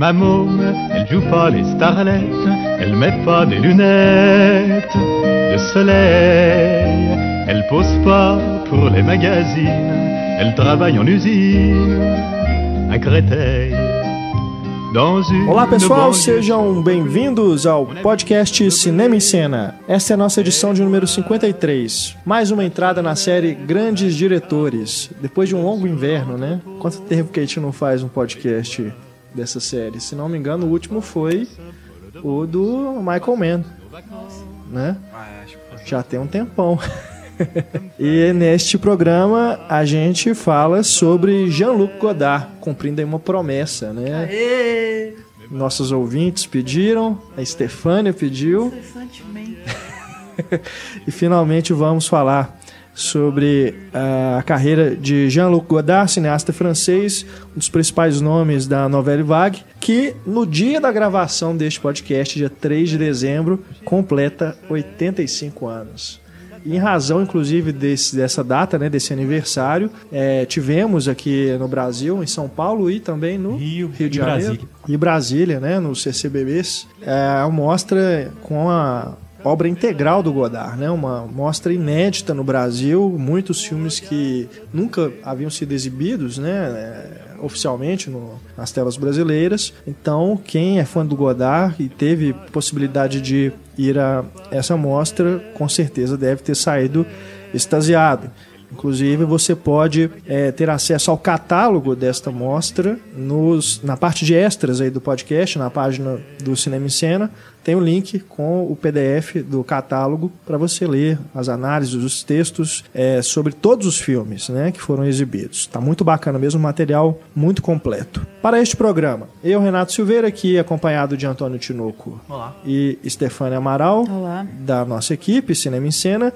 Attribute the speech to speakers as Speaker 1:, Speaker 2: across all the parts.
Speaker 1: Ma môme, elle joue pas les starlettes, elle met pas des lunettes de soleil, elle pose pas pour les magazines, elle travaille en usine à Créteil.
Speaker 2: Olá pessoal, sejam bem-vindos ao podcast Cinema em Cena. Esta é a nossa edição de número 53. Mais uma entrada na série Grandes Diretores. Depois de um longo inverno, né? Quanto tempo que a gente não faz um podcast dessa série? Se não me engano, o último foi o do Michael Mann. Né? Já tem um tempão. e neste programa a gente fala sobre Jean-Luc Godard, cumprindo aí uma promessa, né? Aê! Nossos ouvintes pediram, a Estefânia pediu. e finalmente vamos falar sobre a carreira de Jean-Luc Godard, cineasta francês, um dos principais nomes da Novelle Vague, que no dia da gravação deste podcast, dia 3 de dezembro, completa 85 anos. Em razão, inclusive, desse, dessa data, né, desse aniversário, é, tivemos aqui no Brasil, em São Paulo e também no
Speaker 3: Rio,
Speaker 2: Rio de Janeiro
Speaker 3: Brasília.
Speaker 2: e Brasília, né, no CCBBs, é, a mostra com a obra integral do Godard, né? Uma mostra inédita no Brasil, muitos filmes que nunca haviam sido exibidos, né? É, oficialmente no, nas telas brasileiras. Então, quem é fã do Godard e teve possibilidade de ir a essa mostra, com certeza deve ter saído extasiado. Inclusive, você pode é, ter acesso ao catálogo desta mostra nos, na parte de extras aí do podcast, na página do Cinema em Cena. Tem o link com o PDF do catálogo para você ler as análises, os textos é, sobre todos os filmes né, que foram exibidos. Está muito bacana mesmo, material muito completo. Para este programa, eu, Renato Silveira, aqui acompanhado de Antônio Tinoco
Speaker 3: Olá.
Speaker 2: e Stefânia Amaral,
Speaker 4: Olá.
Speaker 2: da nossa equipe Cinema em Cena.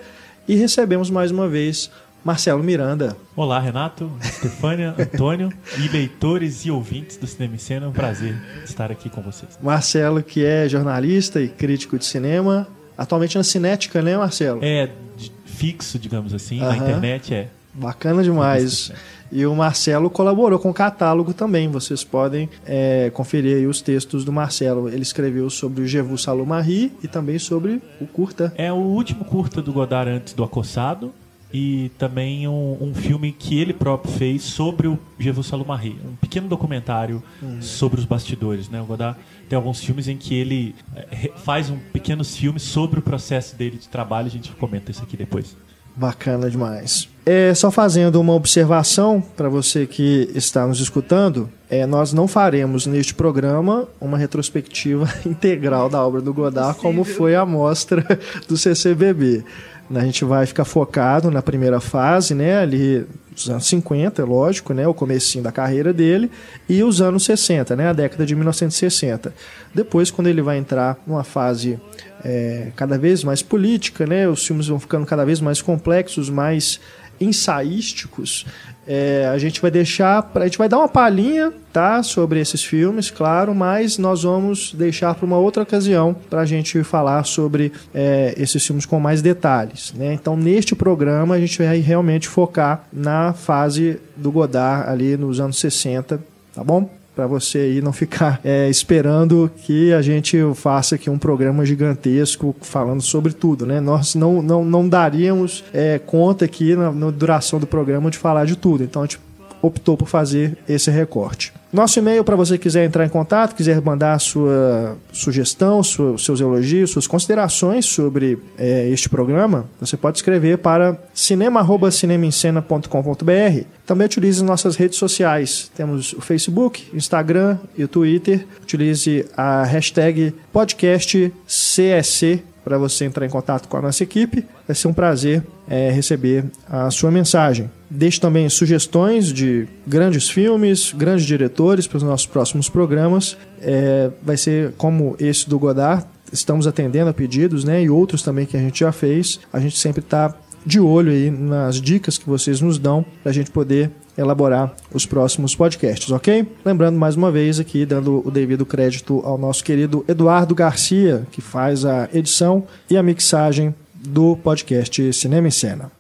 Speaker 2: E recebemos mais uma vez Marcelo Miranda.
Speaker 3: Olá, Renato, Estefânia, Antônio e leitores e ouvintes do Cinema em Cena. É um prazer estar aqui com vocês.
Speaker 2: Marcelo, que é jornalista e crítico de cinema, atualmente na Cinética, né, Marcelo?
Speaker 3: É fixo, digamos assim, na internet é.
Speaker 2: Bacana demais. E o Marcelo colaborou com o catálogo também. Vocês podem é, conferir aí os textos do Marcelo. Ele escreveu sobre o Jevu Salomari e também sobre o curta.
Speaker 3: É o último curta do Godard antes do Acossado e também um, um filme que ele próprio fez sobre o Jevu Salomari, um pequeno documentário sobre os bastidores, né? O Godard tem alguns filmes em que ele eh, faz um pequenos filmes sobre o processo dele de trabalho, a gente comenta isso aqui depois.
Speaker 2: Bacana demais. É, só fazendo uma observação para você que está nos escutando, é, nós não faremos neste programa uma retrospectiva integral da obra do Godard, como foi a mostra do CCBB. A gente vai ficar focado na primeira fase, né, ali dos anos 50, lógico, né, o comecinho da carreira dele, e os anos 60, né, a década de 1960. Depois, quando ele vai entrar numa fase é, cada vez mais política, né? Os filmes vão ficando cada vez mais complexos, mais ensaísticos. É, a gente vai deixar, a gente vai dar uma palhinha, tá, sobre esses filmes, claro, mas nós vamos deixar para uma outra ocasião para a gente falar sobre é, esses filmes com mais detalhes, né? Então, neste programa a gente vai realmente focar na fase do Godard ali nos anos 60, tá bom? Para você aí não ficar é, esperando que a gente faça aqui um programa gigantesco falando sobre tudo, né? Nós não, não, não daríamos é, conta aqui na, na duração do programa de falar de tudo, então a gente optou por fazer esse recorte. Nosso e-mail para você quiser entrar em contato, quiser mandar sua sugestão, sua- seus elogios, suas considerações sobre é, este programa, você pode escrever para cinema@cinemaencena.com.br. Também utilize nossas redes sociais. Temos o Facebook, Instagram e o Twitter. Utilize a hashtag podcastcsc para você entrar em contato com a nossa equipe. Vai ser um prazer é, receber a sua mensagem. Deixe também sugestões de grandes filmes, grandes diretores para os nossos próximos programas. É, vai ser como esse do Godard. Estamos atendendo a pedidos, né? E outros também que a gente já fez. A gente sempre está de olho aí nas dicas que vocês nos dão para a gente poder elaborar os próximos podcasts, ok? Lembrando mais uma vez aqui, dando o devido crédito ao nosso querido Eduardo Garcia, que faz a edição e a mixagem do podcast Cinema em Cena.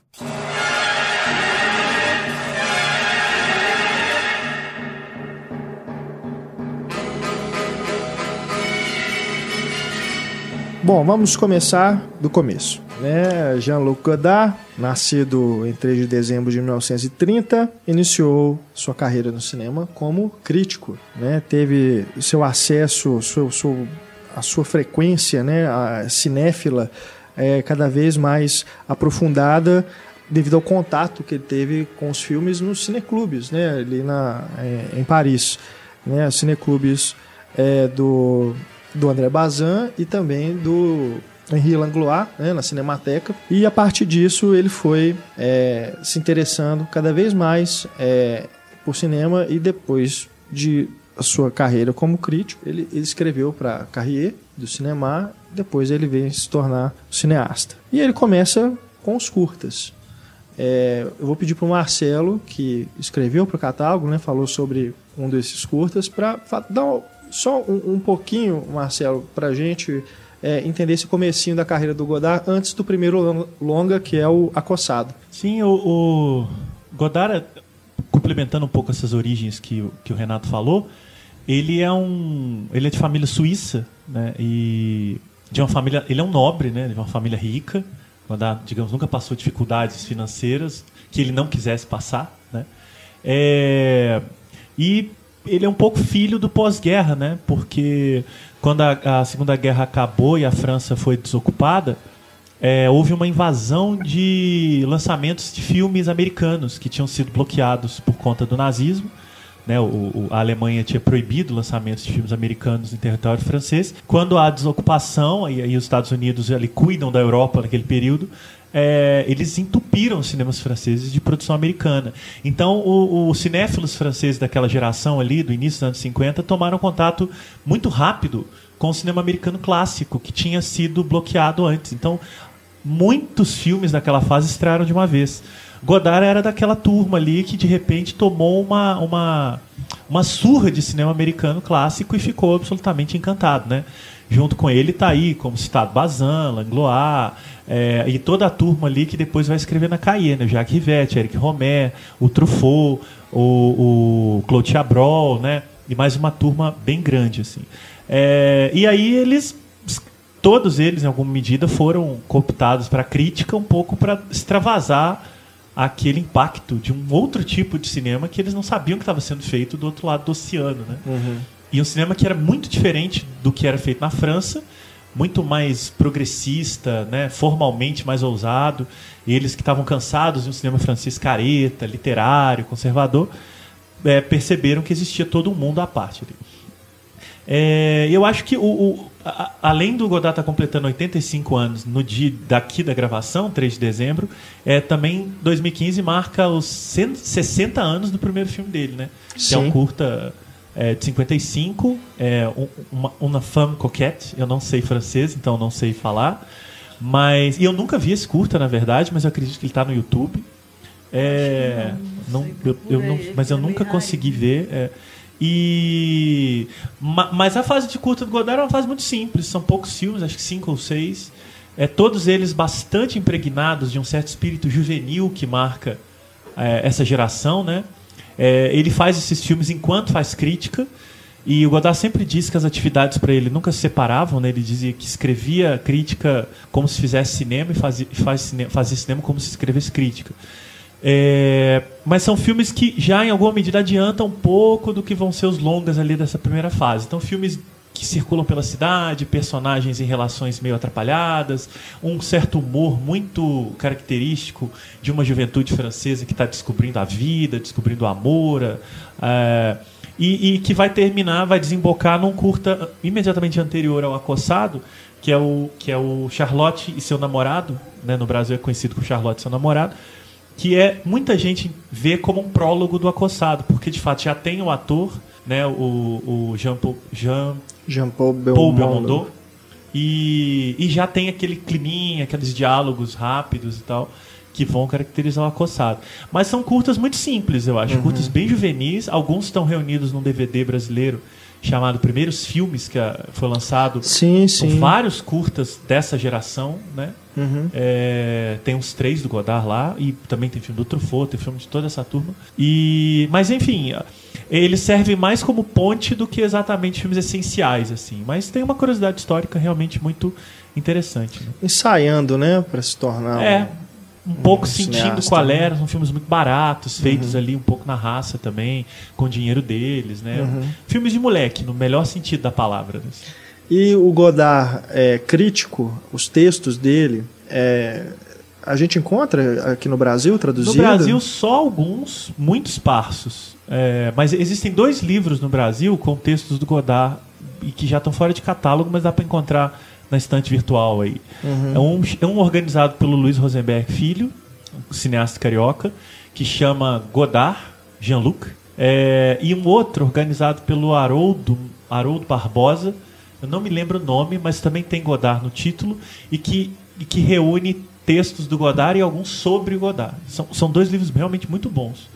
Speaker 2: Bom, vamos começar do começo. Né? Jean-Luc Godard, nascido em 3 de dezembro de 1930, iniciou sua carreira no cinema como crítico. Né? Teve seu acesso, seu, seu, a sua frequência né? a cinéfila é, cada vez mais aprofundada devido ao contato que ele teve com os filmes nos cineclubes, né? ali na, é, em Paris. Né? Cineclubes é, do, do André Bazin e também do Henri Langlois, né, na Cinemateca. E a partir disso ele foi é, se interessando cada vez mais é, por cinema e depois de sua carreira como crítico, ele, ele escreveu para Carrier, do cinema, depois ele veio se tornar cineasta. E ele começa com os curtas. É, eu vou pedir para o Marcelo, que escreveu para o catálogo, né, falou sobre um desses curtas, para dar só um, um pouquinho, Marcelo, para a gente é, entender esse comecinho da carreira do Godard antes do primeiro longa, que é o Acossado.
Speaker 3: Sim, o, o Godard, complementando um pouco essas origens que, que o Renato falou, ele é um ele é de família suíça, né? E de uma família, ele é um nobre, né? De uma família rica. Godard, digamos, nunca passou dificuldades financeiras que ele não quisesse passar, né? É, e ele é um pouco filho do pós-guerra, né? Porque quando a, a, Segunda Guerra acabou e a França foi desocupada, é, houve uma invasão de lançamentos de filmes americanos que tinham sido bloqueados por conta do nazismo. Né, o, o, a Alemanha tinha proibido lançamentos de filmes americanos em território francês. Quando há desocupação, e, e os Estados Unidos ali cuidam da Europa naquele período, é, eles entupiram os cinemas franceses de produção americana. Então, os cinéfilos franceses daquela geração ali, do início dos anos 50, tomaram contato muito rápido com o cinema americano clássico, que tinha sido bloqueado antes. Então, muitos filmes daquela fase estrearam de uma vez. Godard era daquela turma ali que de repente tomou uma, uma, uma surra de cinema americano clássico e ficou absolutamente encantado, né? Junto com ele está aí, como citado, Bazin, Langlois, é, e toda a turma ali que depois vai escrever na né? Jacques Rivette, Eric Romer, o Truffaut, o, o Claude Chabrol, né? E mais uma turma bem grande, assim. É, e aí eles, todos eles, em alguma medida, foram cooptados para crítica, um pouco para extravasar aquele impacto de um outro tipo de cinema que eles não sabiam que estava sendo feito do outro lado do oceano, né? Uhum. E um cinema que era muito diferente do que era feito na França, muito mais progressista, né, formalmente mais ousado. Eles que estavam cansados de um cinema francês careta, literário, conservador, é, perceberam que existia todo um mundo à parte. É, eu acho que o, o a, além do Godard estar tá completando 85 anos no dia daqui da gravação, 3 de dezembro, é, também 2015 marca os 60 anos do primeiro filme dele, né? Sim. Que é um curta é, de 55, é, uma, uma femme coquette, eu não sei francês, então não sei falar. Mas, e eu nunca vi esse curta, na verdade, mas eu acredito que ele está no YouTube. É, não, eu, eu não, mas eu nunca consegui ver. É, e mas a fase de curta do Godard é uma fase muito simples, são poucos filmes, acho que cinco ou seis. É, todos eles bastante impregnados de um certo espírito juvenil que marca é, essa geração, né? É, ele faz esses filmes enquanto faz crítica. E o Godard sempre disse que as atividades para ele nunca se separavam, né? Ele dizia que escrevia crítica como se fizesse cinema e fazia, faz fazia cinema como se escrevesse crítica. É, mas são filmes que já em alguma medida adiantam um pouco do que vão ser os longas ali dessa primeira fase. Então filmes que circulam pela cidade, personagens em relações meio atrapalhadas, um certo humor muito característico de uma juventude francesa que está descobrindo a vida, descobrindo o amor, é, e, e, que vai terminar, vai desembocar num curta imediatamente anterior ao Acossado, que é o, que é o Charlotte e seu namorado, né, no Brasil é conhecido como Charlotte e seu namorado, que é muita gente vê como um prólogo do Acossado, porque de fato já tem o ator, né, o, o Jean, Jean
Speaker 2: Jean-Paul Belmondo. Belmondo.
Speaker 3: E, e já tem aquele climinha, aqueles diálogos rápidos e tal, que vão caracterizar o acossado. Mas são curtas muito simples, eu acho. Uhum. Curtas bem juvenis. Alguns estão reunidos num DVD brasileiro chamado Primeiros Filmes, que ah, foi lançado
Speaker 2: sim, sim.
Speaker 3: com vários curtas dessa geração, né? Uhum. É, tem uns três do Godard lá, e também tem filme do Truffaut, tem filme de toda essa turma. E, mas enfim, ele serve mais como ponte do que exatamente filmes essenciais, assim. Mas tem uma curiosidade histórica realmente muito interessante. Né?
Speaker 2: Ensaiando, né, para se tornar.
Speaker 3: É, um, um pouco sentindo qual era. São filmes muito baratos, feitos ali um pouco na raça também, com o dinheiro deles, né? Filmes de moleque, no melhor sentido da palavra.
Speaker 2: E o Godard é crítico, os textos dele, é, a gente encontra aqui no Brasil
Speaker 3: No
Speaker 2: traduzido?
Speaker 3: Brasil, só alguns, muito esparsos. É, mas existem dois livros no Brasil com textos do Godard e que já estão fora de catálogo, mas dá para encontrar na estante virtual aí. É, um, é um organizado pelo Luiz Rosenberg Filho, um cineasta carioca, que chama Godard, Jean-Luc, é, e um outro organizado pelo Haroldo, Haroldo Barbosa, eu não me lembro o nome, mas também tem Godard no título, e que, e que reúne textos do Godard e alguns sobre o Godard. São, são dois livros realmente muito bons.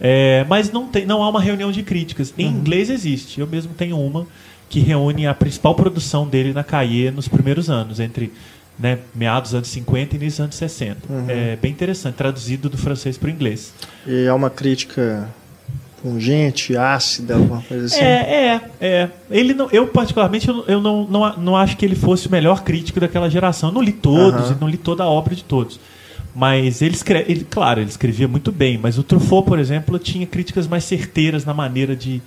Speaker 3: É, mas não, tem, não há uma reunião de críticas. Em inglês existe. Eu mesmo tenho uma que reúne a principal produção dele na Cahiers nos primeiros anos, entre né, meados dos anos 50 e início dos anos 60. É bem interessante, traduzido do francês para o inglês.
Speaker 2: E é uma crítica pungente, ácida, alguma coisa assim.
Speaker 3: É, é, é. Ele não, eu, particularmente, eu, eu não, não, não acho que ele fosse o melhor crítico daquela geração. Eu não li todos e não li toda a obra de todos. Mas ele escreve, ele, claro, ele escrevia muito bem, mas o Truffaut, por exemplo, tinha críticas mais certeiras na maneira de.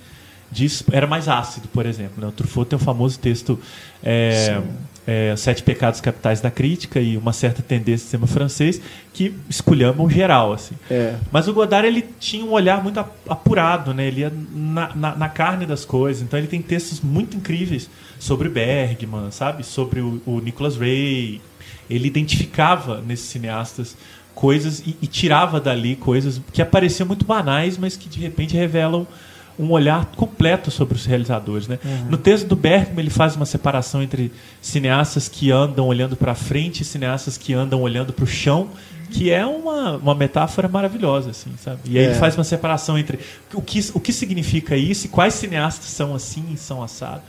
Speaker 3: Exp- era mais ácido, por exemplo. Né? O Truffaut tem o famoso texto é, é, Sete Pecados Capitais da Crítica e uma certa tendência do sistema francês que esculhambam geral. Assim.
Speaker 2: É.
Speaker 3: Mas o Godard ele tinha um olhar muito ap- apurado, né? Ele ia na, na, na carne das coisas. Então ele tem textos muito incríveis sobre Bergman, sabe? Sobre o, o Nicholas Ray. Ele identificava nesses cineastas coisas e, e tirava dali coisas que apareciam muito banais, mas que de repente revelam um olhar completo sobre os realizadores, né? No texto do Bergman ele faz uma separação entre cineastas que andam olhando para frente e cineastas que andam olhando para o chão, que é uma, uma metáfora maravilhosa, assim, sabe? E aí
Speaker 2: É.
Speaker 3: ele faz uma separação entre o que, o que significa isso e quais cineastas são assim e são assados.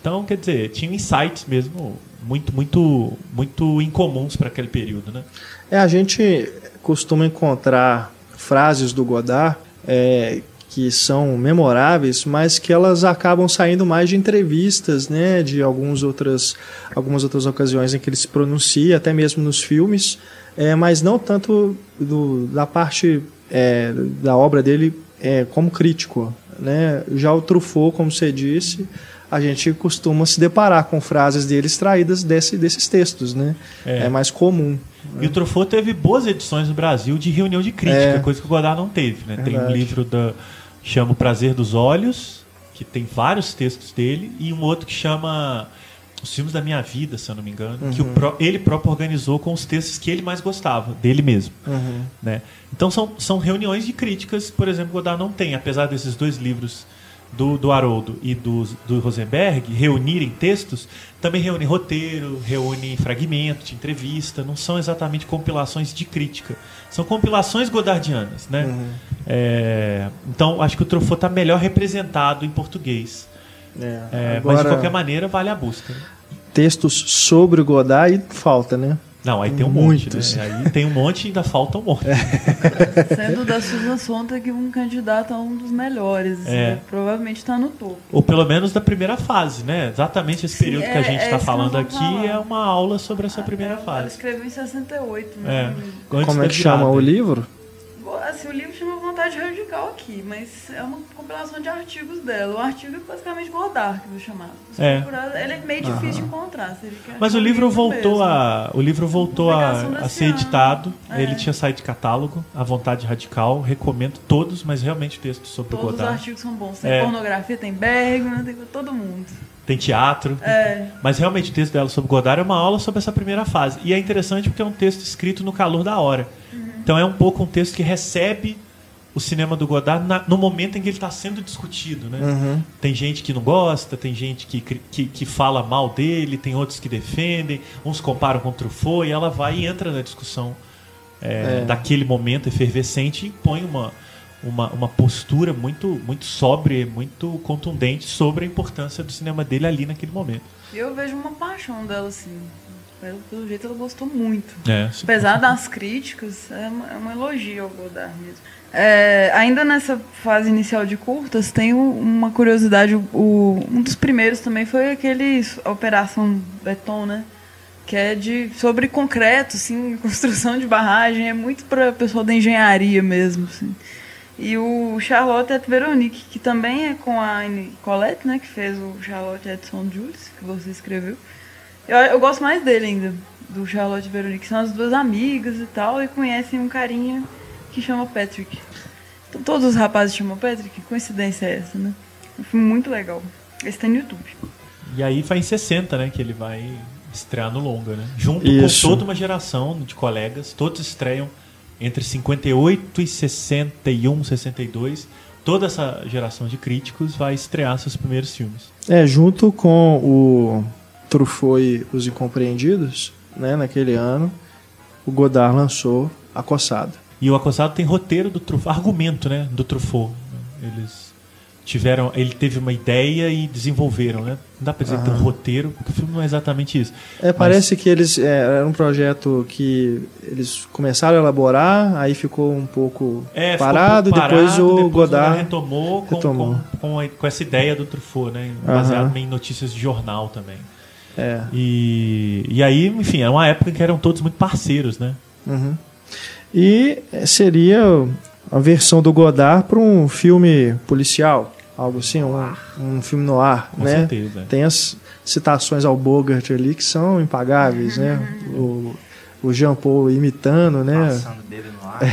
Speaker 3: Então, quer dizer, tinha insights mesmo muito, muito, muito incomuns para aquele período, né?
Speaker 2: É, a gente costuma encontrar frases do Godard é, que são memoráveis, mas que elas acabam saindo mais de entrevistas, né, de algumas outras, algumas outras ocasiões em que ele se pronuncia, até mesmo nos filmes, é, mas não tanto do, da parte é, da obra dele é, como crítico. Né? Já o Truffaut, como você disse, a gente costuma se deparar com frases dele extraídas desse, desses textos, né?
Speaker 3: É.
Speaker 2: é mais comum.
Speaker 3: E o Truffaut teve boas edições no Brasil de reunião de crítica,
Speaker 2: É.
Speaker 3: coisa que o Godard não teve. Né? Tem um livro da chama O Prazer dos Olhos, que tem vários textos dele, e um outro que chama Os Filmes da Minha Vida, se eu não me engano, que
Speaker 2: Uhum.
Speaker 3: pró- ele próprio organizou com os textos que ele mais gostava, dele mesmo.
Speaker 2: Uhum.
Speaker 3: Né? Então são, são reuniões de críticas, por exemplo, Godard não tem, apesar desses dois livros do, do Haroldo e do, do Rosenberg reunirem textos, também reúne roteiro, reúne fragmento de entrevista, não são exatamente compilações de crítica, são compilações godardianas. Né? É, então acho que o Truffaut está melhor representado em português.
Speaker 2: É,
Speaker 3: É, mas de
Speaker 2: agora,
Speaker 3: qualquer maneira vale a busca. né?
Speaker 2: textos sobre o Godard e falta, né?
Speaker 3: Não, aí tem um
Speaker 2: Muitos.
Speaker 3: monte, né? Aí tem um monte e ainda falta um monte.
Speaker 4: Sendo da Susan Sontag um candidato a um dos melhores.
Speaker 3: É.
Speaker 4: né? Provavelmente está no topo.
Speaker 3: Ou pelo menos da primeira fase, né? Exatamente esse
Speaker 4: Sim,
Speaker 3: período que
Speaker 4: é-
Speaker 3: a gente
Speaker 4: é
Speaker 3: está
Speaker 4: isso que
Speaker 3: falando aqui
Speaker 4: falar.
Speaker 3: é uma aula sobre essa primeira
Speaker 4: Ela
Speaker 3: fase.
Speaker 4: escreveu em 68,
Speaker 3: É.
Speaker 4: né?
Speaker 3: Antes
Speaker 2: Como é que chama o livro?
Speaker 4: Assim, o livro chama Vontade Radical aqui, mas é uma compilação de artigos dela. O artigo é basicamente Godard, que eu vou chamar.
Speaker 3: É.
Speaker 4: procurar, ele é meio difícil de encontrar. se ele quer
Speaker 3: Mas o livro voltou a o livro voltou a, a ser
Speaker 4: ano.
Speaker 3: editado.
Speaker 4: É.
Speaker 3: Ele tinha saído de catálogo. A Vontade Radical recomendo todos, mas realmente textos sobre o
Speaker 4: Todos os
Speaker 3: Godard.
Speaker 4: artigos são bons. Tem
Speaker 3: É.
Speaker 4: pornografia, tem Bergman, tem pra todo mundo.
Speaker 3: Tem teatro.
Speaker 4: É.
Speaker 3: Mas realmente o texto dela sobre Godard é uma aula sobre essa primeira fase. E é interessante porque é um texto escrito no calor da hora. Então é um pouco um texto que recebe o cinema do Godard na- no momento em que ele está sendo discutido. Né?
Speaker 2: Uhum.
Speaker 3: Tem gente que não gosta, tem gente que, que, que fala mal dele, tem outros que defendem, uns comparam com Truffaut e ela vai e entra na discussão é,
Speaker 2: É.
Speaker 3: daquele momento efervescente e põe uma, uma, uma postura muito, muito sóbria, muito contundente sobre a importância do cinema dele ali naquele momento.
Speaker 4: E eu vejo uma paixão dela, assim. Pelo, pelo jeito, ela gostou muito.
Speaker 3: É,
Speaker 4: Apesar das críticas, é uma, é um elogio ao Godard mesmo. É, ainda nessa fase inicial de curtas, tem uma curiosidade. O, um dos primeiros também foi aquele Operação Beton, né? que é de sobre concreto, assim, construção de barragem, é muito para pessoal da engenharia mesmo, assim. E o Charlotte et Veronique, que também é com a Anne Colette, né, que fez o Charlotte Edson Jules, que você escreveu. Eu, eu gosto mais dele ainda, do Charlotte e Veronique, são as duas amigas e tal, e conhecem um carinha que chama Patrick. Então, todos os rapazes chamam Patrick, que coincidência é essa, né? Um filme muito legal. Esse tá no YouTube.
Speaker 3: E aí vai em 60, né, que ele vai estrear no longa, né? Junto
Speaker 2: Isso.
Speaker 3: com toda uma geração de colegas, todos estreiam entre 58 e 61, 62. Toda essa geração de críticos vai estrear seus primeiros filmes.
Speaker 2: É, junto com o Truffaut e Os Incompreendidos, né, naquele ano, o Godard lançou A Coçada.
Speaker 3: E o Acossado tem roteiro do Truffaut, argumento, né, do Truffaut. Eles tiveram, ele teve uma ideia e desenvolveram, né? Não dá pra dizer que tem um roteiro, porque o filme não é exatamente isso.
Speaker 2: É, parece que eles é, era um projeto que eles começaram a elaborar, aí ficou um pouco
Speaker 3: É,
Speaker 2: parado,
Speaker 3: um pouco
Speaker 2: depois
Speaker 3: parado,
Speaker 2: o
Speaker 3: depois
Speaker 2: Godard
Speaker 3: retomou, com,
Speaker 2: retomou.
Speaker 3: Com, com, com essa ideia do Truffaut, né? Baseado em notícias de jornal também.
Speaker 2: É,
Speaker 3: E, e aí, enfim, era uma época em que eram todos muito parceiros, né?
Speaker 2: Uhum. E seria a versão do Godard para um filme policial, algo assim, um, um filme no ar,
Speaker 3: Com
Speaker 2: né?
Speaker 3: certeza.
Speaker 2: Tem as citações ao Bogart ali que são impagáveis, né? O, o Jean Paul imitando, né?
Speaker 5: Passando dedo no ar. né?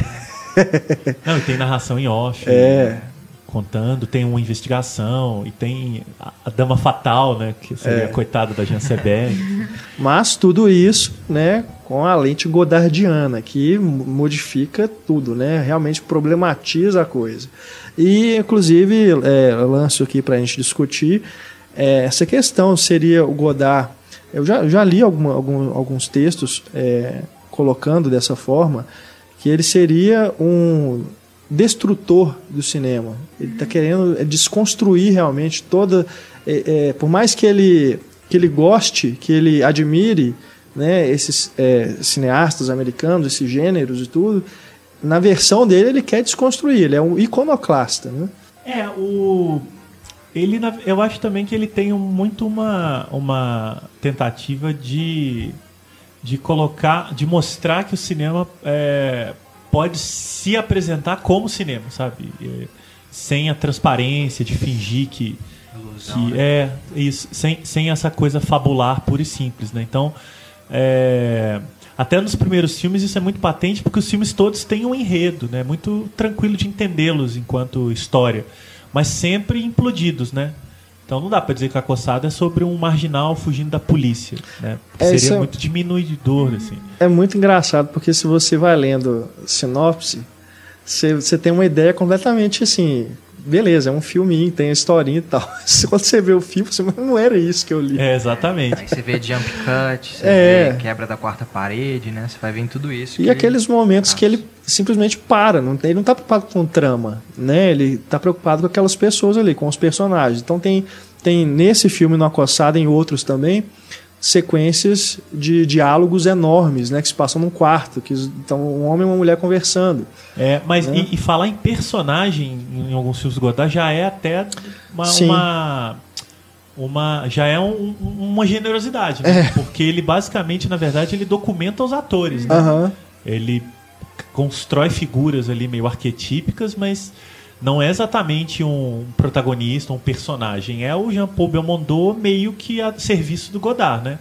Speaker 3: Não, e tem narração em off.
Speaker 2: É.
Speaker 3: Contando, tem uma investigação e tem a, Dama Fatal, né? Que seria
Speaker 2: É.
Speaker 3: a coitada da Janseberg.
Speaker 2: Mas tudo isso, né, com a lente godardiana, que mo- modifica tudo, né? Realmente problematiza a coisa. E, inclusive, é, lanço aqui para a gente discutir é, essa questão seria o Godard. Eu já, já li alguma- algum- alguns textos é, colocando dessa forma que ele seria um destrutor do cinema. Ele está querendo desconstruir realmente toda. é, é, por mais que ele, que ele goste, que ele admire né, esses é, cineastas americanos, esses gêneros e tudo, na versão dele ele quer desconstruir. Ele é um iconoclasta. Né?
Speaker 3: É, o. Ele, eu acho também que ele tem muito uma, uma tentativa de, de colocar, de mostrar que o cinema é, pode se apresentar como cinema, sabe? É, sem a transparência de fingir que,
Speaker 5: Ilusão,
Speaker 3: que
Speaker 5: né?
Speaker 3: é isso, sem, sem essa coisa fabular pura e simples, né? Então, é, até nos primeiros filmes isso é muito patente porque os filmes todos têm um enredo, né? Muito tranquilo de entendê-los enquanto história, mas sempre implodidos, né? Então não dá pra dizer que a coçada é sobre um marginal fugindo da polícia, né?
Speaker 2: É,
Speaker 3: seria
Speaker 2: é-
Speaker 3: muito diminuidor, assim.
Speaker 2: É muito engraçado porque se você vai lendo sinopse, você, você tem uma ideia completamente assim. Beleza, é um filminho, tem a historinha e tal. Quando você vê o filme, você "Mas não era isso que eu li.
Speaker 3: É, exatamente.
Speaker 5: Aí você vê jump cut, você
Speaker 2: É.
Speaker 5: vê quebra da quarta parede, né? Você vai vendo tudo isso.
Speaker 2: E
Speaker 5: que-
Speaker 2: aqueles momentos que ele simplesmente para, não tem, ele não está preocupado com trama, né? Ele está preocupado com aquelas pessoas ali, com os personagens. Então tem, tem nesse filme no Acossado, em outros também, sequências de diálogos enormes, né? Que se passam num quarto, que estão um homem e uma mulher conversando.
Speaker 3: É, mas
Speaker 2: Né?
Speaker 3: e, e falar em personagem em alguns filmes do Godard já é até uma, uma, uma- já é um- um- uma generosidade, né?
Speaker 2: É.
Speaker 3: porque ele basicamente, na verdade, ele documenta os atores, né?
Speaker 2: Aham.
Speaker 3: Ele constrói figuras ali meio arquetípicas, mas não é exatamente um protagonista, um personagem. É o Jean-Paul Belmondo meio que a serviço do Godard, né?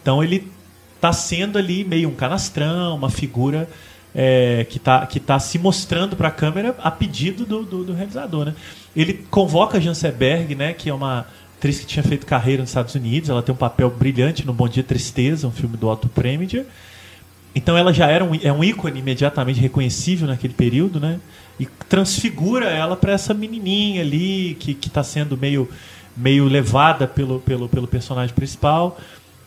Speaker 3: Então ele tá sendo ali meio um canastrão, uma figura é, que tá, que tá se mostrando para a câmera a pedido do, do, do realizador, né? Ele convoca a Janseberg, né? Que é uma atriz que tinha feito carreira nos Estados Unidos. Ela tem um papel brilhante no Bom Dia Tristeza, um filme do Otto Preminger. Então ela já era um, é um ícone imediatamente reconhecível naquele período, né? E transfigura ela para essa menininha ali que está sendo meio, meio levada pelo, pelo, pelo personagem principal.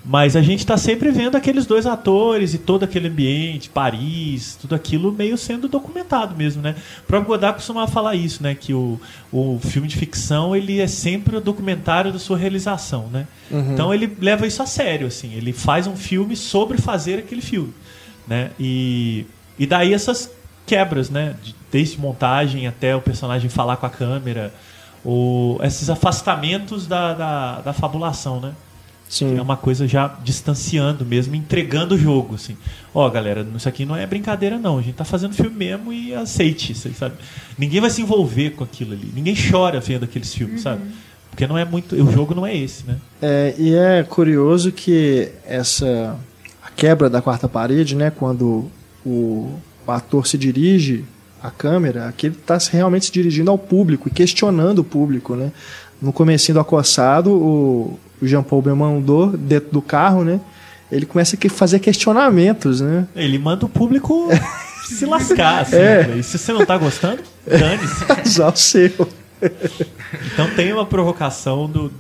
Speaker 3: Mas a gente está sempre vendo aqueles dois atores e todo aquele ambiente, Paris, tudo aquilo meio sendo documentado mesmo, né? O próprio Godard costumava falar isso, né? Que o, o filme de ficção ele é sempre o documentário da sua realização, né? Então ele leva isso a sério, assim. Ele faz um filme sobre fazer aquele filme, né? E, e daí essas quebras, né? De- Desde montagem até o personagem falar com a câmera, ou esses afastamentos da, da, da fabulação, né?
Speaker 2: Sim.
Speaker 3: É uma coisa já distanciando mesmo, entregando o jogo, assim. Ó, galera, isso aqui não é brincadeira não, a gente tá fazendo filme mesmo e aceite, você sabe? Ninguém vai se envolver com aquilo ali. Ninguém chora vendo aqueles filmes, sabe? Porque não é muito, o jogo não é esse, né?
Speaker 2: É, e é curioso que essa a quebra da quarta parede, né, quando o, o ator se dirige à câmera, aqui ele está realmente se dirigindo ao público e questionando o público, né? No comecinho do acossado, o, Jean Paul Belmondo dentro do carro, né? Ele começa a fazer questionamentos, né?
Speaker 3: Ele manda o público se lascar, assim.
Speaker 2: É.
Speaker 3: né? E se você não tá gostando, dane-se.
Speaker 2: Já o seu.
Speaker 3: Então tem uma provocação do,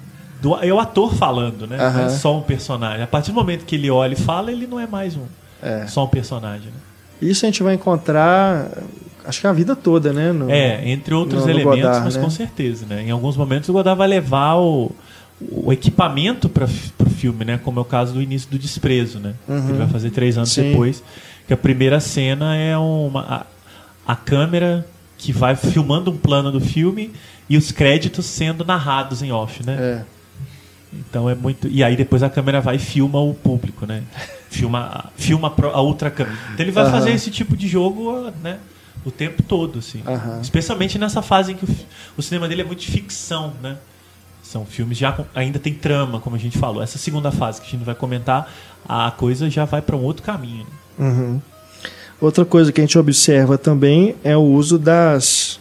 Speaker 3: do. É o ator falando, né? Não é só um personagem. A partir do momento que ele olha e fala, ele não é mais um.
Speaker 2: É.
Speaker 3: Só um personagem, né?
Speaker 2: Isso a gente vai encontrar, acho que a vida toda, né? No-
Speaker 3: É, entre outros
Speaker 2: no- no
Speaker 3: elementos,
Speaker 2: Godard,
Speaker 3: mas
Speaker 2: né?
Speaker 3: com certeza, né? Em alguns momentos o Godard vai levar o, o equipamento para o filme, né? Como é o caso do início do Desprezo, né?
Speaker 2: Uhum.
Speaker 3: Ele vai fazer três anos
Speaker 2: Sim.
Speaker 3: depois. Que a primeira cena é uma a, a câmera que vai filmando um plano do filme e os créditos sendo narrados em off, né?
Speaker 2: É.
Speaker 3: Então é muito. E aí depois a câmera vai e filma o público, né? Filma, filma a outra câmera. Então ele vai
Speaker 2: Aham.
Speaker 3: fazer esse tipo de jogo, né? O tempo todo, assim.
Speaker 2: Aham.
Speaker 3: Especialmente nessa fase em que o, o cinema dele é muito de ficção, né? São filmes já com- ainda tem trama, como a gente falou. Essa segunda fase que a gente vai comentar, a coisa já vai para um outro caminho. né?
Speaker 2: Uhum. Outra coisa que a gente observa também é o uso das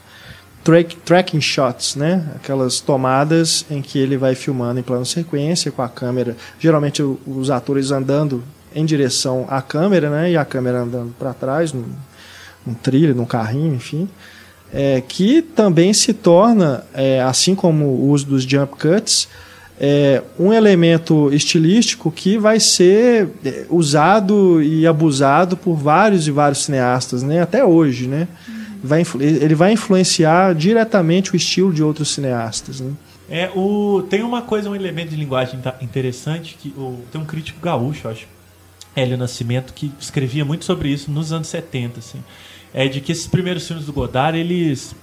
Speaker 2: track, tracking shots, né? Aquelas tomadas em que ele vai filmando em plano sequência com a câmera, geralmente os atores andando em direção à câmera, né? E a câmera andando para trás, num, num trilho, num carrinho, enfim. É, que também se torna, é, assim como o uso dos jump cuts, é, um elemento estilístico que vai ser é, usado e abusado por vários e vários cineastas, né? até hoje. Né? Vai ele vai influenciar diretamente o estilo de outros cineastas. Né?
Speaker 3: É, o, tem uma coisa, um elemento de linguagem interessante que o, tem um crítico gaúcho, acho, Hélio Nascimento, que escrevia muito sobre isso nos anos 70, assim. É de que esses primeiros filmes do Godard, eles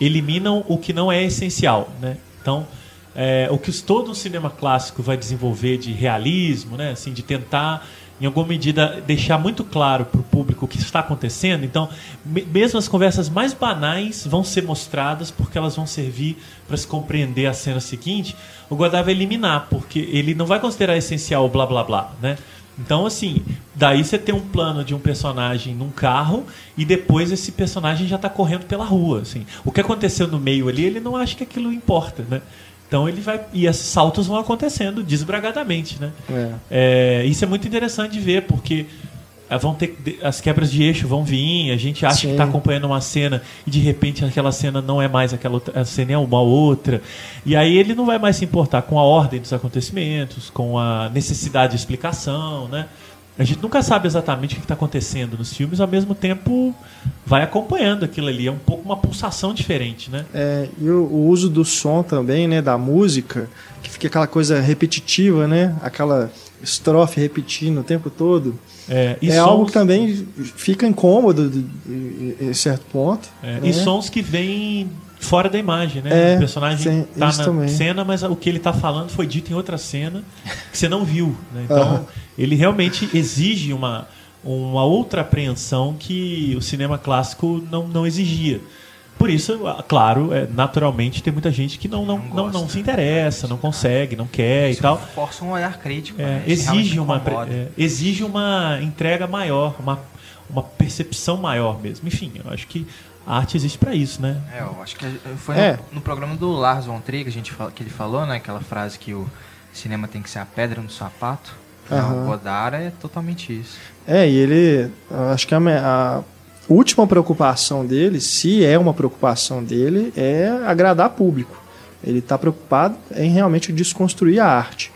Speaker 3: eliminam o que não é essencial, né? Então, é, o que todo o cinema clássico vai desenvolver de realismo, né? Assim, de tentar em alguma medida deixar muito claro para o público o que está acontecendo. Então, me- mesmo as conversas mais banais vão ser mostradas porque elas vão servir para se compreender a cena seguinte. O Godard vai eliminar porque ele não vai considerar essencial o blá blá blá, né? Então, assim, daí você tem um plano de um personagem num carro e depois esse personagem já está correndo pela rua, assim. O que aconteceu no meio ali, ele não acha que aquilo importa, né? Então ele vai e esses saltos vão acontecendo desbragadamente, né?
Speaker 2: É.
Speaker 3: É, isso é muito interessante de ver, porque ah, vão ter as quebras de eixo vão vir, a gente acha que
Speaker 2: Sim.
Speaker 3: está acompanhando uma cena e de repente aquela cena não é mais aquela outra, a cena é uma outra. E aí ele não vai mais se importar com a ordem dos acontecimentos, com a necessidade de explicação, né? A gente nunca sabe exatamente o que está acontecendo nos filmes, ao mesmo tempo vai acompanhando aquilo ali. É um pouco uma pulsação diferente, né?
Speaker 2: É, e o, o uso do som também, né, da música, que fica aquela coisa repetitiva, né, aquela estrofe repetindo o tempo todo.
Speaker 3: É, e
Speaker 2: é
Speaker 3: sons-
Speaker 2: algo que também fica incômodo em certo ponto.
Speaker 3: É,
Speaker 2: né?
Speaker 3: E sons que vêm fora da imagem, né?
Speaker 2: É,
Speaker 3: o personagem
Speaker 2: sim,
Speaker 3: tá na
Speaker 2: também.
Speaker 3: cena, mas o que ele tá falando foi dito em outra cena que você não viu. né? Então,
Speaker 2: Aham.
Speaker 3: ele realmente exige uma, uma outra apreensão que o cinema clássico não, não exigia. Por isso, claro, é, naturalmente tem muita gente que não, não,
Speaker 5: Não
Speaker 3: não, não,
Speaker 5: gosta.
Speaker 3: se interessa, não consegue, não quer e
Speaker 5: Isso
Speaker 3: tal.
Speaker 5: força um olhar crítico.
Speaker 3: É,
Speaker 5: né?
Speaker 3: Exige, uma, é, exige uma entrega maior, uma, uma percepção maior mesmo. Enfim, eu acho que a arte existe para isso, né?
Speaker 5: É, eu acho que foi
Speaker 2: É.
Speaker 5: no, no programa do Lars von Trier que, a gente fala, que ele falou, né? Aquela frase que o cinema tem que ser a pedra no sapato.
Speaker 2: Aham.
Speaker 5: O Godard é totalmente isso.
Speaker 2: É, e ele, acho que a, a última preocupação dele, se é uma preocupação dele, é agradar público. Ele está preocupado em realmente desconstruir a arte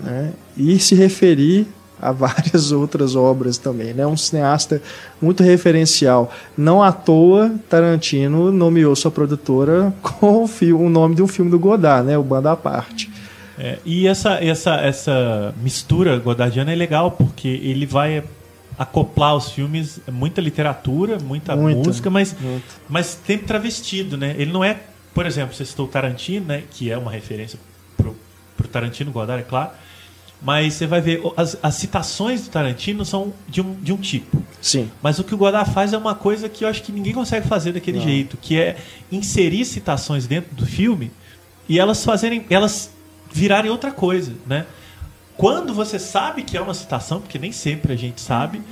Speaker 2: né? e se referir a várias outras obras também. É né? um cineasta muito referencial. Não à toa, Tarantino nomeou sua produtora com o, fi- o nome de um filme do Godard, né? o Banda à Parte.
Speaker 3: É, e essa, essa, essa mistura godardiana é legal, porque ele vai acoplar os filmes, muita literatura, muita,
Speaker 2: Muita,
Speaker 3: música, mas, mas sempre travestido, né? Ele não é, por exemplo, você citou o Tarantino, né? Que é uma referência pro, pro Tarantino, Godard, é claro. Mas você vai ver, as, as citações do Tarantino são de um, de um tipo.
Speaker 2: Sim.
Speaker 3: Mas o que o Godard faz é uma coisa que eu acho que ninguém consegue fazer daquele
Speaker 2: Não.
Speaker 3: jeito, que é inserir citações dentro do filme e elas fazerem, elas virarem outra coisa, né? Quando você sabe que é uma citação, porque nem sempre a gente sabe,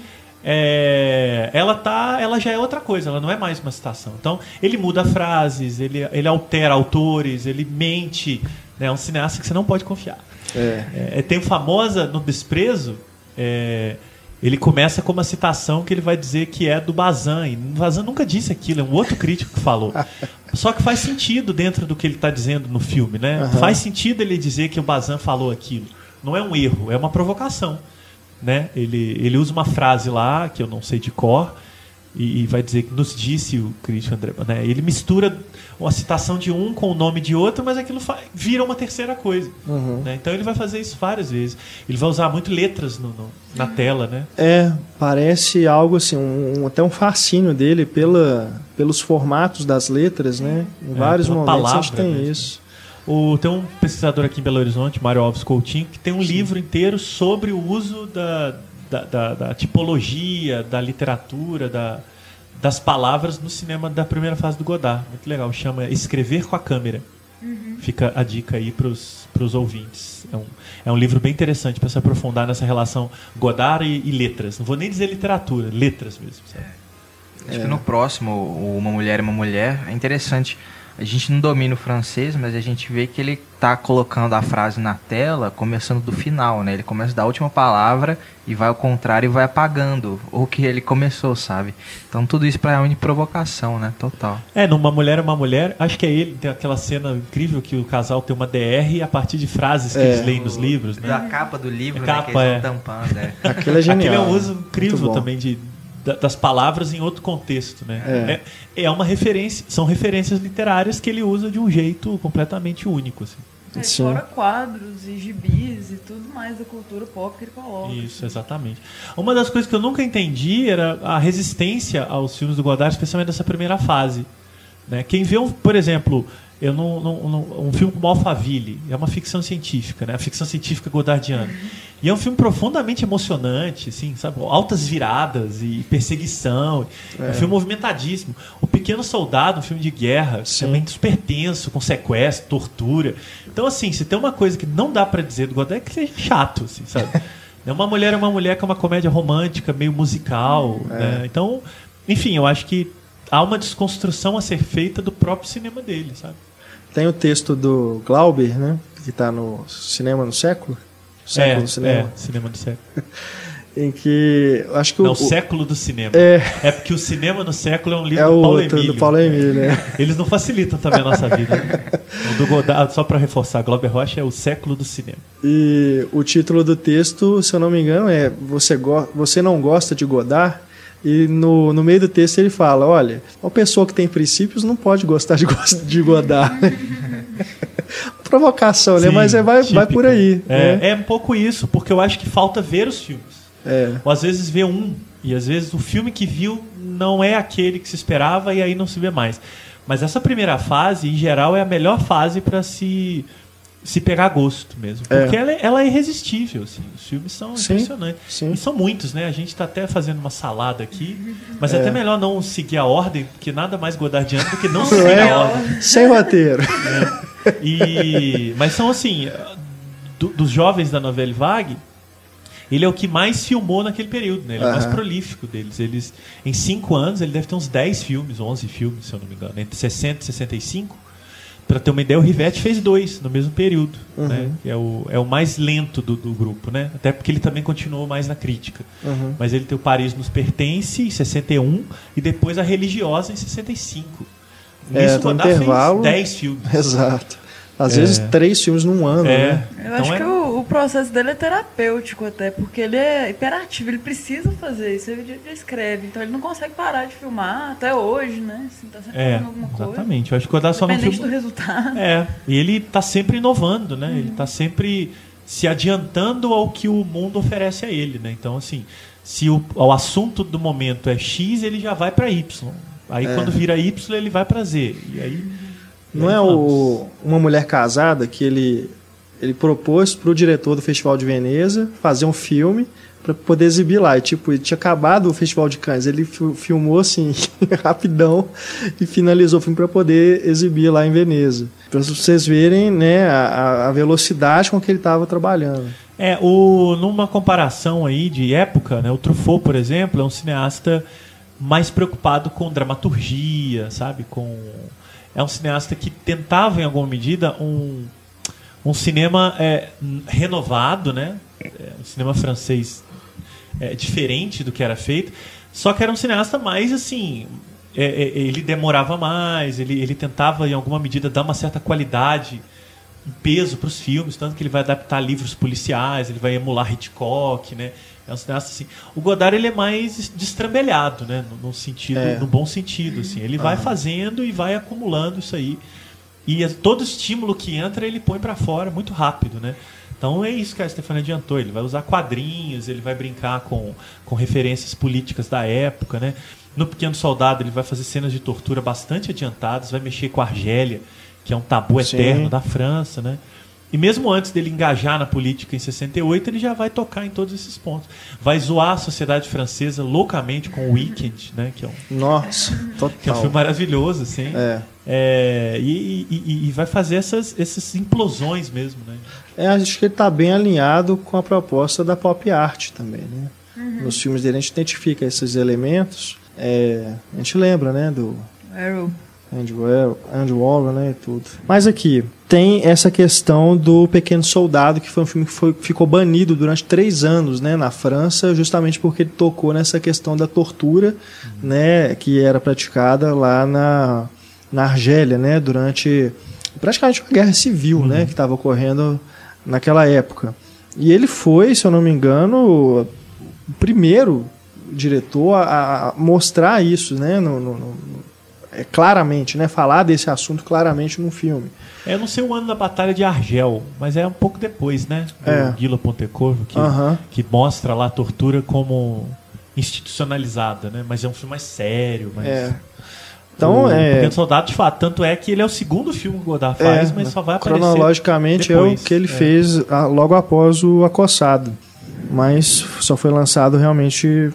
Speaker 3: é, ela tá, ela já é outra coisa, ela não é mais uma citação. Então ele muda frases, ele, ele altera autores, ele mente, né? é um cineasta que você não pode confiar.
Speaker 2: É.
Speaker 3: É, tem famosa no desprezo. é, ele começa com uma citação que ele vai dizer que é do Bazan. E o Bazan nunca disse aquilo, é um outro crítico que falou. Só que faz sentido dentro do que ele está dizendo no filme, né?
Speaker 2: Aham.
Speaker 3: Faz sentido ele dizer que o Bazan falou aquilo. Não é um erro, é uma provocação. Né? Ele, ele usa uma frase lá, que eu não sei de cor, e, vai dizer que nos disse o crítico André. Né? Ele mistura uma citação de um com o nome de outro, mas aquilo vira uma terceira coisa.
Speaker 2: Uhum.
Speaker 3: né? Então ele vai fazer isso várias vezes. Ele vai usar muito letras no- no- na tela, né?
Speaker 2: É, parece algo assim, um, um- até um fascínio dele pela, pelos formatos das letras, né? Em vários
Speaker 3: pela
Speaker 2: momentos a gente
Speaker 3: palavra
Speaker 2: tem
Speaker 3: mesmo.
Speaker 2: isso.
Speaker 3: O, tem um pesquisador aqui em Belo Horizonte, Mário Alves Coutinho, que tem um livro inteiro sobre o uso da, da, da- da tipologia, da literatura, da- das palavras no cinema da primeira fase do Godard. Muito legal. Chama Escrever com a Câmera. Fica a dica aí para os ouvintes. É um, é um livro bem interessante para se aprofundar nessa relação Godard e, e letras. Não vou nem dizer literatura, letras mesmo. sabe?
Speaker 5: Acho que no próximo, Uma Mulher e Uma Mulher, é interessante. A gente não domina o francês, mas a gente vê que ele tá colocando a frase na tela, começando do final, né? Ele começa da última palavra e vai ao contrário e vai apagando o que ele começou, sabe? Então tudo isso pra uma provocação, né? Total.
Speaker 3: É, numa mulher é uma mulher, acho que é ele, tem aquela cena incrível que o casal tem uma DR a partir de frases que
Speaker 2: É.
Speaker 3: eles leem nos livros,
Speaker 5: Da
Speaker 3: né?
Speaker 5: capa do livro,
Speaker 3: A
Speaker 5: né?
Speaker 3: capa,
Speaker 5: Que eles
Speaker 3: é.
Speaker 5: estão tampando, é.
Speaker 2: Aquilo é genial.
Speaker 3: Aquele é um uso
Speaker 2: Muito
Speaker 3: incrível também de, da- das palavras em outro contexto, né?
Speaker 2: É.
Speaker 3: É, é uma referência, são referências literárias que ele usa de um jeito completamente único, assim.
Speaker 4: É, fora quadros e gibis e tudo mais da cultura pop que ele coloca.
Speaker 3: Isso, exatamente. Uma das coisas que eu nunca entendi era a resistência aos filmes do Godard, especialmente dessa primeira fase. Né? Quem vê, um, por exemplo, eu não, não- não- um filme como Alphaville, é uma ficção científica, né? a ficção científica godardiana. E é um filme profundamente emocionante, assim, sabe? altas viradas e perseguição. É, um filme movimentadíssimo. O Pequeno Soldado, um filme de guerra,
Speaker 2: Sim.
Speaker 3: também super tenso, com sequestro, tortura. Então, assim, se tem uma coisa que não dá pra dizer do Godard é que seja chato, assim, sabe? É Uma Mulher é uma Mulher que é uma comédia romântica, meio musical. né? Então, enfim, eu acho que há uma desconstrução a ser feita do próprio cinema dele, sabe?
Speaker 2: Tem o texto do Glauber, né? Que está no Cinema no Século. Século
Speaker 3: é,
Speaker 2: do Cinema.
Speaker 3: é, cinema do século.
Speaker 2: Em que. Acho que
Speaker 3: Não,
Speaker 2: o,
Speaker 3: século do cinema.
Speaker 2: É.
Speaker 3: É porque o cinema no século é um livro
Speaker 2: é
Speaker 3: do Paulo Emílio.
Speaker 2: do Paulo Emílio, né?
Speaker 3: Eles não facilitam também a nossa vida. né? O do Godard, só para reforçar, Glauber Rocha é o século do cinema.
Speaker 2: E o título do texto, se eu não me engano, é Você, go você não gosta de Godard? E no, no meio do texto ele fala: Olha, uma pessoa que tem princípios não pode gostar de, de Godard. Provocação, né?
Speaker 3: Sim,
Speaker 2: Mas é, vai, vai por aí.
Speaker 3: É,
Speaker 2: né?
Speaker 3: é um pouco isso, porque eu acho que falta ver os filmes.
Speaker 2: É.
Speaker 3: Ou às vezes vê um, e às vezes o filme que viu não é aquele que se esperava e aí não se vê mais. Mas essa primeira fase, em geral, é a melhor fase para se se pegar gosto mesmo.
Speaker 2: É.
Speaker 3: Porque ela, é- ela é irresistível, assim. Os filmes são
Speaker 2: Sim,
Speaker 3: impressionantes.
Speaker 2: sim.
Speaker 3: E são muitos, né? A gente está até fazendo uma salada aqui, mas é
Speaker 2: É.
Speaker 3: até melhor não seguir a ordem, porque nada mais godardiano do que não seguir
Speaker 2: é?
Speaker 3: a ordem.
Speaker 2: Sem roteiro.
Speaker 3: E, mas são assim, do- dos jovens da novela Vague, ele é o que mais filmou naquele período, né? Ele é o mais prolífico deles. Eles, em cinco anos, ele deve ter uns 10 filmes, 11 filmes, se eu não me engano, entre 60 e 65. Pra ter uma ideia, o Rivette fez dois no mesmo período.
Speaker 2: Uhum.
Speaker 3: Né? É, o, é o mais lento do, do grupo, né? Até porque ele também continuou mais na crítica.
Speaker 2: Uhum.
Speaker 3: Mas ele tem o Paris nos Pertence em 61 e depois a Religiosa em 65.
Speaker 2: É,
Speaker 3: Nisso,
Speaker 2: tem um
Speaker 3: Godard fez
Speaker 2: intervalo.
Speaker 3: 10 filmes.
Speaker 2: Exato. Às
Speaker 3: É.
Speaker 2: vezes três filmes num ano,
Speaker 3: É.
Speaker 2: né?
Speaker 4: Eu
Speaker 3: Então
Speaker 4: acho
Speaker 3: é-
Speaker 4: que o, o processo dele é terapêutico até, porque ele é hiperativo, ele precisa fazer isso, ele já escreve, então ele não consegue parar de filmar até hoje, né? Assim, tá sempre
Speaker 3: É,
Speaker 4: alguma coisa.
Speaker 3: exatamente. Eu acho que o Godard só não
Speaker 4: Independente
Speaker 3: filma...
Speaker 4: do resultado.
Speaker 3: É, e ele tá sempre inovando, né? Ele tá sempre se adiantando ao que o mundo oferece a ele, né? Então, assim, se o, o assunto do momento é X, ele já vai para Y. Aí
Speaker 2: É.
Speaker 3: quando vira Y, ele vai para Z. E aí
Speaker 2: Não é o, uma mulher casada que ele Ele propôs para o diretor do Festival de Veneza fazer um filme para poder exibir lá. E, tipo, ele tinha acabado o Festival de Cannes. Ele filmou assim, rapidão, e finalizou o filme para poder exibir lá em Veneza. Para vocês verem né, a, a velocidade com que ele estava trabalhando.
Speaker 3: É, o, numa comparação aí de época, né, o Truffaut, por exemplo, é um cineasta mais preocupado com dramaturgia, sabe? Com é um cineasta que tentava em alguma medida um, um cinema é, renovado, né? É, um cinema francês é, diferente do que era feito. Só que era um cineasta mais assim. É, é, ele demorava mais, ele, ele tentava em alguma medida dar uma certa qualidade um peso para os filmes, tanto que ele vai adaptar livros policiais, ele vai emular Hitchcock, né? É um cineasta assim. O Godard ele é mais destrambelhado, né? No, no sentido, é. no bom sentido, assim. Ele vai fazendo e vai acumulando isso aí. E é, todo estímulo que entra ele põe para fora muito rápido, né? Então é isso que a Stefania adiantou. Ele vai usar quadrinhos, ele vai brincar com, com referências políticas da época, né? No Pequeno Soldado ele vai fazer cenas de tortura bastante adiantadas, vai mexer com a Argélia que é um tabu Sim. eterno da França, né? E mesmo antes dele engajar na política em 68, ele já vai tocar em todos esses pontos. Vai zoar a sociedade francesa loucamente com o Weekend, né? Que é um,
Speaker 2: Nossa, total.
Speaker 3: Que é um filme maravilhoso, assim.
Speaker 2: É.
Speaker 3: é e, e, e, vai fazer essas, essas implosões mesmo, né?
Speaker 2: É, acho que ele está bem alinhado com a proposta da pop art também, né? Uhum. Nos filmes dele a gente identifica esses elementos. É, a gente lembra, né, do...
Speaker 4: Arrow.
Speaker 2: Andy Warhol, né, e tudo. Mas aqui, tem essa questão do Pequeno Soldado, que foi um filme que foi, ficou banido durante três anos, né, na França, justamente porque ele tocou nessa questão da tortura, uhum. né, que era praticada lá na, na Argélia, né, durante praticamente uma guerra civil, né, uhum. né, que estava ocorrendo naquela época. E ele foi, se eu não me engano, o primeiro diretor a, a mostrar isso, né, no, no, no é, claramente, né? Falar desse assunto claramente num filme.
Speaker 3: É, eu não sei o ano da Batalha de Argel, mas é um pouco depois, né? Do
Speaker 2: é.
Speaker 3: Guila Pontecorvo, que, que mostra lá a tortura como institucionalizada, né? Mas é um filme mais sério, mais...
Speaker 2: É. Então, o é.
Speaker 3: Pequeno Soldado, de fato, tanto é que ele é o segundo filme que o Godard faz, é, mas só vai aparecer.
Speaker 2: Cronologicamente
Speaker 3: depois.
Speaker 2: é o que ele é. fez logo após o Acossado. Mas só foi lançado realmente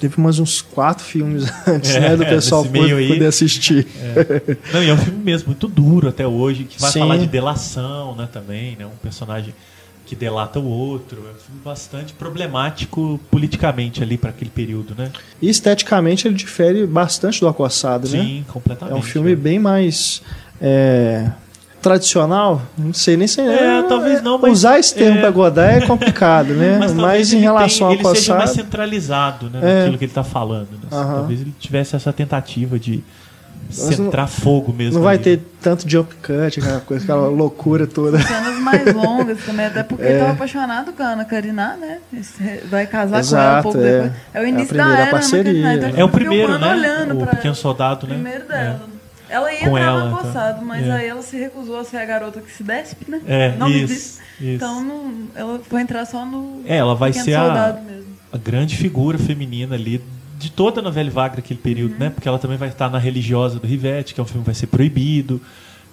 Speaker 2: teve mais uns quatro filmes antes, é, né? Do pessoal poder, poder assistir.
Speaker 3: É. Não, e é um filme mesmo muito duro até hoje, que vai Sim. falar de delação, né? Também, né? Um personagem que delata o outro. É um filme bastante problemático politicamente ali para aquele período, né?
Speaker 2: E esteticamente ele difere bastante do Acossado, né?
Speaker 3: Sim, completamente.
Speaker 2: É um filme é. bem mais é, tradicional, não sei nem se
Speaker 3: é, é talvez não, mas
Speaker 2: usar esse termo é, para Godard é complicado, né? mas, mas em relação
Speaker 3: tem,
Speaker 2: ao ele seja
Speaker 3: mais centralizado, né, é. naquilo que ele está falando. Né? Talvez ele tivesse essa tentativa de centrar não, fogo mesmo.
Speaker 2: Não vai ali. ter tanto jump cut, aquela coisa, aquela loucura toda.
Speaker 4: Cenas mais longas também, até porque é. ele estava apaixonado com a Ana Karina, né? Vai casar Exato, com ela um pouco é. depois. É o início é da era,
Speaker 2: parceria.
Speaker 4: Ana
Speaker 3: é o primeiro, né? O Pequeno Soldado, né?
Speaker 4: Primeiro dela. É. Ela ia com ela, no passado, então. mas é. aí ela se recusou a ser a garota que se despe, né?
Speaker 3: É, não isso, isso.
Speaker 4: Então não, ela foi entrar só no.
Speaker 3: É, ela vai ser a, a grande figura feminina ali de toda a novela Vaga daquele período, uhum. né? Porque ela também vai estar na Religiosa do Rivette, que é um filme que vai ser proibido.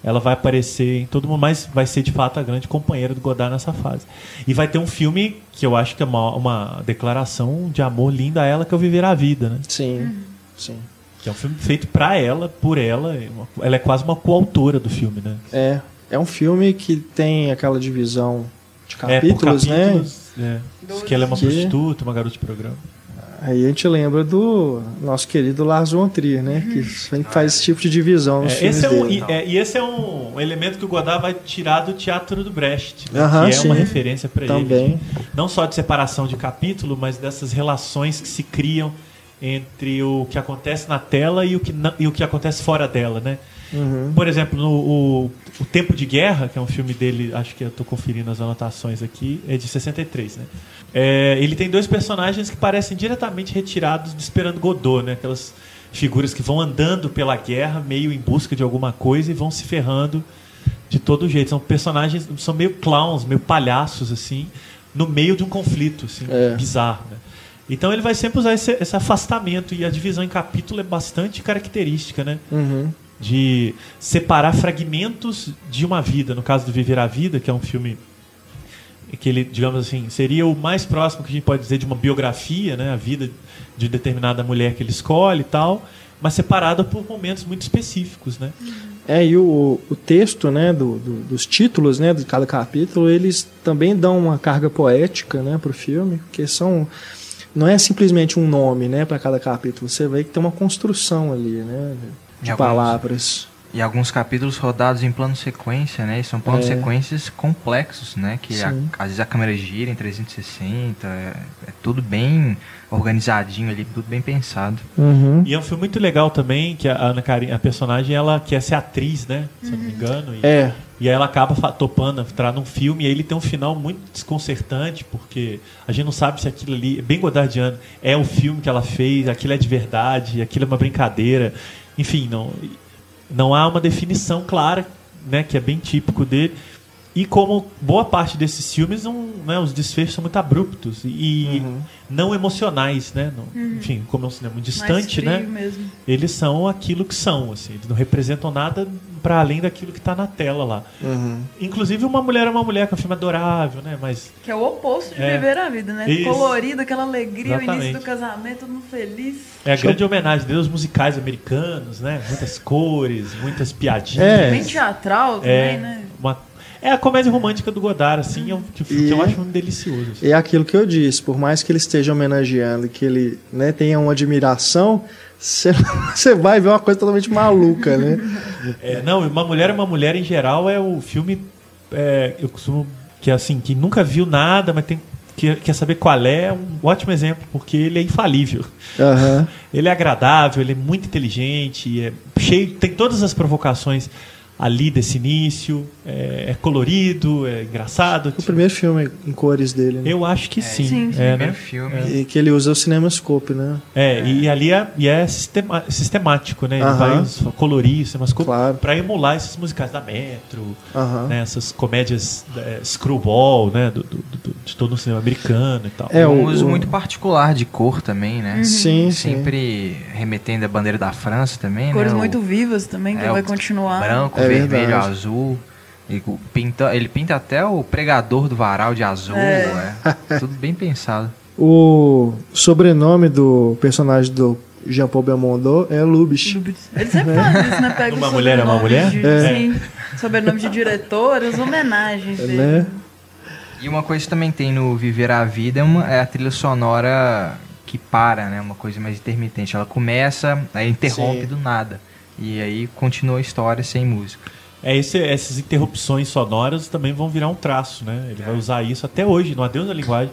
Speaker 3: Ela vai aparecer em todo mundo, mas vai ser de fato a grande companheira do Godard nessa fase. E vai ter um filme que eu acho que é uma, uma declaração de amor linda a ela, que é o Viver a Vida, né?
Speaker 2: Sim, uhum. sim.
Speaker 3: Que é um filme feito para ela, por ela. Ela é quase uma coautora do filme, né?
Speaker 2: É. É um filme que tem aquela divisão de capítulos, é, capítulos
Speaker 3: né? É. Que ela é uma que... prostituta, uma garota de programa.
Speaker 2: Aí a gente lembra do nosso querido Lars von Trier, né? Que faz esse tipo de divisão nos é, filmes
Speaker 3: esse é
Speaker 2: um,
Speaker 3: dele. É, e esse é um elemento que o Godard vai tirar do teatro do Brecht, né? que é
Speaker 2: sim.
Speaker 3: uma referência para ele.
Speaker 2: Também.
Speaker 3: Não só de separação de capítulo, mas dessas relações que se criam entre o que acontece na tela e o que, não, e o que acontece fora dela, né?
Speaker 2: Uhum.
Speaker 3: Por exemplo, no o, o, Tempo de Guerra, que é um filme dele, acho que eu estou conferindo as anotações aqui, é de 63, né? É, ele tem dois personagens que parecem diretamente retirados de Esperando Godot, né? Aquelas figuras que vão andando pela guerra, meio em busca de alguma coisa e vão se ferrando de todo jeito. São personagens, são meio clowns, meio palhaços, assim, no meio de um conflito, assim,
Speaker 2: é.
Speaker 3: bizarro, né? Então ele vai sempre usar esse, esse, afastamento e a divisão em capítulo é bastante característica, né?
Speaker 2: Uhum.
Speaker 3: de separar fragmentos de uma vida. No caso do Viver a Vida, que é um filme que ele, digamos assim, seria o mais próximo que a gente pode dizer de uma biografia, né? A vida de determinada mulher que ele escolhe e tal, mas separada por momentos muito específicos, né?
Speaker 2: É, e o, o texto, né, do, do- dos títulos, né, de cada capítulo, eles também dão uma carga poética, né, pro filme, porque são não é simplesmente um nome, né, para cada capítulo, você vê que tem uma construção ali, né, de
Speaker 5: E alguns-
Speaker 2: palavras.
Speaker 5: E alguns capítulos rodados em plano sequência, né? E são planos
Speaker 2: É.
Speaker 5: sequências complexos, né? Que a- às vezes a câmera gira em 360, é, é tudo bem organizadinho ali, tudo bem pensado.
Speaker 2: Uhum.
Speaker 3: E é um filme muito legal também, que a Ana Karin, a personagem, ela quer ser atriz, né? Se eu não me engano. E,
Speaker 2: É,
Speaker 3: e aí ela acaba topando entrar num filme e aí ele tem um final muito desconcertante, porque a gente não sabe se aquilo ali, é bem godardiano, é o filme que ela fez, aquilo é de verdade, aquilo é uma brincadeira. Enfim, não, não há uma definição clara, né? Que é bem típico dele. E como boa parte desses filmes, não, né, os desfechos são muito abruptos e não emocionais, né? Não- Enfim, como é um cinema distante, né?
Speaker 4: mesmo.
Speaker 3: eles são aquilo que são, assim, eles não representam nada para além daquilo que está na tela lá.
Speaker 2: uhum.
Speaker 3: Inclusive uma mulher é uma mulher, que é um filme adorável, né? Mas
Speaker 4: Que é o oposto de
Speaker 3: É.
Speaker 4: viver a vida, né?
Speaker 3: Isso.
Speaker 4: Colorido, aquela alegria, o
Speaker 3: Exatamente.
Speaker 4: início do casamento, todo mundo feliz.
Speaker 3: é a grande homenagem aos musicais americanos, né? Muitas cores, muitas piadinhas.
Speaker 2: É.
Speaker 4: Bem teatral também,
Speaker 3: É,
Speaker 4: né?
Speaker 3: É a comédia romântica do Godard, assim, é um- que, que eu
Speaker 2: E-
Speaker 3: acho muito delicioso. assim.
Speaker 2: E é aquilo que eu disse, por mais que ele esteja homenageando, que ele né, tenha uma admiração, você vai ver uma coisa totalmente maluca, né?
Speaker 3: É, não, Uma Mulher é uma Mulher, em geral, é o filme. é, eu costumo. Que assim, que nunca viu nada, mas tem, que, quer saber qual é, é um ótimo exemplo, porque ele é infalível.
Speaker 2: Aham.
Speaker 3: Ele é agradável, ele é muito inteligente, é cheio, tem todas as provocações ali desse início, é, é colorido, é engraçado.
Speaker 2: O primeiro filme em cores dele, né?
Speaker 3: Eu acho que sim.
Speaker 4: Sim, sim.
Speaker 3: É,
Speaker 5: Primeiro
Speaker 3: né?
Speaker 5: filme.
Speaker 2: E que ele usa o cinemascope, né?
Speaker 3: É, e ali é, e é sistema- sistemático, né? Ele
Speaker 2: Aham.
Speaker 3: vai colorir o cinemascope
Speaker 2: Claro.
Speaker 3: para emular esses musicais da Metro,
Speaker 2: Aham.
Speaker 3: né? essas comédias é, screwball, né? Do, do- do- de todo o cinema americano e tal.
Speaker 2: É,
Speaker 5: um
Speaker 2: o-
Speaker 5: uso
Speaker 2: o-
Speaker 5: muito particular de cor também, né?
Speaker 2: Sim, sim.
Speaker 5: Sempre remetendo à bandeira da França também,
Speaker 4: Cores
Speaker 5: né? O
Speaker 4: muito vivas também, que
Speaker 5: é,
Speaker 4: vai
Speaker 5: o
Speaker 4: continuar.
Speaker 5: Branco,
Speaker 2: É
Speaker 5: vermelho,
Speaker 2: verdade.
Speaker 5: azul. E pinta, ele pinta até o pregador do varal de azul.
Speaker 4: É.
Speaker 5: É. Tudo bem pensado.
Speaker 2: O sobrenome do personagem do Jean-Paul Belmondo é Lubitsch.
Speaker 4: Ele sempre faz isso, né? Pega
Speaker 3: Uma mulher é uma mulher?
Speaker 4: De,
Speaker 2: É.
Speaker 4: Sim, sobrenome de diretores, homenagens dele.
Speaker 2: Né?
Speaker 5: E uma coisa que também tem no Viver a Vida é, uma, é a trilha sonora que para, né? Uma coisa mais intermitente. Ela começa, aí interrompe
Speaker 2: Sim.
Speaker 5: do nada. E aí continua a história sem música.
Speaker 3: É, esse- essas interrupções sonoras também vão virar um traço, né? Ele vai usar isso até hoje, no Adeus da Linguagem.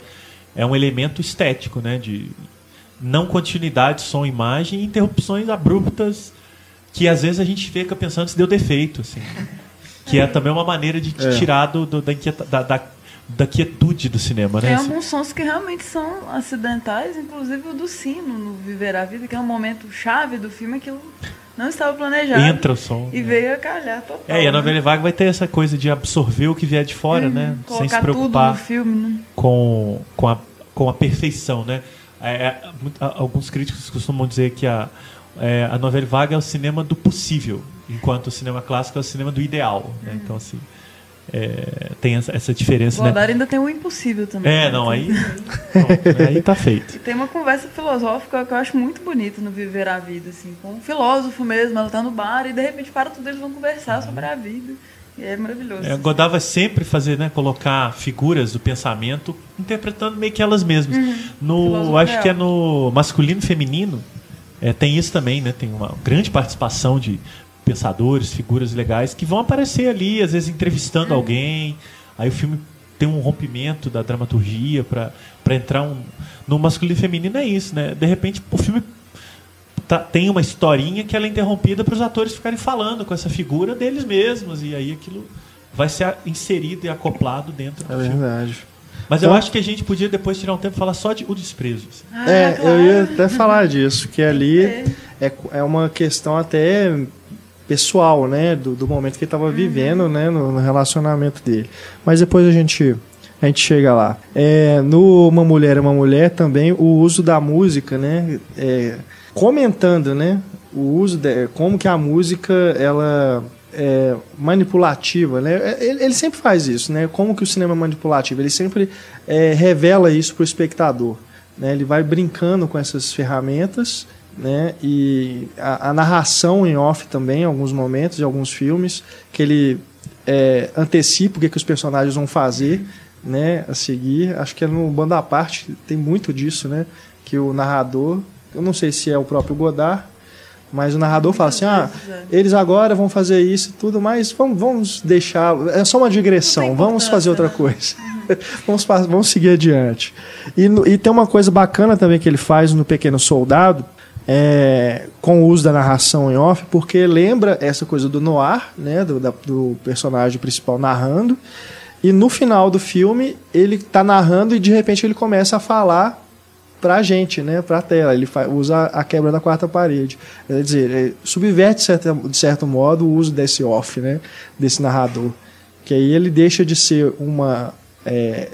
Speaker 3: É um elemento estético, né? De não continuidade, som, imagem e interrupções abruptas que às vezes a gente fica pensando se deu defeito, assim. Que é também uma maneira de te
Speaker 2: É.
Speaker 3: tirar do, do- da, inquieta- da, da, da quietude do cinema, né?
Speaker 4: Tem
Speaker 3: Assim,
Speaker 4: alguns sons que realmente são acidentais, inclusive o do sino no Viver a Vida, que é um momento chave do filme que não estava planejado.
Speaker 3: Entra o som.
Speaker 4: E
Speaker 3: né?
Speaker 4: veio a calhar total.
Speaker 3: É, e a
Speaker 4: né?
Speaker 3: novela vaga vai ter essa coisa de absorver o que vier de fora, né? Sem se
Speaker 4: tudo
Speaker 3: preocupar
Speaker 4: filme, né?
Speaker 3: com, com, a, com a perfeição, né? É, é, alguns críticos costumam dizer que a, é, a novela vaga é o cinema do possível, enquanto o cinema clássico é o cinema do ideal. né? Então, assim, é, tem essa, essa diferença, né?
Speaker 4: Godard ainda tem o impossível também.
Speaker 3: É,
Speaker 4: né?
Speaker 3: não, aí, né? aí tá feito.
Speaker 4: E tem uma conversa filosófica que eu acho muito bonita no Viver a Vida, assim, com um filósofo mesmo, ela tá no bar e de repente para tudo eles vão conversar sobre a vida. E é maravilhoso.
Speaker 3: É, Godard vai sempre fazer, né, colocar figuras do pensamento interpretando meio que elas mesmas. No,
Speaker 4: Uhum. Filósofo
Speaker 3: acho
Speaker 4: real.
Speaker 3: que é no masculino e feminino, é, tem isso também, né? Tem uma grande participação de pensadores, figuras legais que vão aparecer ali, às vezes entrevistando
Speaker 4: Uhum.
Speaker 3: alguém. Aí o filme tem um rompimento da dramaturgia para entrar um no masculino e feminino é isso, né? De repente o filme tá- tem uma historinha que ela é interrompida para os atores ficarem falando com essa figura deles mesmos e aí aquilo vai ser inserido e acoplado dentro do
Speaker 2: É
Speaker 3: filme.
Speaker 2: verdade.
Speaker 3: Mas eu
Speaker 2: Então-
Speaker 3: acho que a gente podia depois tirar um tempo e falar só de O Desprezo. assim.
Speaker 4: Ah,
Speaker 2: É,
Speaker 4: claro.
Speaker 2: eu ia até falar disso, que ali
Speaker 4: É.
Speaker 2: é, é uma questão até pessoal, né, do, do momento que ele estava vivendo, né, no, no relacionamento dele. Mas depois a gente a gente chega lá. É, no Uma Mulher é uma Mulher também o uso da música, né, é, comentando, né, o uso de, como que a música ela é manipulativa, né? Ele, ele, sempre faz isso, né? Como que o cinema é manipulativo? Ele sempre é, revela isso para o espectador, né? Ele vai brincando com essas ferramentas, né? E a, a narração em off também, em alguns momentos, de alguns filmes, que ele é, antecipa o que, que os personagens vão fazer, né? A seguir. Acho que é no Banda à Parte tem muito disso, né? Que o narrador, eu não sei se é o próprio Godard mas o narrador fala assim: ah, é. eles agora vão fazer isso e tudo, mas vamos, vamos deixar. É só uma digressão, vamos fazer outra né? coisa. vamos, vamos seguir adiante. E, e tem uma coisa bacana também que ele faz no Pequeno Soldado, é, com o uso da narração em off, porque lembra essa coisa do noir, né, do, da, do personagem principal narrando. E no final do filme, ele está narrando e de repente ele começa a falar para a gente, né, para a tela. Ele usa a quebra da quarta parede. Quer dizer, subverte de certo, de certo modo o uso desse off, né, desse narrador. Que aí ele deixa de ser uma. É,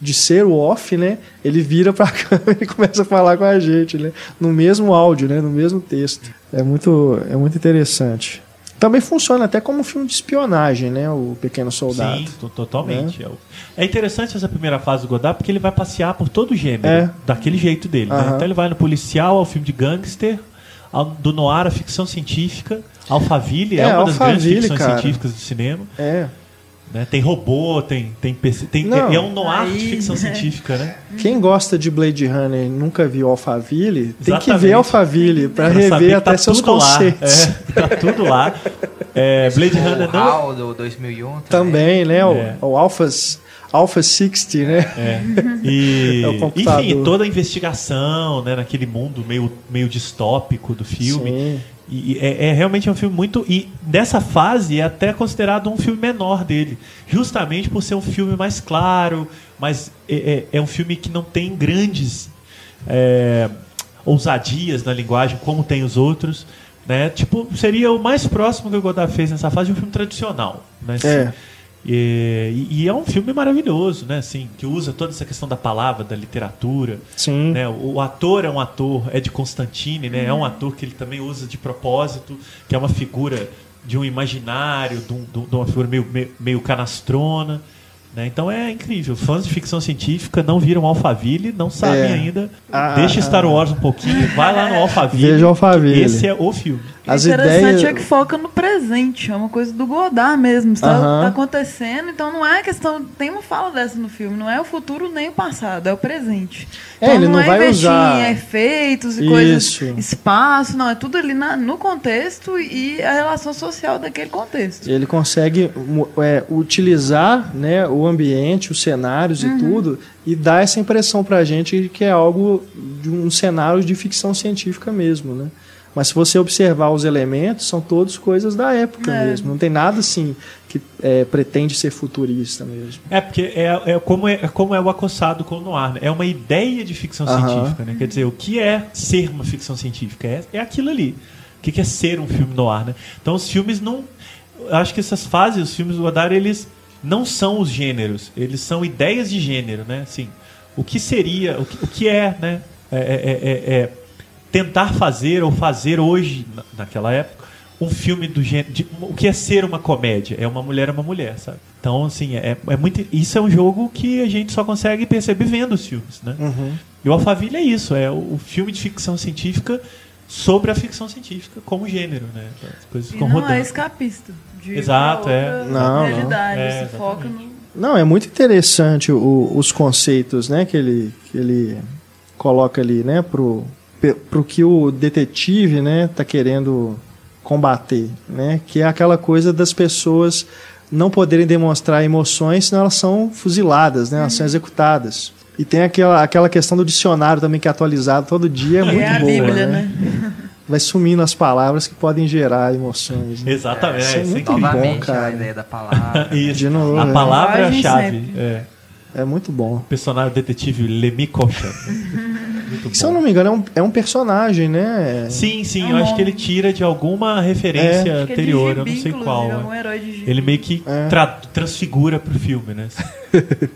Speaker 2: de ser o off, né? Ele vira para a câmera e começa a falar com a gente, né? No mesmo áudio, né? No mesmo texto. É muito, é muito interessante. Também funciona até como um filme de espionagem, né? O Pequeno Soldado.
Speaker 3: Sim, totalmente. Né? É interessante essa primeira fase do Godard porque ele vai passear por todo o gênero, é. daquele jeito dele. Né? Então ele vai no policial, ao filme de gangster, ao, do noir à ficção científica. Alphaville é, é uma das grandes ficções cara. científicas do cinema.
Speaker 2: É.
Speaker 3: Né? Tem robô, tem, tem, tem Não, é um noir aí, de ficção científica, né?
Speaker 2: Quem gosta de Blade Runner e nunca viu Alphaville, tem que ver Alphaville para rever até tá seus conceitos.
Speaker 3: Lá. É, tá tudo lá. É, Blade o Runner
Speaker 5: não. do 2001
Speaker 2: também, também né? É. O, o Alphas Alpha 60, né?
Speaker 3: É. E, é enfim, toda a investigação, né, naquele mundo meio, meio distópico do filme. Sim. E é, é, realmente um filme muito. E dessa fase é até considerado um filme menor dele. Justamente por ser um filme mais claro, mas é, é, é um filme que não tem grandes é, ousadias na linguagem, como tem os outros. Né? Tipo, seria o mais próximo que o Godard fez nessa fase de um filme tradicional. Né? Assim,
Speaker 2: é.
Speaker 3: E, e, é um filme maravilhoso, né? Assim, que usa toda essa questão da palavra, da literatura.
Speaker 2: Sim.
Speaker 3: Né? O, o ator é um ator, é de Constantine, né? Uhum. É um ator que ele também usa de propósito, que é uma figura de um imaginário, de, um, de uma figura meio, meio, meio canastrona. Né? Então é incrível. Fãs de ficção científica não viram Alphaville, não sabem é. ainda. Ah, Deixa ah, Star Wars um pouquinho, vai lá no Alphaville.
Speaker 2: Veja Alphaville.
Speaker 3: Esse é o filme.
Speaker 4: As interessante ideias... é que foca no presente, é uma coisa do Godard mesmo. Está tá acontecendo, então não é questão. Tem uma fala dessa no filme, não é o futuro nem o passado, é o presente.
Speaker 2: É, então, ele não, não é vai
Speaker 4: investir
Speaker 2: usar
Speaker 4: em efeitos e Isso. coisas, espaço, não, é tudo ali na, no contexto e a relação social daquele contexto.
Speaker 2: Ele consegue é, utilizar né, o ambiente, os cenários uhum. e tudo, e dar essa impressão pra gente que é algo de um cenário de ficção científica mesmo, né? Mas se você observar os elementos, são todos coisas da época é. mesmo. Não tem nada assim que é, pretende ser futurista mesmo.
Speaker 3: É, porque é, é, como, é, é como é o acossado com o noir. Né? É uma ideia de ficção científica. Né? Quer dizer, o que é ser uma ficção científica? É, é aquilo ali. O que é ser um filme noir? Né? Então os filmes não. Acho que essas fases, os filmes do Godard, eles não são os gêneros. Eles são ideias de gênero. Né? Assim, o que seria, o que, o que é, né? é, é, é tentar fazer ou fazer hoje, naquela época, um filme do gênero. De, o que é ser uma comédia? É uma mulher é uma mulher, sabe? Então, assim, é, é muito. Isso é um jogo que a gente só consegue perceber vendo os filmes, né?
Speaker 2: Uhum.
Speaker 3: E o Alphaville é isso, é o, o, filme de ficção científica sobre a ficção científica como gênero, né?
Speaker 4: As coisas ficam e não rodando. é escapista.
Speaker 3: Exato, é.
Speaker 2: Não,
Speaker 4: realidade, não. É, se foca no...
Speaker 2: Não, é muito interessante o, os conceitos, né, que ele, que ele coloca ali, né, pro, para o que o detetive né está querendo combater né que é aquela coisa das pessoas não poderem demonstrar emoções senão elas são fuziladas né elas são uhum. executadas e tem aquela, aquela questão do dicionário também que é atualizado todo dia é muito é a boa
Speaker 4: Bíblia,
Speaker 2: né? né? vai sumindo as palavras que podem gerar emoções
Speaker 3: né? exatamente
Speaker 5: é, é muito bom cara a ideia da palavra
Speaker 3: Isso. De novo, a palavra é a chave é.
Speaker 2: é muito bom
Speaker 3: o personagem detetive Cochin
Speaker 2: se eu não me engano, é um, é um personagem, né?
Speaker 3: Sim, sim. eu acho que ele tira de alguma referência é. anterior, eu não sei qual.
Speaker 4: É.
Speaker 3: Ele meio que é. tra transfigura pro filme, né?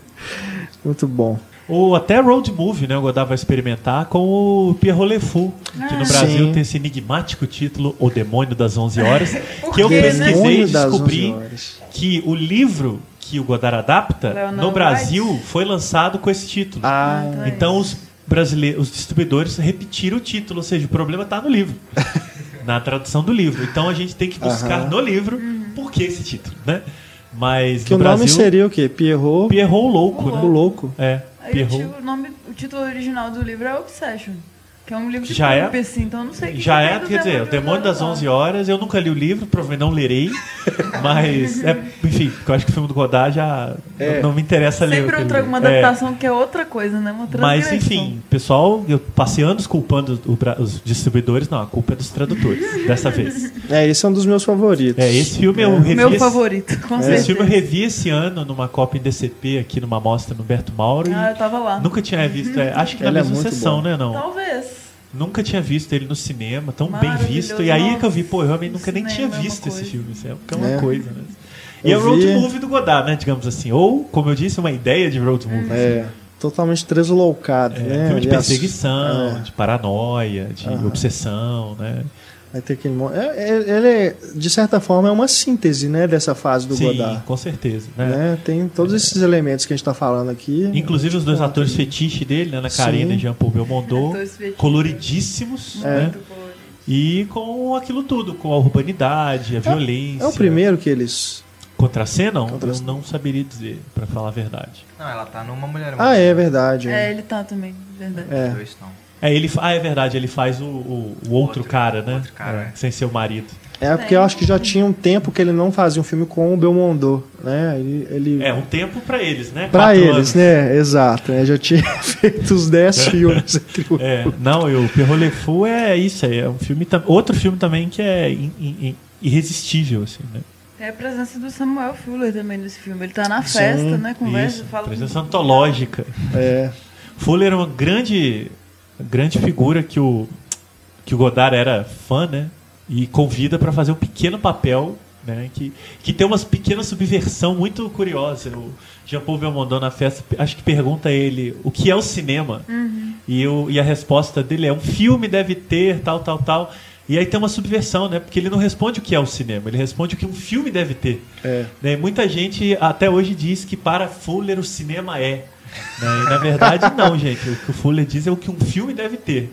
Speaker 2: Muito bom.
Speaker 3: Ou até road movie, né? O Godard vai experimentar com o Pierrot Le Fou, que no Brasil
Speaker 2: Sim.
Speaker 3: tem esse enigmático título O Demônio das 11 Horas, que eu
Speaker 4: né?
Speaker 3: pesquisei e descobri
Speaker 2: 11 horas.
Speaker 3: que o livro que o Godard adapta
Speaker 4: Leonardo
Speaker 3: no Brasil foi lançado com esse título.
Speaker 2: Ah,
Speaker 4: é
Speaker 3: Então os brasileiros, os distribuidores repetiram o título, ou seja, o problema está no livro. na tradução do livro. Então a gente tem que buscar
Speaker 2: Aham.
Speaker 3: no livro por que esse título, né? Mas
Speaker 2: que
Speaker 3: no
Speaker 2: o nome
Speaker 3: Brasil,
Speaker 2: seria o quê? Pierrot,
Speaker 3: Pierrot o Louco, né?
Speaker 2: o Louco.
Speaker 3: É,
Speaker 4: Aí o,
Speaker 3: Pierrot.
Speaker 4: o nome, o título original do livro é Obsession. Que é um livro de
Speaker 3: Já é?
Speaker 4: assim, então eu não sei o que
Speaker 3: Já
Speaker 4: que
Speaker 3: é,
Speaker 4: do
Speaker 3: quer dizer, o Demônio das
Speaker 4: Horas
Speaker 3: 11 Horas, eu nunca li o livro, provavelmente não lerei, mas, é, enfim, eu acho que o filme do Godard já
Speaker 2: É.
Speaker 3: não me interessa ler.
Speaker 4: Sempre
Speaker 3: aquele
Speaker 4: outra,
Speaker 3: livro.
Speaker 4: uma
Speaker 3: É.
Speaker 4: adaptação que é outra coisa, né? Uma
Speaker 3: Mas enfim, pessoal, eu passei anos culpando os distribuidores, não, a culpa é dos tradutores, dessa vez.
Speaker 2: É, esse é um dos meus favoritos.
Speaker 3: É, esse filme eu revi.
Speaker 4: Meu
Speaker 3: esse-
Speaker 4: favorito, com
Speaker 3: Esse
Speaker 4: certeza.
Speaker 3: filme eu revi esse ano numa Copa em DCP aqui numa mostra no Berto Mauro
Speaker 4: Ah, eu
Speaker 3: e
Speaker 4: tava lá.
Speaker 3: nunca tinha visto, é, acho que na
Speaker 2: Ele é
Speaker 3: mesma sessão,
Speaker 2: bom.
Speaker 3: né, não?
Speaker 4: Talvez.
Speaker 3: Nunca tinha visto ele no cinema, tão bem visto. E aí é que eu vi, pô, eu realmente nunca nem tinha
Speaker 4: é
Speaker 3: visto esse filme. Isso é é uma
Speaker 2: É.
Speaker 3: coisa, né? E é
Speaker 2: Eu
Speaker 3: o road
Speaker 2: vi-
Speaker 3: movie do Godard, né, digamos assim. Ou, como eu disse, uma ideia de road movie.
Speaker 2: É, totalmente deslocado,
Speaker 3: É,
Speaker 2: né?
Speaker 3: filme de perseguição,
Speaker 2: é.
Speaker 3: de paranoia, de
Speaker 2: Aham.
Speaker 3: obsessão, né?
Speaker 2: Vai ter aquele é, é- ele, é, de certa forma, é uma síntese, né, dessa fase do
Speaker 3: Sim,
Speaker 2: Godard.
Speaker 3: com certeza. Né?
Speaker 2: Né? Tem todos esses elementos que a gente está falando aqui.
Speaker 3: Inclusive os dois atores fetiche dele, né, Ana Karina
Speaker 2: Sim.
Speaker 3: e Jean-Paul Belmondo, coloridíssimos,
Speaker 2: É.
Speaker 3: né? E com aquilo tudo, com a urbanidade, a violência.
Speaker 2: É o primeiro que eles.
Speaker 3: Contracenam?
Speaker 2: Contracenam.
Speaker 3: Eu não saberia dizer, pra falar a verdade.
Speaker 5: Não, ela tá numa mulher.
Speaker 2: Ah, é verdade.
Speaker 4: É,
Speaker 2: É.
Speaker 4: ele tá também, verdade.
Speaker 2: É.
Speaker 5: Os dois estão.
Speaker 3: É, ele, fa- ah, é verdade, ele faz o, o- o outro,
Speaker 5: Outro-
Speaker 3: cara, né?
Speaker 5: outro cara, é.
Speaker 3: Sem ser o marido.
Speaker 2: É porque eu acho que já tinha um tempo que ele não fazia um filme com o Belmondo, né? Ele, ele
Speaker 3: É, um tempo pra eles, né?
Speaker 2: Pra
Speaker 3: Quatro
Speaker 2: eles,
Speaker 3: anos.
Speaker 2: né? Exato. né? Já tinha feito os 10 filmes entre o
Speaker 3: É, não, e o Pierrot Le Fou é isso aí, é um filme, tam- outro filme também que é in- in- in- irresistível, assim, né?
Speaker 4: Tem a presença do Samuel Fuller também nesse filme. Ele tá na
Speaker 2: Sim,
Speaker 4: festa, né? Conversa,
Speaker 3: Isso,
Speaker 4: fala.
Speaker 3: presença antológica.
Speaker 2: É,
Speaker 3: Fuller é uma grande, grande figura que o, que o Godard era fã, né? E convida para fazer um pequeno papel, né? Que, que tem umas pequenas subversão muito curiosa. O Jean-Paul Belmondo na festa, acho que pergunta a ele o que é o cinema. E, o, e a resposta dele é um filme deve ter, tal, tal, tal. E aí tem uma subversão, né? Porque ele não responde o que é o cinema, ele responde o que um filme deve ter.
Speaker 2: é.
Speaker 3: Né? Muita gente até hoje diz que para Fuller o cinema é. Né? E na verdade, não, gente. O que o Fuller diz é o que um filme deve ter.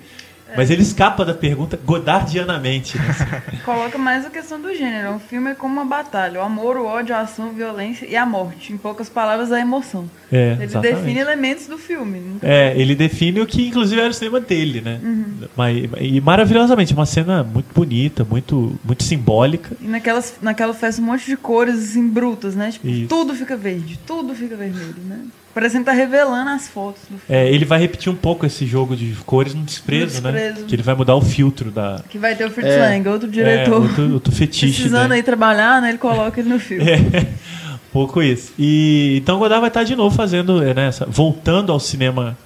Speaker 3: Mas ele escapa da pergunta godardianamente. Né?
Speaker 4: Coloca mais a questão do gênero. Um filme é como uma batalha. O amor, o ódio, a ação, a violência e a morte. Em poucas palavras, a emoção.
Speaker 3: É,
Speaker 4: Ele
Speaker 3: exatamente.
Speaker 4: define elementos do filme.
Speaker 3: É, ele define o que inclusive era o cinema dele, né?
Speaker 4: Uhum.
Speaker 3: Mas, e maravilhosamente, uma cena muito bonita, muito, muito simbólica.
Speaker 4: E naquelas, naquela festa um monte de cores assim, brutas, né? Tipo, tudo fica verde, tudo fica vermelho, né? Parecendo que tá revelando as fotos do filme.
Speaker 3: É, ele vai repetir um pouco esse jogo de cores no desprezo,
Speaker 4: No
Speaker 3: né?
Speaker 4: desprezo.
Speaker 3: Que ele vai mudar o filtro da.
Speaker 4: Que vai ter o Fritz
Speaker 2: É.
Speaker 4: Lang, outro
Speaker 3: É,
Speaker 4: diretor.
Speaker 3: outro, outro fetiche.
Speaker 4: Precisando
Speaker 3: né?
Speaker 4: aí trabalhar, né? Ele coloca ele no filme.
Speaker 3: É, pouco isso. E então Godard vai estar de novo fazendo, é, né, essa- voltando ao cinema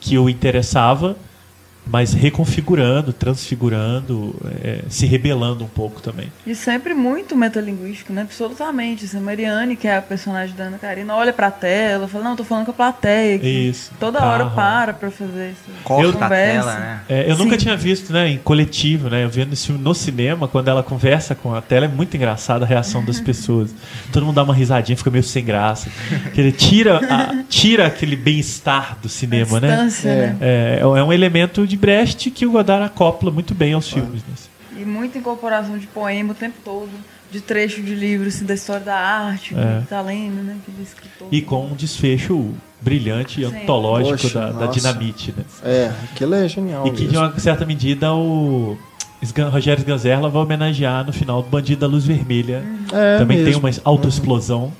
Speaker 3: que o interessava, mas reconfigurando, transfigurando, é, se rebelando um pouco também.
Speaker 4: E sempre muito metalinguístico, né? Absolutamente. Essa Mariane, que é a personagem da Ana Karina, olha pra tela, fala, não, tô falando com a plateia aqui.
Speaker 3: Isso.
Speaker 4: Toda
Speaker 3: Carro.
Speaker 4: hora para pra fazer isso.
Speaker 5: Corta a
Speaker 4: Conversa.
Speaker 5: tela, né?
Speaker 3: É, eu
Speaker 4: Sim.
Speaker 3: nunca tinha visto, né, em coletivo, né, eu vendo esse filme no cinema, quando ela conversa com a tela, é muito engraçada a reação das pessoas. Todo mundo dá uma risadinha, fica meio sem graça. Que ele tira, a- tira aquele bem-estar do cinema, né?
Speaker 2: É.
Speaker 4: né?
Speaker 3: É, é um elemento de Brecht que o Godard acopla muito bem aos filmes. né?
Speaker 4: E muita incorporação de poema o tempo todo, de trecho de livro assim, da história da arte,
Speaker 3: É.
Speaker 4: que tá lendo, né? Aquele escritor.
Speaker 3: E com um desfecho brilhante e
Speaker 4: Sim.
Speaker 3: antológico
Speaker 2: Poxa,
Speaker 3: da, da dinamite. Né?
Speaker 2: É, aquilo é genial.
Speaker 3: E que, de
Speaker 2: mesmo.
Speaker 3: uma certa medida, o Rogério Sganzerla vai homenagear no final do Bandido da Luz Vermelha.
Speaker 2: É
Speaker 3: Também tem
Speaker 2: mesmo.
Speaker 3: uma autoexplosão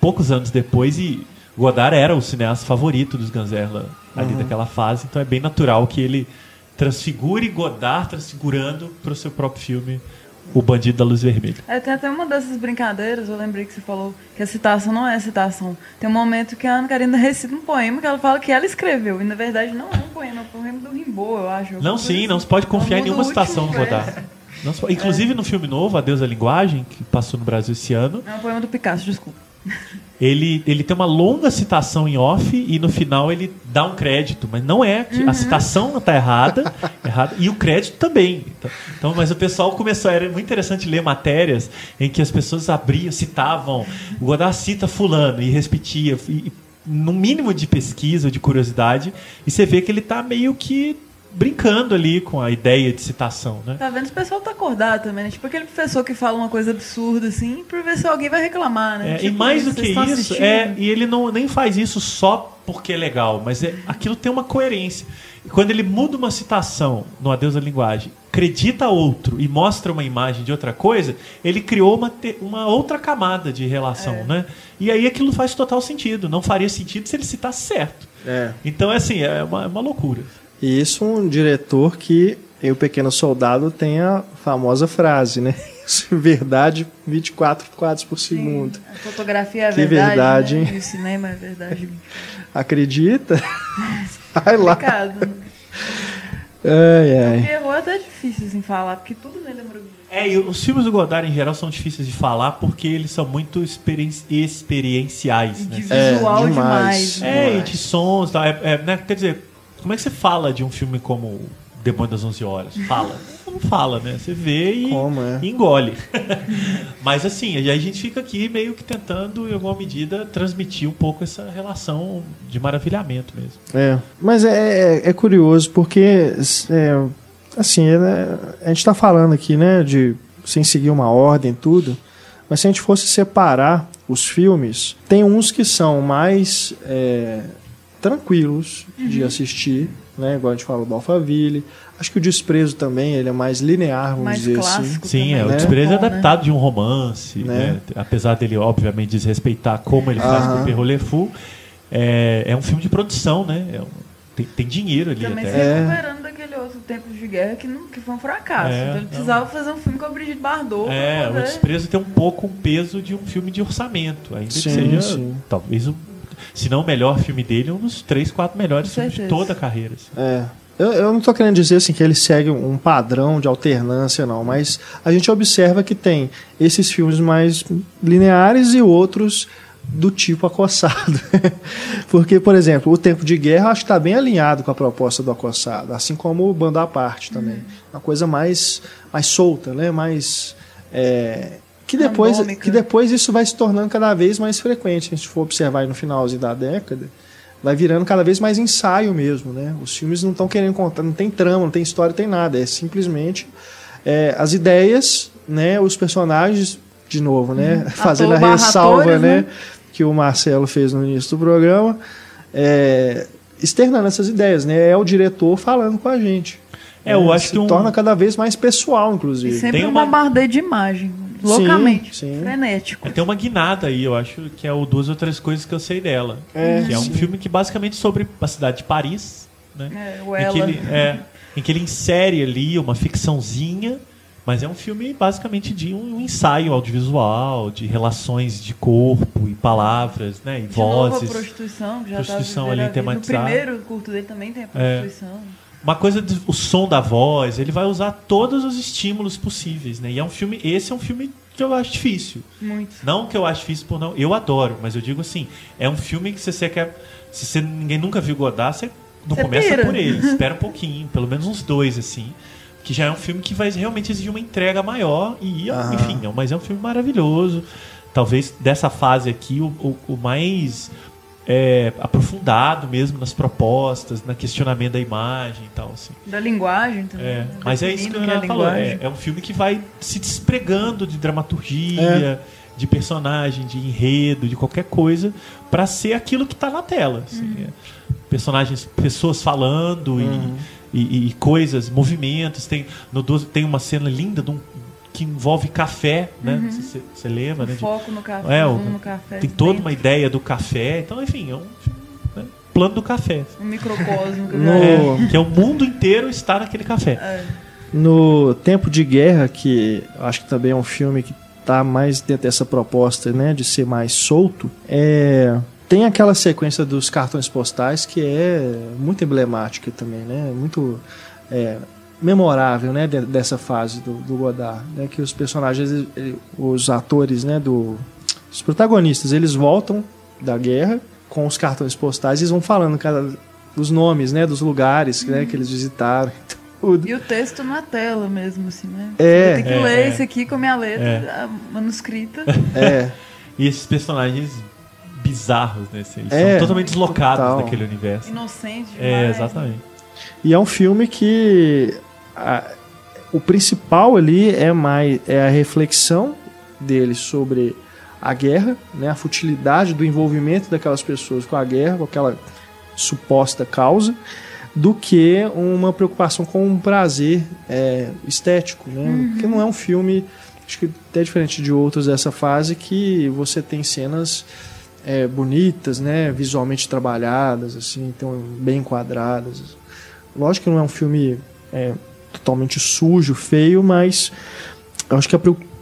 Speaker 3: poucos anos depois e Godard era o cineasta favorito dos Ganzerla ali
Speaker 2: Uhum.
Speaker 3: daquela fase, então é bem natural que ele transfigure Godard transfigurando para o seu próprio filme O Bandido da Luz Vermelha.
Speaker 4: É, tem até uma dessas brincadeiras, eu lembrei que você falou que a citação não é citação. Tem um momento que a Ana Karina recita um poema que ela fala que ela escreveu. E na verdade não é um poema, é um poema do Rimbaud, eu acho.
Speaker 3: Não, sim,
Speaker 4: coisa
Speaker 3: não
Speaker 4: assim.
Speaker 3: se pode confiar em nenhuma citação do
Speaker 4: último
Speaker 3: Godard. Não Inclusive no filme novo, Adeus à Linguagem, que passou no Brasil esse ano,
Speaker 4: É um poema do Picasso, desculpa.
Speaker 3: ele, ele tem uma longa citação em off e no final ele dá um crédito, mas não é. A citação está errada, errada e o crédito também. Então, então, mas o pessoal começou. Era muito interessante ler matérias em que as pessoas abriam, citavam. O Godard cita Fulano e repetia. E, no mínimo de pesquisa, de curiosidade, e você vê que ele está meio que brincando ali com a ideia de citação, né?
Speaker 4: Tá vendo? O pessoal tá acordado também, né? Tipo aquele professor que fala uma coisa absurda assim, pra ver se alguém vai reclamar, né?
Speaker 3: É,
Speaker 4: tipo,
Speaker 3: e mais do que isso,
Speaker 4: assistindo.
Speaker 3: é, e ele não nem faz isso só porque é legal, mas é, aquilo tem uma coerência. E quando ele muda uma citação no Adeus da Linguagem, acredita outro e mostra uma imagem de outra coisa, ele criou uma, te- uma outra camada de relação,
Speaker 4: É.
Speaker 3: né? E aí aquilo faz total sentido. Não faria sentido se ele citasse certo.
Speaker 2: É.
Speaker 3: Então, é assim, é uma, é uma loucura.
Speaker 2: E isso um diretor que em O Pequeno Soldado tem a famosa frase, né? Isso é verdade 24 quadros por segundo.
Speaker 4: A fotografia é
Speaker 2: Que
Speaker 4: verdade.
Speaker 2: verdade,
Speaker 4: né?
Speaker 2: hein?
Speaker 4: O cinema é verdade.
Speaker 2: Acredita? Vai lá.
Speaker 4: Complicado.
Speaker 2: Ai, ai.
Speaker 4: Terror é até difícil assim falar, porque tudo nele é maravilhoso.
Speaker 3: É, e os filmes do Godard em geral são difíceis de falar porque eles são muito experen- experienciais, né?
Speaker 4: De
Speaker 2: É,
Speaker 4: visual
Speaker 2: demais.
Speaker 4: demais. né?
Speaker 3: É, e de sons, tá? É, é, né? quer dizer, como é que você fala de um filme como Demônio das 11 Horas? Fala. Não fala, né? Você vê e,
Speaker 2: Como é?
Speaker 3: e engole. Mas assim, aí a gente fica aqui meio que tentando, em alguma medida, transmitir um pouco essa relação de maravilhamento mesmo.
Speaker 2: É, mas é, é, é curioso porque, é, assim, é, né, a gente está falando aqui, né, de sem seguir uma ordem tudo, mas se a gente fosse separar os filmes, tem uns que são mais é, tranquilos de assistir, né, igual a gente falou do Alphaville. Acho que o Desprezo também, ele é mais linear, vamos
Speaker 4: Mais
Speaker 2: dizer assim.
Speaker 3: Sim, é,
Speaker 2: né?
Speaker 3: o Desprezo é
Speaker 4: Bom, né?
Speaker 3: adaptado de um romance,
Speaker 2: Né?
Speaker 3: né? apesar dele, obviamente, desrespeitar como ele faz com o Perro Fou, é, é um filme de produção, né? É um- tem, tem dinheiro ali
Speaker 4: Também se
Speaker 3: até.
Speaker 2: É.
Speaker 4: recuperando daquele outro tempo de guerra que, não, que foi um fracasso.
Speaker 3: É,
Speaker 4: então ele
Speaker 3: não.
Speaker 4: precisava fazer um filme com a Brigitte Bardot.
Speaker 3: É, o Desprezo tem um pouco o peso de um filme de orçamento. Ainda que
Speaker 2: Sim,
Speaker 3: seja,
Speaker 2: sim.
Speaker 3: talvez, o, se não o melhor filme dele, um dos três, quatro melhores filmes de toda a carreira. assim.
Speaker 2: É. Eu, eu não estou querendo dizer assim que ele segue um padrão de alternância, não, mas a gente observa que tem esses filmes mais lineares e outros do tipo acossado. Porque, por exemplo, o Tempo de Guerra eu acho que está bem alinhado com a proposta do acossado, assim como o Bando à Parte também. Uma coisa mais, mais solta, né? mais. é, que, depois,
Speaker 4: Randômica.
Speaker 2: que depois isso vai se tornando cada vez mais frequente. Se a gente for observar aí no finalzinho da década, vai virando cada vez mais ensaio mesmo, né? Os filmes não estão querendo contar, não tem trama, não tem história, não tem nada. É simplesmente é, as ideias, né? Os personagens, de novo, né? Fazendo a
Speaker 4: Ator barra
Speaker 2: ressalva,
Speaker 4: atores,
Speaker 2: né?
Speaker 4: né?
Speaker 2: Que o Marcelo fez no início do programa, é, externando essas ideias, né? É o diretor falando com a gente.
Speaker 3: É, eu
Speaker 2: né?
Speaker 3: acho
Speaker 2: Se
Speaker 3: que um-
Speaker 2: torna cada vez mais pessoal,
Speaker 4: E
Speaker 2: inclusive.
Speaker 4: sempre
Speaker 3: Tem
Speaker 4: um
Speaker 3: uma-
Speaker 4: bombardeio de imagem. Loucamente.
Speaker 2: sim.
Speaker 4: Frenético.
Speaker 3: É, Tem uma guinada aí, eu acho que é o duas ou três coisas que eu sei dela.
Speaker 2: É,
Speaker 3: que é um
Speaker 2: sim.
Speaker 3: filme que basicamente sobre a cidade de Paris, né?
Speaker 4: É, o
Speaker 3: em, que
Speaker 4: Ela.
Speaker 3: ele, é, em que ele insere ali uma ficçãozinha, mas é um filme basicamente de um, ensaio audiovisual, de relações de corpo e palavras, né? E
Speaker 4: De novo, a
Speaker 3: vozes.
Speaker 4: prostituição, que já
Speaker 3: Prostituição
Speaker 4: tá
Speaker 3: ali
Speaker 4: a
Speaker 3: tematizada.
Speaker 4: No primeiro curto dele também tem a
Speaker 3: É. Uma coisa do o som da voz, ele vai usar todos os estímulos possíveis, né? E é um filme, esse é um filme que eu acho difícil.
Speaker 4: Muito.
Speaker 3: Não que eu acho difícil por não, eu adoro, mas eu digo assim, é um filme que se você quer, se você, ninguém nunca viu Godard, você não
Speaker 4: Você
Speaker 3: começa
Speaker 4: pira.
Speaker 3: por ele, espera um pouquinho, pelo menos uns dois assim, que já é um filme que vai realmente exigir uma entrega maior e, enfim, é- mas é um filme maravilhoso. Talvez dessa fase aqui o, o- o mais é, aprofundado mesmo nas propostas, no questionamento da imagem e tal, assim.
Speaker 4: Da linguagem também.
Speaker 3: É,
Speaker 4: né?
Speaker 3: mas é isso que o
Speaker 4: Definindo
Speaker 3: Renato falou.
Speaker 4: linguagem.
Speaker 3: É, é um filme que vai se despregando de dramaturgia, de personagem, de enredo, de qualquer coisa, pra ser aquilo que tá na tela. assim.
Speaker 4: Uhum.
Speaker 3: É, personagens, pessoas falando e- e, e coisas, movimentos. Tem, no 12 tem uma cena linda de um- que envolve café, né? Você você lembra, né? De-
Speaker 4: foco no café,
Speaker 3: é, o-
Speaker 4: no café.
Speaker 3: tem toda
Speaker 4: dentro,
Speaker 3: uma ideia do café. Então, enfim, é um né, plano do café.
Speaker 4: Um microcosmo. que
Speaker 2: No-
Speaker 4: já-
Speaker 3: É, que é o mundo inteiro está naquele café.
Speaker 4: É.
Speaker 2: No Tempo de Guerra, que acho que também é um filme que tá mais dentro dessa proposta, né, de ser mais solto, é tem aquela sequência dos cartões postais que é muito emblemática também, né, muito é, memorável, né, de- dessa fase do, do Godard, né, que os personagens, os atores, né, do Os protagonistas, eles voltam da guerra com os cartões postais e eles vão falando cada, os nomes, né, dos lugares né, que eles visitaram. Tudo.
Speaker 4: E o texto na tela mesmo, assim, né?
Speaker 2: É.
Speaker 4: Tem que
Speaker 3: É,
Speaker 4: ler
Speaker 3: é.
Speaker 4: isso aqui com a minha letra
Speaker 3: É.
Speaker 4: a manuscrita.
Speaker 2: É,
Speaker 3: E esses personagens bizarros, né? assim, Eles
Speaker 2: É,
Speaker 3: são totalmente deslocados
Speaker 2: total.
Speaker 3: daquele universo.
Speaker 4: Inocente demais.
Speaker 3: É, exatamente.
Speaker 2: E é um filme que a- o principal ali é mais é a reflexão dele sobre a guerra, né, a futilidade do envolvimento daquelas pessoas com a guerra, com aquela suposta causa, do que uma preocupação com um prazer é, estético, né? Porque não é um filme, acho que até diferente de outros dessa fase, que você tem cenas é, bonitas, né, visualmente trabalhadas, assim, então bem enquadradas. Lógico que não é um filme é, totalmente sujo, feio, mas eu acho que a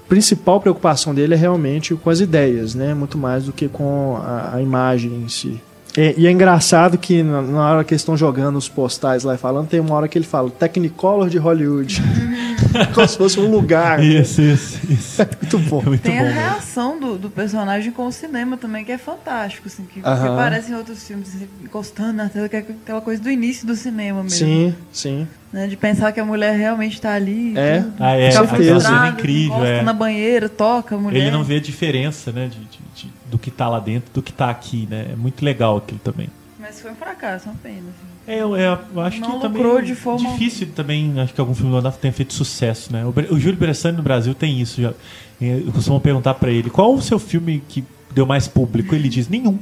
Speaker 2: principal preocupação dele é realmente com as ideias, né? Muito mais do que com a, a imagem em si. É, e é engraçado que na, na hora que eles estão jogando os postais lá e falando, tem uma hora que ele fala Technicolor de Hollywood. Como se fosse um lugar. né?
Speaker 3: Isso, isso, isso.
Speaker 2: Muito bom.
Speaker 3: É muito
Speaker 4: Tem
Speaker 3: bom.
Speaker 4: a reação do, personagem com o cinema também, que é fantástico, assim, que, que
Speaker 2: Aham.
Speaker 4: aparece em outros filmes, assim, encostando na tela, que é aquela coisa do início do cinema mesmo.
Speaker 2: Sim, sim.
Speaker 4: Né, de pensar que a mulher realmente tá ali.
Speaker 2: É.
Speaker 4: tudo.
Speaker 3: Ah, é,
Speaker 4: Encontra
Speaker 3: incrível, é.
Speaker 4: na banheira, toca a mulher.
Speaker 3: Ele não vê a diferença, né, de, de- de- do que tá lá dentro do que tá aqui, né? É muito legal aquilo também.
Speaker 4: Mas foi um fracasso, uma pena. Assim.
Speaker 3: É, eu, é, eu acho
Speaker 4: Não
Speaker 3: que também
Speaker 4: lucrou de forma-
Speaker 3: difícil também, acho que algum filme do Andaf tenha feito sucesso, né? O, o Júlio Bressani no Brasil tem isso. Já, eu costumo perguntar pra ele, qual o seu filme que deu mais público? Ele diz, nenhum.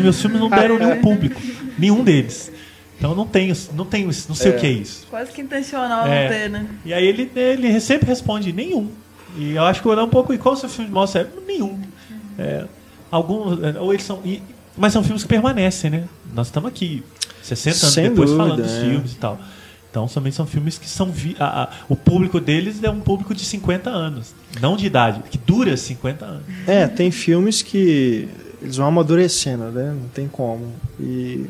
Speaker 3: Meus filmes não deram nenhum público. Nenhum deles. Então não tenho, não tenho, isso, não sei o que é isso.
Speaker 4: Quase que intencional
Speaker 3: É.
Speaker 4: não ter, né?
Speaker 3: E aí ele, ele sempre responde, nenhum. E eu acho que eu olhar um pouco, e qual o seu filme mostra? É, nenhum. É, alguns, é, ou eles são. e- mas são filmes que permanecem, né? Nós estamos aqui 60 anos
Speaker 2: Sem
Speaker 3: depois
Speaker 2: dúvida,
Speaker 3: falando dos
Speaker 2: é.
Speaker 3: filmes e tal. Então também são filmes que são. Vi, a- a- o público deles é um público de 50 anos. Não de idade, que dura 50 anos.
Speaker 2: É, tem filmes que eles vão amadurecendo, né? Não tem como. E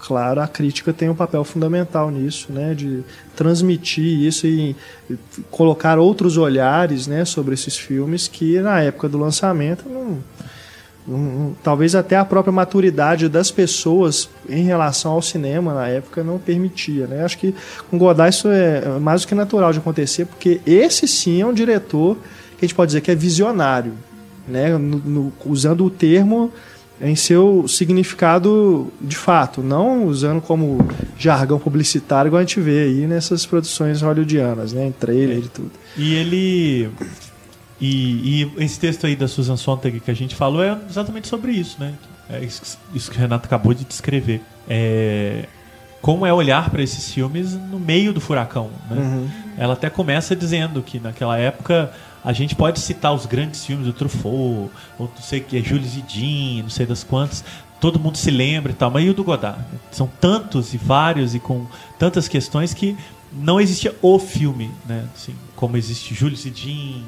Speaker 2: claro, a crítica tem um papel fundamental nisso, né? De transmitir isso e, colocar outros olhares, né? Sobre esses filmes que na época do lançamento não, não- talvez até a própria maturidade das pessoas em relação ao cinema na época não permitia, né? Acho que com Godard isso é mais do que natural de acontecer, porque esse sim é um diretor que a gente pode dizer que é visionário, né? No- no- usando o termo em seu significado de fato, não usando como jargão publicitário igual a gente vê aí nessas produções hollywoodianas, né? Em trailer e tudo.
Speaker 3: E ele. E, e esse texto aí da Susan Sontag que a gente falou é exatamente sobre isso, né? É isso, que o Renato acabou de descrever. É, como é olhar para esses filmes no meio do furacão, né?
Speaker 2: Uhum.
Speaker 3: Ela até começa dizendo que naquela época a gente pode citar os grandes filmes do Truffaut, ou não sei o que, Jules Zidin, não sei das quantas, todo mundo se lembra e tal, mas e o do Godard? São tantos e vários e com tantas questões que não existia o filme, né? Assim, como existe Jules Zidin,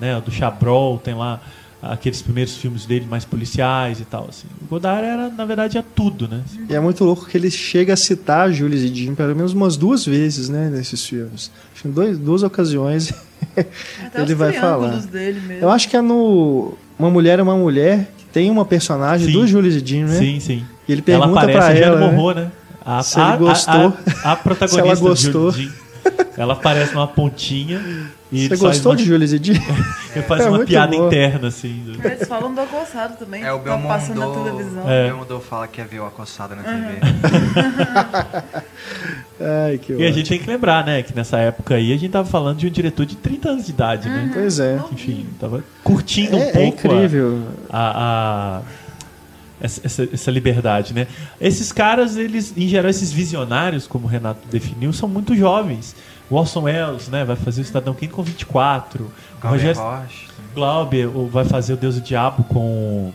Speaker 3: né? O do Chabrol, tem lá aqueles primeiros filmes dele mais policiais e tal, assim. O Godard era, na verdade, é tudo, né?
Speaker 2: E é muito louco que ele chega a citar Jules e Jim pelo menos umas duas vezes, né, nesses filmes. Acho que em dois, duas ocasiões
Speaker 4: Até
Speaker 2: ele
Speaker 4: os
Speaker 2: vai falar.
Speaker 4: dele mesmo.
Speaker 2: Eu acho que é no Uma Mulher é uma Mulher que tem uma personagem
Speaker 3: Sim.
Speaker 2: do Jules e Jim, né?
Speaker 3: Sim, sim.
Speaker 2: E ele
Speaker 3: ela
Speaker 2: pergunta
Speaker 3: aparece
Speaker 2: pra
Speaker 3: a
Speaker 2: ela, né?
Speaker 3: Morro, né? A,
Speaker 2: Se ele gostou.
Speaker 3: A, a, a protagonista
Speaker 2: Se ela
Speaker 3: do
Speaker 2: gostou.
Speaker 3: Jean. Ela aparece numa pontinha e
Speaker 2: Você gostou
Speaker 3: uma,
Speaker 2: de e Jim?
Speaker 3: ele faz
Speaker 2: É
Speaker 3: uma piada
Speaker 2: boa.
Speaker 3: interna, assim.
Speaker 4: Eles falam do acossado também.
Speaker 5: É o
Speaker 4: que tá passando na
Speaker 5: Belmondo.
Speaker 4: televisão.
Speaker 3: É.
Speaker 5: O Belmondo fala que ia ver o acossado na TV.
Speaker 2: Ai, que
Speaker 3: E a
Speaker 2: ótimo.
Speaker 3: gente tem que lembrar, né, que nessa época aí a gente tava falando de um diretor de 30 anos de idade, né?
Speaker 2: Pois é.
Speaker 3: Enfim, tava curtindo um
Speaker 2: É, é
Speaker 3: pouco a-
Speaker 2: incrível.
Speaker 3: a, a- essa, essa- essa liberdade, né? Esses caras, eles, em geral, esses visionários, como o Renato definiu, são muito jovens. O Orson Welles, né, vai fazer o Cidadão Quem com 24. O Rogério
Speaker 5: Rocha.
Speaker 3: Glauber vai fazer o Deus e o Diabo com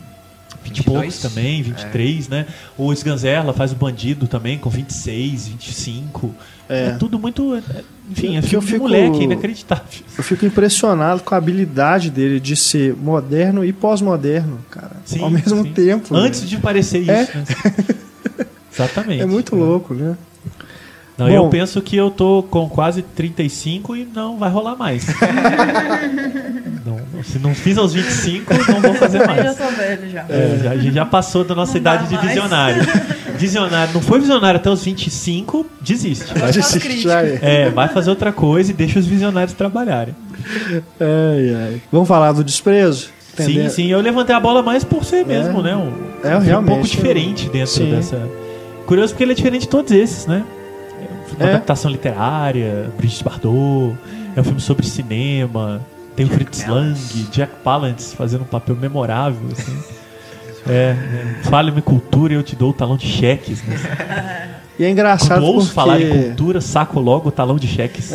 Speaker 3: 20 e
Speaker 5: 22?
Speaker 3: poucos também, 23, né? O Sganzerla faz o Bandido também com 26, 25. É,
Speaker 2: É.
Speaker 3: tudo muito... é, Enfim, é filme
Speaker 2: eu
Speaker 3: de
Speaker 2: fico-
Speaker 3: moleque, é inacreditável.
Speaker 2: Eu fico impressionado com a habilidade dele de ser moderno e pós-moderno, cara.
Speaker 3: Sim,
Speaker 2: ao mesmo
Speaker 3: sim.
Speaker 2: tempo.
Speaker 3: Antes
Speaker 2: né?
Speaker 3: de parecer isso.
Speaker 2: É.
Speaker 3: né? Exatamente.
Speaker 2: É muito louco, né?
Speaker 3: Não,
Speaker 2: Bom.
Speaker 3: eu penso que eu tô com quase 35 e não vai rolar mais. não, Se não fiz aos 25, não vou fazer
Speaker 4: Eu já
Speaker 3: mais.
Speaker 4: tô velho já.
Speaker 3: É, já- a gente já passou da nossa
Speaker 4: Não
Speaker 3: idade de
Speaker 4: mais.
Speaker 3: visionário. Visionário, não foi visionário até os 25, desiste.
Speaker 4: Crítica.
Speaker 2: já é.
Speaker 3: É, vai fazer outra coisa e deixa os visionários trabalharem.
Speaker 2: Ai, ai. Vamos falar do desprezo?
Speaker 3: Sim,
Speaker 2: Entender-
Speaker 3: sim, eu levantei a bola mais por ser mesmo, né? Um,
Speaker 2: É,
Speaker 3: um filme um
Speaker 2: realmente,
Speaker 3: pouco diferente dentro
Speaker 2: sim.
Speaker 3: dessa. Curioso porque ele é diferente de todos esses, né? Uma
Speaker 2: É.
Speaker 3: adaptação literária, Brigitte Bardot, é um filme sobre cinema, tem o Fritz Lang, Jack Palance fazendo um papel memorável, assim. É, é. fale-me cultura e eu te dou o talão de cheques. Né?
Speaker 2: E é engraçado
Speaker 3: Quando ouço
Speaker 2: porque
Speaker 3: falar em cultura, saco logo o talão de cheques.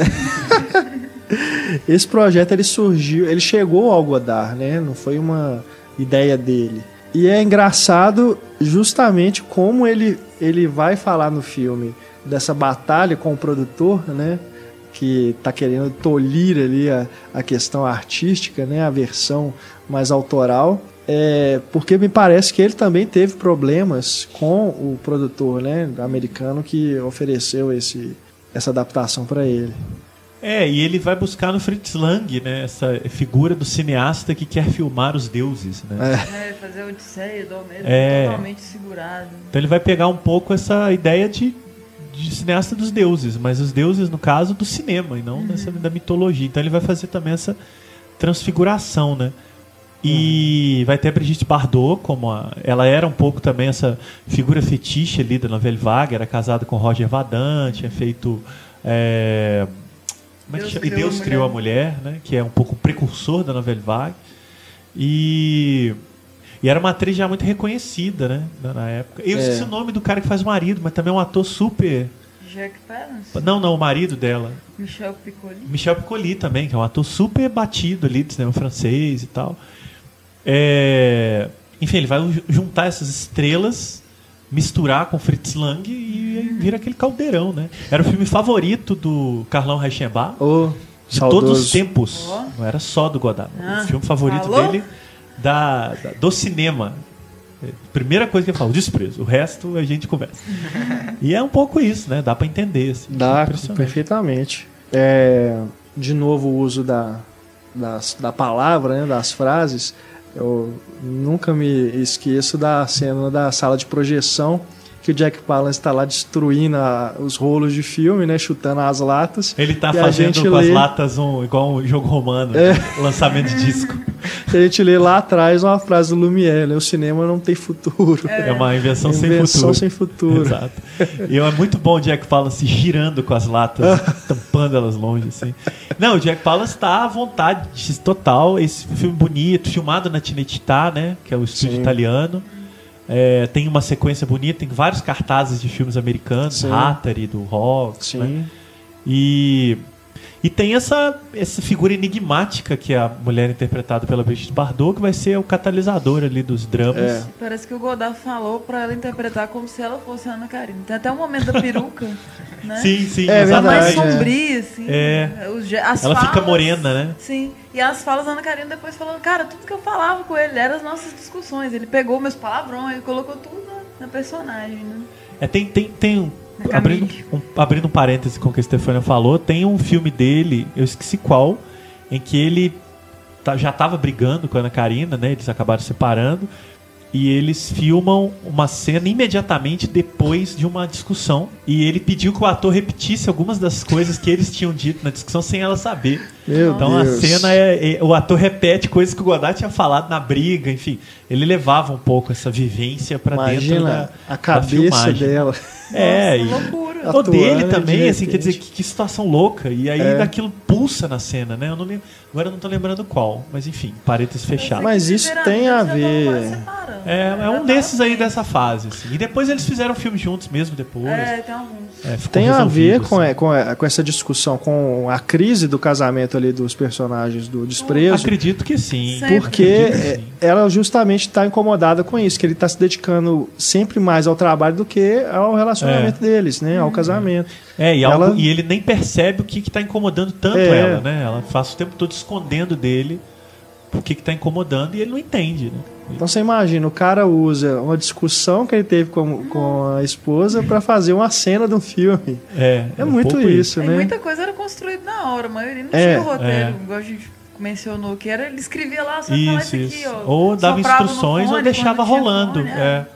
Speaker 2: esse projeto ele surgiu, ele chegou ao Godard, né? Não foi uma ideia dele. E é engraçado justamente como ele, ele vai falar no filme dessa batalha com o produtor, né? Que tá querendo tolir ali a, a questão artística, né? A versão mais autoral. É, porque me parece que ele também teve problemas com o produtor, né? Americano que ofereceu esse, essa adaptação para ele.
Speaker 3: É, e ele vai buscar no Fritz Lang, né? Essa figura do cineasta que quer filmar os deuses, né?
Speaker 2: É.
Speaker 4: É, fazer Odisseia do Homero
Speaker 3: É.
Speaker 4: totalmente segurado.
Speaker 3: Então ele vai pegar um pouco essa ideia de, de cineasta dos deuses, mas os deuses, no caso, do cinema, e não dessa, da mitologia. Então ele vai fazer também essa transfiguração, né? E vai ter a Brigitte Bardot, como a, ela era um pouco também essa figura fetiche ali da novela Vague, era casada com Roger Vadan, tinha feito. é, é
Speaker 4: Deus?
Speaker 3: E Deus criou a mulher, né? Que é um pouco o precursor da novela Vague. E, e era uma atriz já muito reconhecida, né? Na, na época. Eu
Speaker 2: É.
Speaker 3: esqueci o nome do cara que faz o marido, mas também é um ator super.
Speaker 4: Jack Palance,
Speaker 3: Não, não, o marido dela.
Speaker 4: Michel Piccoli.
Speaker 3: Michel Piccoli também, que é um ator super batido ali do cinema francês e tal. É, Enfim, ele vai ju- juntar essas estrelas, misturar com Fritz Lang e aí vira aquele caldeirão, né? Era o filme favorito do Carlão Reichenbach.
Speaker 2: O
Speaker 3: De todos os
Speaker 2: saudoso.
Speaker 3: tempos.
Speaker 4: Ó.
Speaker 3: Não era só do Godard.
Speaker 4: Ah,
Speaker 3: o filme favorito
Speaker 4: falou?
Speaker 3: dele da, da- do cinema. É, Primeira coisa que ele fala, o desprezo. O resto a gente conversa. e é um pouco isso, né? Dá pra entender. Assim.
Speaker 2: Dá
Speaker 3: Impressionante.
Speaker 2: perfeitamente. É, de novo o uso da, das, da palavra, né, das frases. Eu nunca me esqueço da cena da sala de projeção que o Jack Palance está lá destruindo a- os rolos de filme, né, chutando as latas.
Speaker 3: Ele tá
Speaker 2: E a
Speaker 3: fazendo com as
Speaker 2: lê-
Speaker 3: latas um, igual um jogo romano,
Speaker 2: É.
Speaker 3: né? lançamento de disco.
Speaker 2: E a gente lê lá atrás uma frase do Lumière, né, o cinema não tem futuro.
Speaker 3: É, uma invenção, sem
Speaker 2: Invenção
Speaker 3: futuro.
Speaker 2: sem futuro.
Speaker 3: Exato. E é muito bom o Jack Palance girando com as latas, tampando elas longe, assim. Não, o Jack Palance tá à vontade total. Esse filme bonito, filmado na Cinecittà, né? Que é o estúdio
Speaker 2: Sim.
Speaker 3: italiano. É, tem uma sequência bonita, tem vários cartazes de filmes americanos,
Speaker 2: Sim.
Speaker 3: Hattery, do Rock,
Speaker 2: Sim.
Speaker 3: né? E, e tem essa, essa figura enigmática que é a mulher interpretada pela Brigitte Bardot, que vai ser o catalisador ali dos dramas.
Speaker 2: É.
Speaker 4: Parece que o Godard falou pra ela interpretar como se ela fosse a Ana Karina. Tem até o momento da peruca, né?
Speaker 3: Sim, sim,
Speaker 2: É
Speaker 3: exatamente.
Speaker 4: mais
Speaker 2: é.
Speaker 4: sombria, assim.
Speaker 3: É.
Speaker 4: Ge- as
Speaker 3: Ela fica
Speaker 4: falas-
Speaker 3: morena, né?
Speaker 4: Sim. E as falas da Ana Karina depois falando, cara, tudo que eu falava com ele eram as nossas discussões. Ele pegou meus palavrões, ele colocou tudo na, na personagem, né?
Speaker 3: É, tem, tem, tem um, abrindo, um, abrindo um parêntese com o que a Stefania falou, tem um filme dele, eu esqueci qual, em que ele tá- já estava brigando com a Ana Karina, né? Eles acabaram se separando. E eles filmam uma cena imediatamente depois de uma discussão. E ele pediu que o ator repetisse algumas das coisas que eles tinham dito na discussão sem ela saber.
Speaker 2: Meu
Speaker 3: Então
Speaker 2: Deus.
Speaker 3: a cena é, é- O ator repete coisas que o Godard tinha falado na briga, enfim. Ele levava um pouco essa vivência pra dentro da,
Speaker 2: Imagina a
Speaker 3: da
Speaker 2: cabeça
Speaker 3: filmagem.
Speaker 2: dela.
Speaker 3: É,
Speaker 4: Nossa,
Speaker 3: e
Speaker 4: loucura.
Speaker 3: o dele
Speaker 2: de
Speaker 3: também, assim, quer dizer, que, que situação louca. E aí
Speaker 2: É.
Speaker 3: daquilo pulsa na cena, né? Eu não lembro, agora eu não tô lembrando qual, mas enfim, parênteses fechado.
Speaker 2: Mas isso tem a ver-
Speaker 3: É, é um desses aí dessa fase, assim. E depois eles fizeram filme juntos mesmo depois.
Speaker 4: É, tem alguns.
Speaker 3: É,
Speaker 2: Tem a ver com,
Speaker 3: assim.
Speaker 2: é, com, é, com essa discussão, com a crise do casamento ali dos personagens do desprezo.
Speaker 3: Acredito que sim.
Speaker 2: Porque
Speaker 3: Acredito que
Speaker 2: é,
Speaker 3: sim.
Speaker 2: ela justamente está incomodada com isso, que ele está se dedicando sempre mais ao trabalho do que ao relacionamento deles, né? Ao casamento.
Speaker 3: É, e, algo-
Speaker 2: Ela-
Speaker 3: e ele nem percebe o que está incomodando tanto
Speaker 2: É.
Speaker 3: ela, né? Ela passa o tempo todo escondendo dele o que está incomodando e ele não entende, né?
Speaker 2: Então você imagina, o cara usa uma discussão que ele teve com, com a esposa para fazer uma cena de um filme.
Speaker 3: É,
Speaker 2: É
Speaker 3: um
Speaker 2: muito
Speaker 3: pouco
Speaker 2: isso,
Speaker 4: E
Speaker 2: né?
Speaker 4: muita coisa era construída na hora, a maioria não
Speaker 2: É,
Speaker 4: tinha roteiro.
Speaker 3: é.
Speaker 4: Igual a gente mencionou, que era ele escrevia lá, só
Speaker 3: Isso,
Speaker 4: isso aqui, ó.
Speaker 3: Ou dava instruções ou
Speaker 4: fone
Speaker 3: deixava
Speaker 4: quando tinha
Speaker 3: rolando.
Speaker 4: fone,
Speaker 3: é.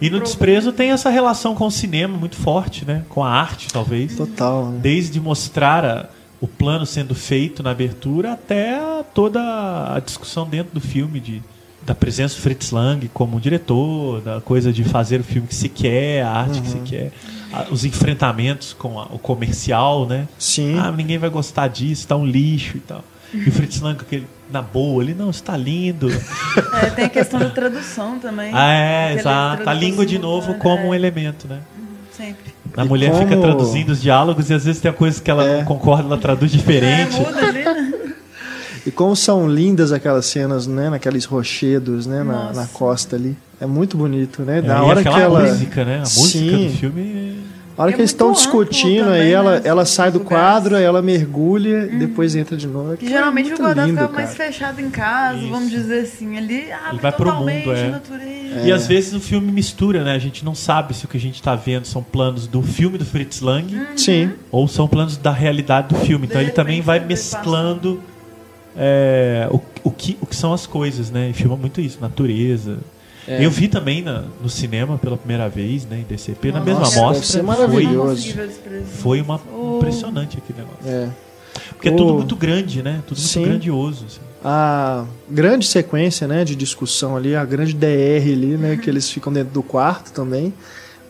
Speaker 3: E no desprezo tem essa relação com o cinema muito forte, né? Com a arte, talvez.
Speaker 2: Total. né?
Speaker 3: Desde mostrar a- o plano sendo feito na abertura até a- toda a discussão dentro do filme de da presença do Fritz Lang como diretor, da coisa de fazer o filme que se quer, a arte que se quer, a- os enfrentamentos com a- o comercial, né?
Speaker 2: Sim.
Speaker 3: Ah, ninguém vai gostar disso, tá um lixo e tal. E o Fritz Lang, aquele, na boa ali, não, isso tá lindo.
Speaker 4: É, tem a questão da tradução também.
Speaker 3: Ah, é, exato. A
Speaker 4: tradução
Speaker 3: língua de novo como um
Speaker 4: é,
Speaker 3: elemento, né?
Speaker 4: Sempre.
Speaker 3: A
Speaker 2: E
Speaker 3: mulher fica
Speaker 2: como-
Speaker 3: traduzindo os diálogos e às vezes tem coisa que ela
Speaker 2: É.
Speaker 3: não concorda, ela traduz diferente.
Speaker 4: É, muda né?
Speaker 2: E como são lindas aquelas cenas, né? Naqueles rochedos, né? Na, na costa ali. É muito bonito, né?
Speaker 3: É,
Speaker 2: Na
Speaker 3: e
Speaker 2: hora que
Speaker 3: aquela
Speaker 2: ela.
Speaker 3: música, né? A música
Speaker 2: Sim.
Speaker 3: do filme.
Speaker 2: A hora
Speaker 4: É
Speaker 2: que eles estão discutindo,
Speaker 4: também,
Speaker 2: aí
Speaker 4: né,
Speaker 2: ela,
Speaker 4: os-
Speaker 2: ela sai do quadro, aí ela mergulha, depois entra de novo.
Speaker 4: Que geralmente
Speaker 2: é
Speaker 4: o
Speaker 2: lindo,
Speaker 4: ficava mais
Speaker 2: cara.
Speaker 4: fechado em casa,
Speaker 3: Isso.
Speaker 4: vamos dizer assim. Ali abre
Speaker 3: Ele vai pro
Speaker 4: totalmente
Speaker 3: mundo, é.
Speaker 4: natureza.
Speaker 3: E às vezes o filme mistura, né? A gente não sabe se o que a gente tá vendo são planos do filme do Fritz Lang
Speaker 2: Sim.
Speaker 3: ou são planos da realidade do filme. Então
Speaker 4: De
Speaker 3: ele também vai mesclando é, o, o, que, o que são as coisas, né? E filma muito isso, natureza.
Speaker 2: É.
Speaker 3: Eu vi também na- no cinema pela primeira vez, né? Em DCP, na
Speaker 4: Nossa,
Speaker 3: mesma
Speaker 2: deve
Speaker 3: mostra. Foi,
Speaker 2: maravilhoso.
Speaker 3: Foi uma
Speaker 4: Oh.
Speaker 3: impressionante aquele negócio.
Speaker 2: É.
Speaker 3: Porque é
Speaker 2: O-
Speaker 3: tudo muito grande, né? Tudo muito
Speaker 2: Sim.
Speaker 3: grandioso. assim.
Speaker 2: A grande sequência, né, de discussão ali, a grande DR ali, né, que eles ficam dentro do quarto também.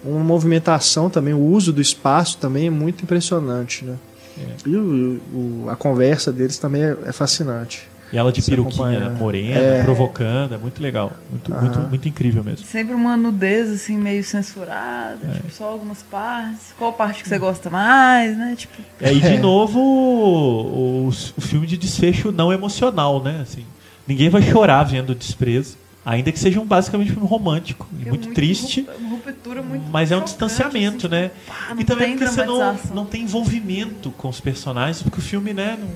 Speaker 2: Uma movimentação também, o uso do espaço também é muito impressionante, né?
Speaker 3: É.
Speaker 2: E o- o- a conversa deles também é, é fascinante.
Speaker 3: E ela de peruquinha
Speaker 2: acompanha.
Speaker 3: morena,
Speaker 2: É.
Speaker 3: provocando, é muito legal. Muito,
Speaker 2: Aham.
Speaker 3: muito, muito incrível mesmo.
Speaker 4: Sempre uma nudez, assim, meio censurada,
Speaker 3: É.
Speaker 4: tipo, só algumas partes. Qual parte que você gosta mais, né? Tipo,
Speaker 3: É, e de
Speaker 2: É.
Speaker 3: novo, o, o, o filme de desfecho não emocional, né? Assim, ninguém vai chorar vendo o desprezo. Ainda que seja um, basicamente um filme romântico e
Speaker 4: é
Speaker 3: muito, triste.
Speaker 4: ruptura muito
Speaker 3: Mas é um distanciamento,
Speaker 4: assim,
Speaker 3: né?
Speaker 4: tipo, pá, não
Speaker 3: e também
Speaker 4: tem
Speaker 3: porque você não, não tem envolvimento com os personagens, porque o filme, né, não-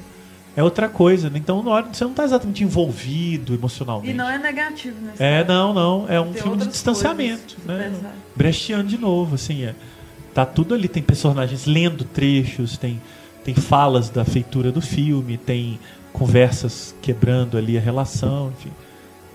Speaker 3: é outra coisa. né? Então, na hora, você não está exatamente envolvido emocionalmente.
Speaker 4: E não é negativo, né?
Speaker 3: É, não, não. É um
Speaker 4: Tem
Speaker 3: filme de distanciamento, né? Brechtiano de novo, assim, é. Tá tudo ali, tem personagens lendo trechos, tem, tem falas da feitura do filme, tem conversas quebrando ali a relação, enfim.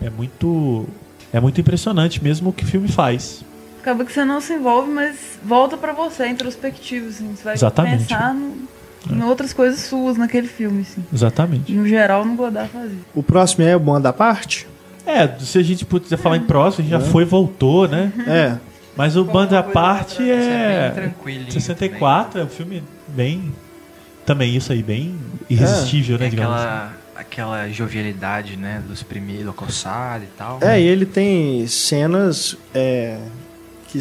Speaker 3: É muito é muito impressionante mesmo o que o filme faz.
Speaker 4: Acaba que você não se envolve, mas volta pra você, é introspectivo, assim. Você vai
Speaker 3: Exatamente.
Speaker 4: pensar no- em outras coisas suas naquele filme, assim.
Speaker 3: Exatamente.
Speaker 4: No geral, no Godard fazia.
Speaker 2: O próximo é o Bom da Parte?
Speaker 3: É, se a gente puder falar em próximo, a gente já foi e voltou, né?
Speaker 2: É.
Speaker 3: Mas o Banda à Parte
Speaker 5: Isso é bem
Speaker 3: é
Speaker 5: tranquilinho.
Speaker 3: 64, é um filme bem também isso aí bem irresistível, né,
Speaker 5: Tem
Speaker 3: digamos. assim.
Speaker 5: aquela, aquela jovialidade, né? Dos primeiros, do e tal.
Speaker 2: É, e ele tem cenas é,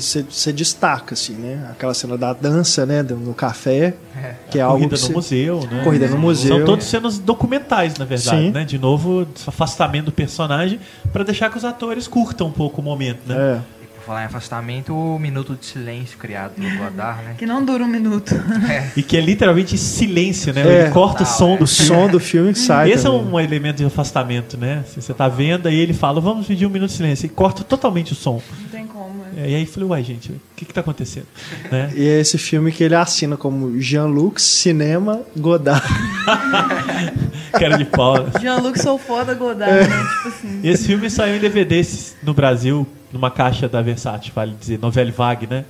Speaker 2: que você destaca, assim, né? Aquela cena da dança, né? do- No café,
Speaker 5: É.
Speaker 2: que é algo
Speaker 3: Corrida
Speaker 2: que
Speaker 3: no
Speaker 2: cê-
Speaker 3: museu, né?
Speaker 2: Corrida no museu.
Speaker 3: São todas cenas documentais, na verdade,
Speaker 2: Sim.
Speaker 3: né? De novo, afastamento do personagem para deixar que os atores curtam um pouco o momento, né?
Speaker 2: É.
Speaker 5: E falar em afastamento, o minuto de silêncio criado pelo Godard, né?
Speaker 4: Que não dura um minuto.
Speaker 3: E que é literalmente silêncio, né?
Speaker 2: É.
Speaker 3: Ele corta o som
Speaker 5: é.
Speaker 3: do
Speaker 2: O som do filme que sai.
Speaker 3: Esse é
Speaker 2: também.
Speaker 3: um elemento de afastamento, né? Assim, você tá vendo, aí ele fala, vamos pedir um minuto de silêncio. E corta totalmente o som.
Speaker 4: Não tem como. né?
Speaker 3: É, E aí eu falei, uai, gente, o que que tá acontecendo? né?
Speaker 2: E é esse filme que ele assina como Jean-Luc Cinema Godard.
Speaker 3: Cara de pau. né?
Speaker 4: Jean-Luc sou foda Godard,
Speaker 3: É.
Speaker 4: né? Tipo assim.
Speaker 3: Esse filme saiu em DVD no Brasil, numa caixa da Versátil, vale dizer, Novelle Vague, né?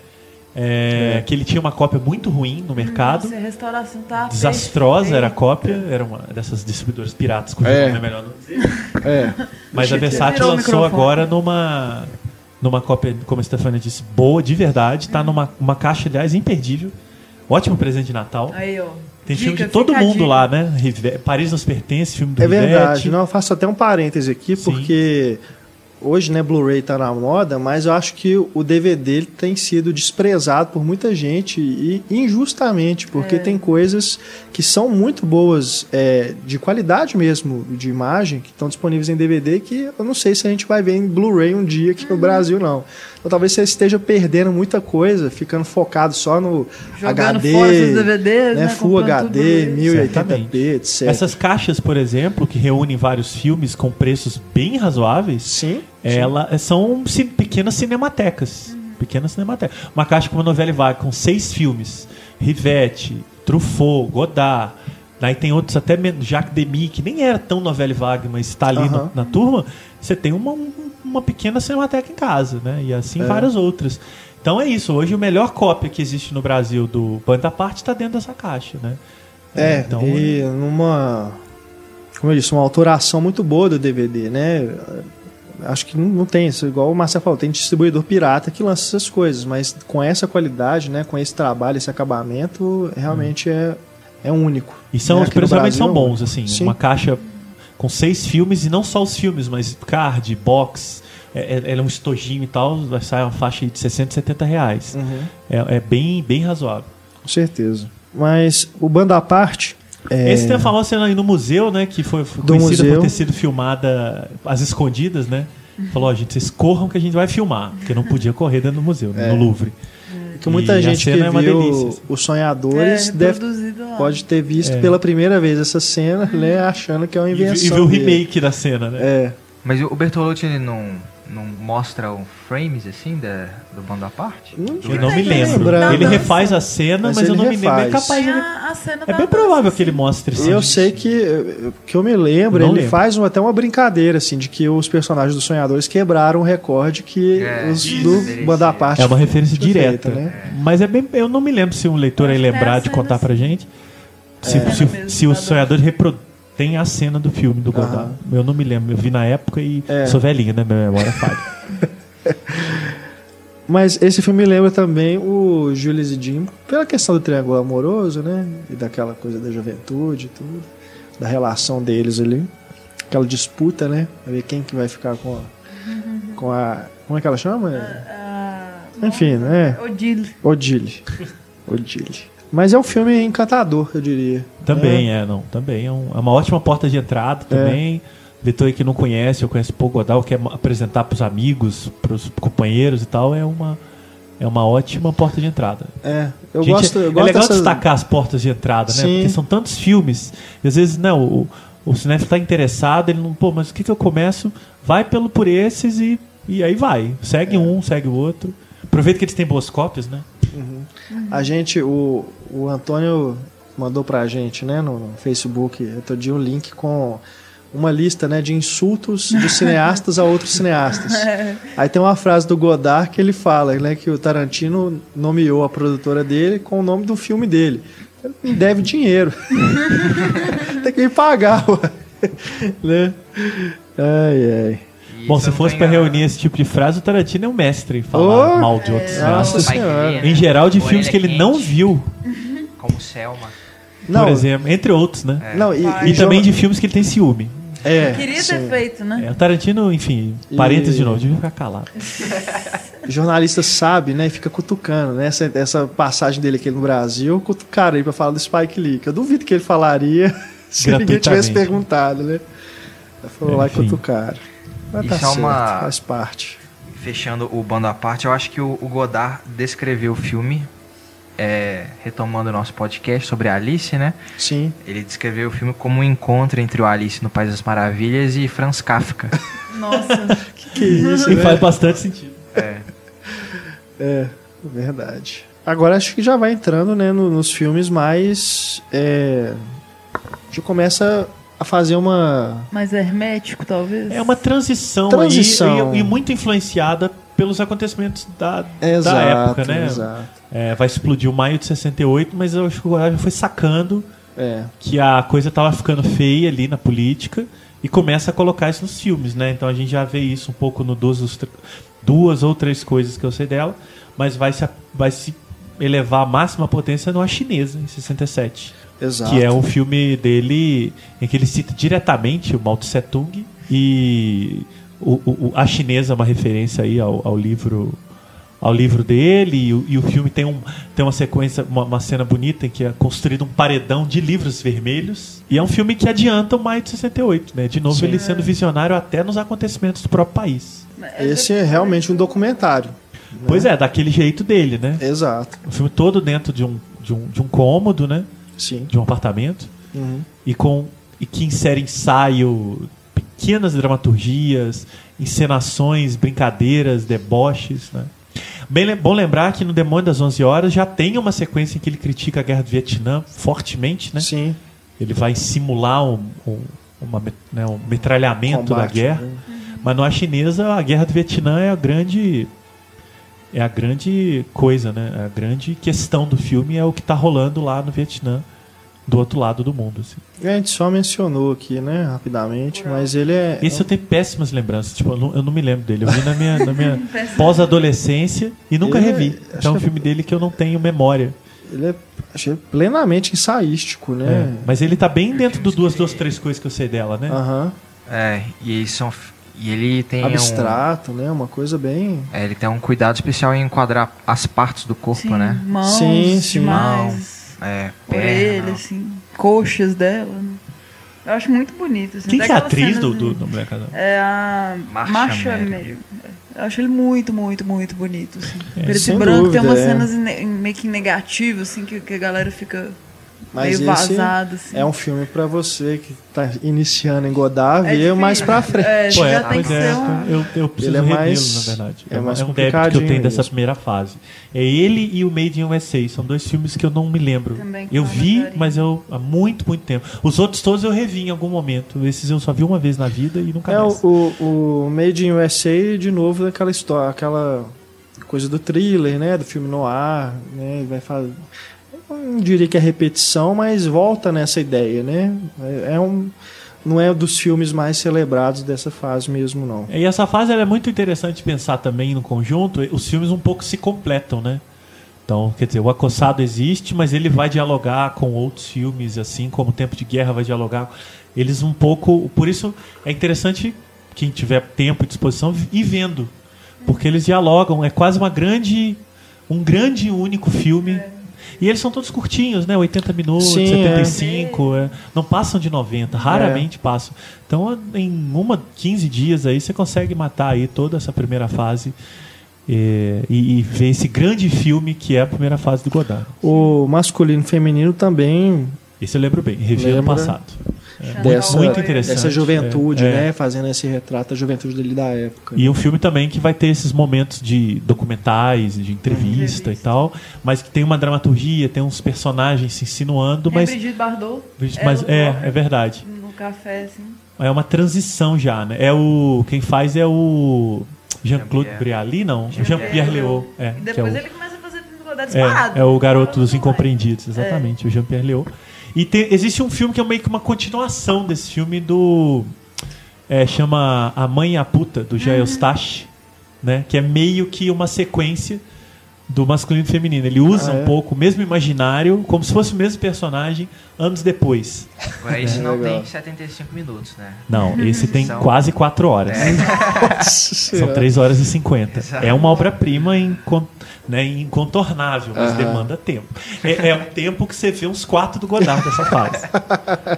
Speaker 3: É,
Speaker 2: É.
Speaker 3: Que ele tinha uma cópia muito ruim no mercado.
Speaker 4: Nossa, a restauração tá
Speaker 3: Desastrosa era a cópia, era uma dessas distribuidoras piratas, cujo
Speaker 2: É.
Speaker 3: nome é melhor não dizer.
Speaker 2: É.
Speaker 3: Mas a
Speaker 4: o
Speaker 3: lançou
Speaker 4: microfone.
Speaker 3: agora numa numa cópia, como a Stefania disse, boa de verdade, tá numa uma caixa, aliás, imperdível. Ótimo presente de Natal.
Speaker 4: Aí, ó.
Speaker 3: Tem
Speaker 4: Dica,
Speaker 3: filme de todo mundo lá, né? Rive- Paris nos pertence, filme do
Speaker 2: É verdade.
Speaker 3: Rivette.
Speaker 2: Não, eu faço até um parêntese aqui,
Speaker 3: Sim.
Speaker 2: porque hoje, né, Blu-ray tá na moda, mas eu acho que o DVD ele tem sido desprezado por muita gente e injustamente, porque
Speaker 4: É.
Speaker 2: tem coisas que são muito boas, é, de qualidade mesmo, de imagem, que estão disponíveis em DVD, que eu não sei se a gente vai ver em Blu-ray um dia aqui
Speaker 4: Uhum.
Speaker 2: no Brasil, não. Então talvez você esteja perdendo muita coisa, ficando focado só no
Speaker 4: Jogando
Speaker 2: HD,
Speaker 4: fora DVDs,
Speaker 2: né,
Speaker 4: né?
Speaker 2: Full HD,
Speaker 4: Blu-ray.
Speaker 2: 1080p, etc.
Speaker 3: Essas caixas, por exemplo, que reúnem vários filmes com preços bem razoáveis,
Speaker 2: Sim.
Speaker 3: ela, são ci- pequenas cinematecas. Pequenas cinematecas. Uma caixa com uma novela vaga com seis filmes: Rivette, Truffaut, Godard, Daí tem outros, até men- Jacques Demy, que nem era tão novela vague, mas está ali no-
Speaker 2: Aham.
Speaker 3: na turma. Você tem uma, um- uma pequena cinemateca em casa, né? E assim
Speaker 2: É.
Speaker 3: várias outras. Então é isso. Hoje, o melhor cópia que existe no Brasil do Banda Parte está dentro dessa caixa, né?
Speaker 2: É,
Speaker 3: Então,
Speaker 2: e numa. Como eu disse, uma autoração muito boa do DVD, né? Acho que não, tem isso, igual o Marcelo falou, tem distribuidor pirata que lança essas coisas, mas com essa qualidade, né? Com esse trabalho, esse acabamento, realmente é, é único.
Speaker 3: E são,
Speaker 2: né?
Speaker 3: os preços realmente são bons, assim.
Speaker 2: Sim.
Speaker 3: Uma caixa com seis filmes, e não só os filmes, mas card, box, é, é, é um estojinho e tal, vai sair uma faixa de 60, 70 reais.
Speaker 2: Uhum,
Speaker 3: É, é bem, bem razoável.
Speaker 2: com certeza. Mas o Banda à Parte. É...
Speaker 3: Esse tem a famosa cena aí no museu, né? Que foi foi conhecida
Speaker 2: museu.
Speaker 3: por ter sido filmada às escondidas, né? Falou, ó, gente, vocês corram que a gente vai filmar. Porque não podia correr dentro do museu, né,
Speaker 2: É.
Speaker 3: no Louvre.
Speaker 2: Que muita
Speaker 3: E
Speaker 2: gente que
Speaker 3: é uma
Speaker 2: viu
Speaker 3: delícia.
Speaker 2: os Sonhadores
Speaker 4: É,
Speaker 2: deve, pode ter visto
Speaker 3: É.
Speaker 2: pela primeira vez essa cena, né? Achando que é uma
Speaker 3: E,
Speaker 2: invenção.
Speaker 3: e viu o
Speaker 2: dele.
Speaker 3: remake da cena, né?
Speaker 2: É.
Speaker 5: Mas o Bertolucci ele não, não mostra um frames assim da, do bando à parte?
Speaker 2: Não
Speaker 3: Eu não me lembro.
Speaker 2: lembrando.
Speaker 3: Ele refaz a cena,
Speaker 2: Mas
Speaker 3: mas, eu não me lembro. É
Speaker 2: refaz.
Speaker 3: capaz ele...
Speaker 4: a, a cena
Speaker 3: É bem provável que ele mostre sim.
Speaker 2: Eu sei que, que eu me lembro,
Speaker 3: Não
Speaker 2: ele
Speaker 3: lembro.
Speaker 2: faz um- até uma brincadeira, assim, de que os personagens dos Sonhadores quebraram o recorde que
Speaker 5: É,
Speaker 2: os
Speaker 5: isso,
Speaker 2: do. Banda à Parte.
Speaker 3: É uma referência direta.
Speaker 2: feita, né?
Speaker 3: Mas é bem. Eu não me lembro se um leitor aí
Speaker 4: é
Speaker 3: lembrar de contar pra gente. Se,
Speaker 4: É.
Speaker 3: se,
Speaker 4: mesmo,
Speaker 3: se os sonhadores. Tem a cena do filme do Godard.
Speaker 2: Aham.
Speaker 3: Eu não me lembro. Eu vi na época e
Speaker 2: É.
Speaker 3: sou velhinho, né? Minha memória falha.
Speaker 2: Mas esse filme lembra também o Julius e Jim, pela questão do triângulo amoroso, né? E daquela coisa da juventude e tudo. Da relação deles ali. Aquela disputa, né? Pra ver quem que vai ficar com a. Com a como é que ela chama?
Speaker 4: Ah,
Speaker 2: Enfim, né?
Speaker 4: Odile.
Speaker 2: Odile. Odile. Mas é um filme encantador, eu diria.
Speaker 3: Também é, não. Também é, um- é uma ótima porta de entrada também. Leitor aí que não conhece, eu conheço pouco Godard, quer apresentar pros amigos, pros companheiros e tal, é uma, é uma ótima porta de entrada.
Speaker 2: É, eu
Speaker 3: Gente,
Speaker 2: gosto, eu
Speaker 3: é
Speaker 2: gosto
Speaker 3: legal
Speaker 2: dessa-
Speaker 3: destacar as portas de entrada, né?
Speaker 2: Sim.
Speaker 3: Porque são tantos filmes. E às vezes, não, o, o cinéfilo está interessado, ele não, pô, mas o que, que eu começo? Vai pelo por esses e, e aí vai. Segue um, segue o outro. Aproveita que eles têm boas cópias, né?
Speaker 2: A gente, o, o Antônio mandou pra gente, né, no, no Facebook, outro dia um link com uma lista, né, de insultos de cineastas a outros cineastas. Aí tem uma frase do Godard que ele fala, né, que o Tarantino nomeou a produtora dele com o nome do filme dele. Ele me deve dinheiro. tem que me pagar, ué. né? Ai, ai.
Speaker 3: Bom,
Speaker 5: se
Speaker 3: fosse pra reunir esse tipo de frase, o Tarantino é um mestre em falar
Speaker 2: Oh!
Speaker 3: mal de outros
Speaker 2: Nossa
Speaker 3: cineastas.
Speaker 5: Vai
Speaker 2: Senhora.
Speaker 5: querer, né?
Speaker 3: Em geral, de
Speaker 5: Orelha
Speaker 3: filmes que ele
Speaker 5: quente,
Speaker 3: não viu,
Speaker 5: Como Selma.
Speaker 2: Não,
Speaker 3: por exemplo, entre outros, né?
Speaker 5: É.
Speaker 2: não, e.
Speaker 3: E
Speaker 2: e
Speaker 3: também
Speaker 2: jo-
Speaker 3: de filmes que ele tem ciúme.
Speaker 2: é,
Speaker 4: Queria
Speaker 2: sim.
Speaker 4: ter feito, né?
Speaker 3: É, o Tarantino, enfim, parênteses
Speaker 2: E-
Speaker 3: de novo, devia ficar calado.
Speaker 2: jornalista sabe, né? E fica cutucando, né? Essa, essa passagem dele aqui no Brasil, cutucaram aí pra falar do Spike Lee. que Eu duvido que ele falaria se ninguém tivesse
Speaker 3: Gratuitamente.
Speaker 2: perguntado, né? Aí Falou
Speaker 3: É,
Speaker 2: lá e
Speaker 3: enfim.
Speaker 2: cutucaram. Mas tá
Speaker 5: Isso é
Speaker 2: certo,
Speaker 5: uma-
Speaker 2: faz parte.
Speaker 5: Fechando o bando à parte, eu acho que o, o Godard descreveu o filme, é, retomando o nosso podcast sobre a Alice, né?
Speaker 2: Sim.
Speaker 5: Ele descreveu o filme como um encontro entre o Alice no País das Maravilhas e Franz Kafka.
Speaker 4: Nossa.
Speaker 2: Que isso,
Speaker 3: E
Speaker 2: né?
Speaker 3: faz bastante sentido.
Speaker 5: é.
Speaker 2: É, verdade. Agora acho que já vai entrando, né, no- nos filmes mais. É, já começa a fazer uma.
Speaker 4: Mais hermético, talvez.
Speaker 3: É uma transição,
Speaker 2: Transição.
Speaker 3: aí e, e muito influenciada pelos acontecimentos da,
Speaker 2: Exato,
Speaker 3: da época, né?
Speaker 2: exato.
Speaker 3: É, vai explodir o maio de 68, mas eu acho que o Godard já foi sacando
Speaker 2: É,
Speaker 3: que a coisa estava ficando feia ali na política e começa a colocar isso nos filmes, né? Então a gente já vê isso um pouco no duas, os tr- duas ou três coisas que eu sei dela, mas vai se, vai se elevar à máxima potência no A Chinesa, em 67.
Speaker 2: Exato.
Speaker 3: Que é um filme dele em que ele cita diretamente o Mao Tse Tung e o, o- a chinesa é uma referência aí ao, ao livro ao livro dele e o, e o filme tem, um, tem uma sequência, uma, uma cena bonita em que é construído um paredão de livros vermelhos e é um filme que adianta o maio de 68, né? De novo
Speaker 2: Sim.
Speaker 3: ele sendo visionário até nos acontecimentos do próprio país.
Speaker 2: Esse é realmente um documentário.
Speaker 3: Pois é, daquele jeito dele, né?
Speaker 2: Exato.
Speaker 3: O filme todo dentro de um, de um, de um cômodo, né?
Speaker 2: Sim.
Speaker 3: De um apartamento.
Speaker 2: Uhum.
Speaker 3: e com e que insere ensaio, pequenas dramaturgias, encenações, brincadeiras, deboches, né? Bem, bom lembrar que no Demônio das 11 Horas já tem uma sequência em que ele critica a guerra do Vietnã fortemente, né?
Speaker 2: Sim.
Speaker 3: ele vai simular um, um, uma, né, um metralhamento
Speaker 2: Combate,
Speaker 3: da guerra.
Speaker 2: né?
Speaker 3: Mas na chinesa, a guerra do Vietnã é a grande é a grande coisa, né? A grande questão do filme é o que está rolando lá no Vietnã, do outro lado do mundo. Assim.
Speaker 2: A gente só mencionou aqui, né, rapidamente, mas ele é.
Speaker 3: Esse eu tenho péssimas lembranças. Tipo, eu não, eu não me lembro dele. Eu vi na minha, na minha pós-adolescência e nunca
Speaker 2: Ele é-
Speaker 3: revi.
Speaker 2: acho
Speaker 3: Então é um
Speaker 2: que-
Speaker 3: filme dele que eu não tenho memória.
Speaker 2: Ele é achei plenamente ensaístico,
Speaker 3: É.
Speaker 2: né?
Speaker 3: Mas ele tá bem dentro do duas, duas, três coisas que eu sei dela, né?
Speaker 2: Aham.
Speaker 5: É, e eles são. E ele tem um.
Speaker 2: Abstrato, né? Uma coisa bem.
Speaker 5: é, ele tem um cuidado especial em enquadrar as partes do corpo,
Speaker 4: Sim,
Speaker 5: né?
Speaker 4: Mãos
Speaker 2: Sim, sim.
Speaker 4: demais.
Speaker 5: É,
Speaker 4: Orelha,
Speaker 5: perna.
Speaker 4: assim. Coxas dela. né? Eu acho muito bonito. Assim.
Speaker 3: Quem
Speaker 4: Até
Speaker 3: que é a atriz do, do, do Mulher Casada?
Speaker 4: É a
Speaker 5: Mary.
Speaker 4: Mary. Eu acho ele muito, muito, muito bonito. Assim. Preto e
Speaker 2: sem
Speaker 4: branco,
Speaker 2: dúvida,
Speaker 4: tem umas
Speaker 2: é.
Speaker 4: cenas meio que negativas, assim, que, que a galera fica
Speaker 2: Mas
Speaker 4: meio
Speaker 2: esse
Speaker 4: vazada. Assim.
Speaker 2: é um filme pra você que tá iniciando em Godard
Speaker 4: É
Speaker 2: ver mais pra frente.
Speaker 4: É,
Speaker 3: Pô, é,
Speaker 4: tem
Speaker 3: pois
Speaker 4: que
Speaker 3: é,
Speaker 4: ser um...
Speaker 3: eu, eu preciso
Speaker 2: Ele é
Speaker 3: revê-lo,
Speaker 2: mais-
Speaker 3: na verdade.
Speaker 2: é mais
Speaker 3: um débito que eu tenho dessa
Speaker 2: mesmo.
Speaker 3: primeira fase. É ele e o Made in USA. São dois filmes que eu não me lembro.
Speaker 4: Também
Speaker 3: eu vi, mas eu há muito, muito tempo. Os outros todos eu revi em algum momento. Esses eu só vi uma vez na vida e nunca
Speaker 2: É
Speaker 3: mais.
Speaker 2: o, o, o Made in USA, de novo, aquela história, aquela coisa do thriller, né? Do filme noir, né? Vai fazer. Não diria que é repetição, mas volta nessa ideia, né? É, é um. Não é dos filmes mais celebrados dessa fase mesmo, não.
Speaker 3: E essa fase ela é muito interessante pensar também no conjunto. Os filmes um pouco se completam, né? Então, quer dizer, o Acossado existe, mas ele vai dialogar com outros filmes, assim como o Tempo de Guerra vai dialogar. Eles um pouco. Por isso é interessante quem tiver tempo e disposição ir vendo. Porque eles dialogam, é quase uma grande. um grande e único filme. E eles são todos curtinhos, né? 80 minutos,
Speaker 2: Sim,
Speaker 3: 75, é. não passam de 90, raramente passam. Então, em uma, 15 dias aí, você consegue matar aí toda essa primeira fase é, e, e ver esse grande filme que é a primeira fase do Godard.
Speaker 2: O masculino e feminino também
Speaker 3: Esse eu lembro bem, revi ano
Speaker 2: Lembra?
Speaker 3: Passado.
Speaker 2: dessa,
Speaker 3: muito interessante.
Speaker 2: dessa juventude,
Speaker 3: É, é.
Speaker 2: né? Fazendo esse retrato da juventude dele da época.
Speaker 3: E um filme também que vai ter esses momentos de documentais, de entrevista e tal, mas que tem uma dramaturgia, tem uns personagens se insinuando,
Speaker 4: a
Speaker 3: mas,
Speaker 4: Brigitte Bardot.
Speaker 3: mas
Speaker 4: ela
Speaker 3: é, é verdade.
Speaker 4: No café, assim.
Speaker 3: É uma transição já, né? É o quem faz é o Jean-Claude. Brialy, não,
Speaker 5: Jean-Pierre
Speaker 3: Léaud, é,
Speaker 4: E
Speaker 3: que é
Speaker 4: depois
Speaker 3: o
Speaker 4: ele começa a fazer.
Speaker 3: É, é o garoto dos incompreendidos, exatamente, o Jean-Pierre Léaud. E tem- existe um filme que é meio que uma continuação desse filme do. é, chama A Mãe e a Puta, do Jair Eustache, né? Que é meio que uma sequência do masculino e feminino. Ele usa
Speaker 2: Ah, é?
Speaker 3: um pouco o mesmo imaginário, como se fosse o mesmo personagem, anos depois.
Speaker 5: Agora, esse não
Speaker 2: Legal.
Speaker 5: tem 75 minutos, né?
Speaker 3: Não, esse tem
Speaker 5: São-
Speaker 3: quase quatro horas.
Speaker 2: Nossa
Speaker 3: São
Speaker 2: Senhora.
Speaker 3: 3 horas e 50.
Speaker 5: Exato.
Speaker 3: É uma obra-prima incon- né, incontornável, mas demanda tempo. É, é um tempo que você vê uns quatro do Godard dessa fase.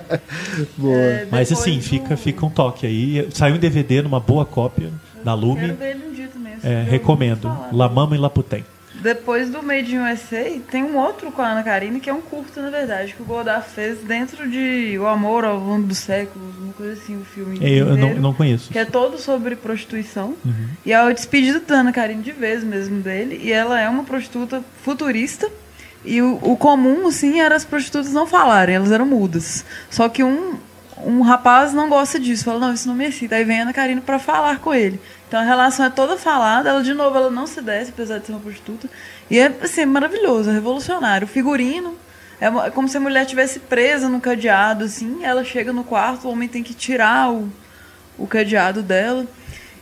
Speaker 2: Boa.
Speaker 4: É,
Speaker 3: Mas assim,
Speaker 4: do-
Speaker 3: fica, fica um toque aí. Saiu em DVD numa boa cópia da
Speaker 4: Quero
Speaker 3: Lume.
Speaker 4: ver ele um dia também.
Speaker 3: É, recomendo. La Mama e La Putem.
Speaker 4: Depois do Made in USA, tem um outro com a Ana Karine, que é um curto, na verdade, que o Godard fez dentro de O Amor ao Longo dos Séculos, uma coisa assim, o filme
Speaker 3: É, Eu, eu não,
Speaker 4: inteiro,
Speaker 3: não conheço.
Speaker 4: Que é todo sobre prostituição.
Speaker 3: Uhum.
Speaker 4: E é o despedido da Ana Karine de vez mesmo dele. E ela é uma prostituta futurista. E o, o comum, assim, era as prostitutas não falarem, elas eram mudas. Só que um, um rapaz não gosta disso, fala, não, isso não me excita. Aí vem a Ana Karine pra falar com ele. Então a relação é toda falada, ela de novo ela não se desce, apesar de ser uma prostituta. E é assim, maravilhoso, é revolucionário. O figurino é uma- é como se a mulher tivesse presa no cadeado, assim, ela chega no quarto, o homem tem que tirar o, o cadeado dela.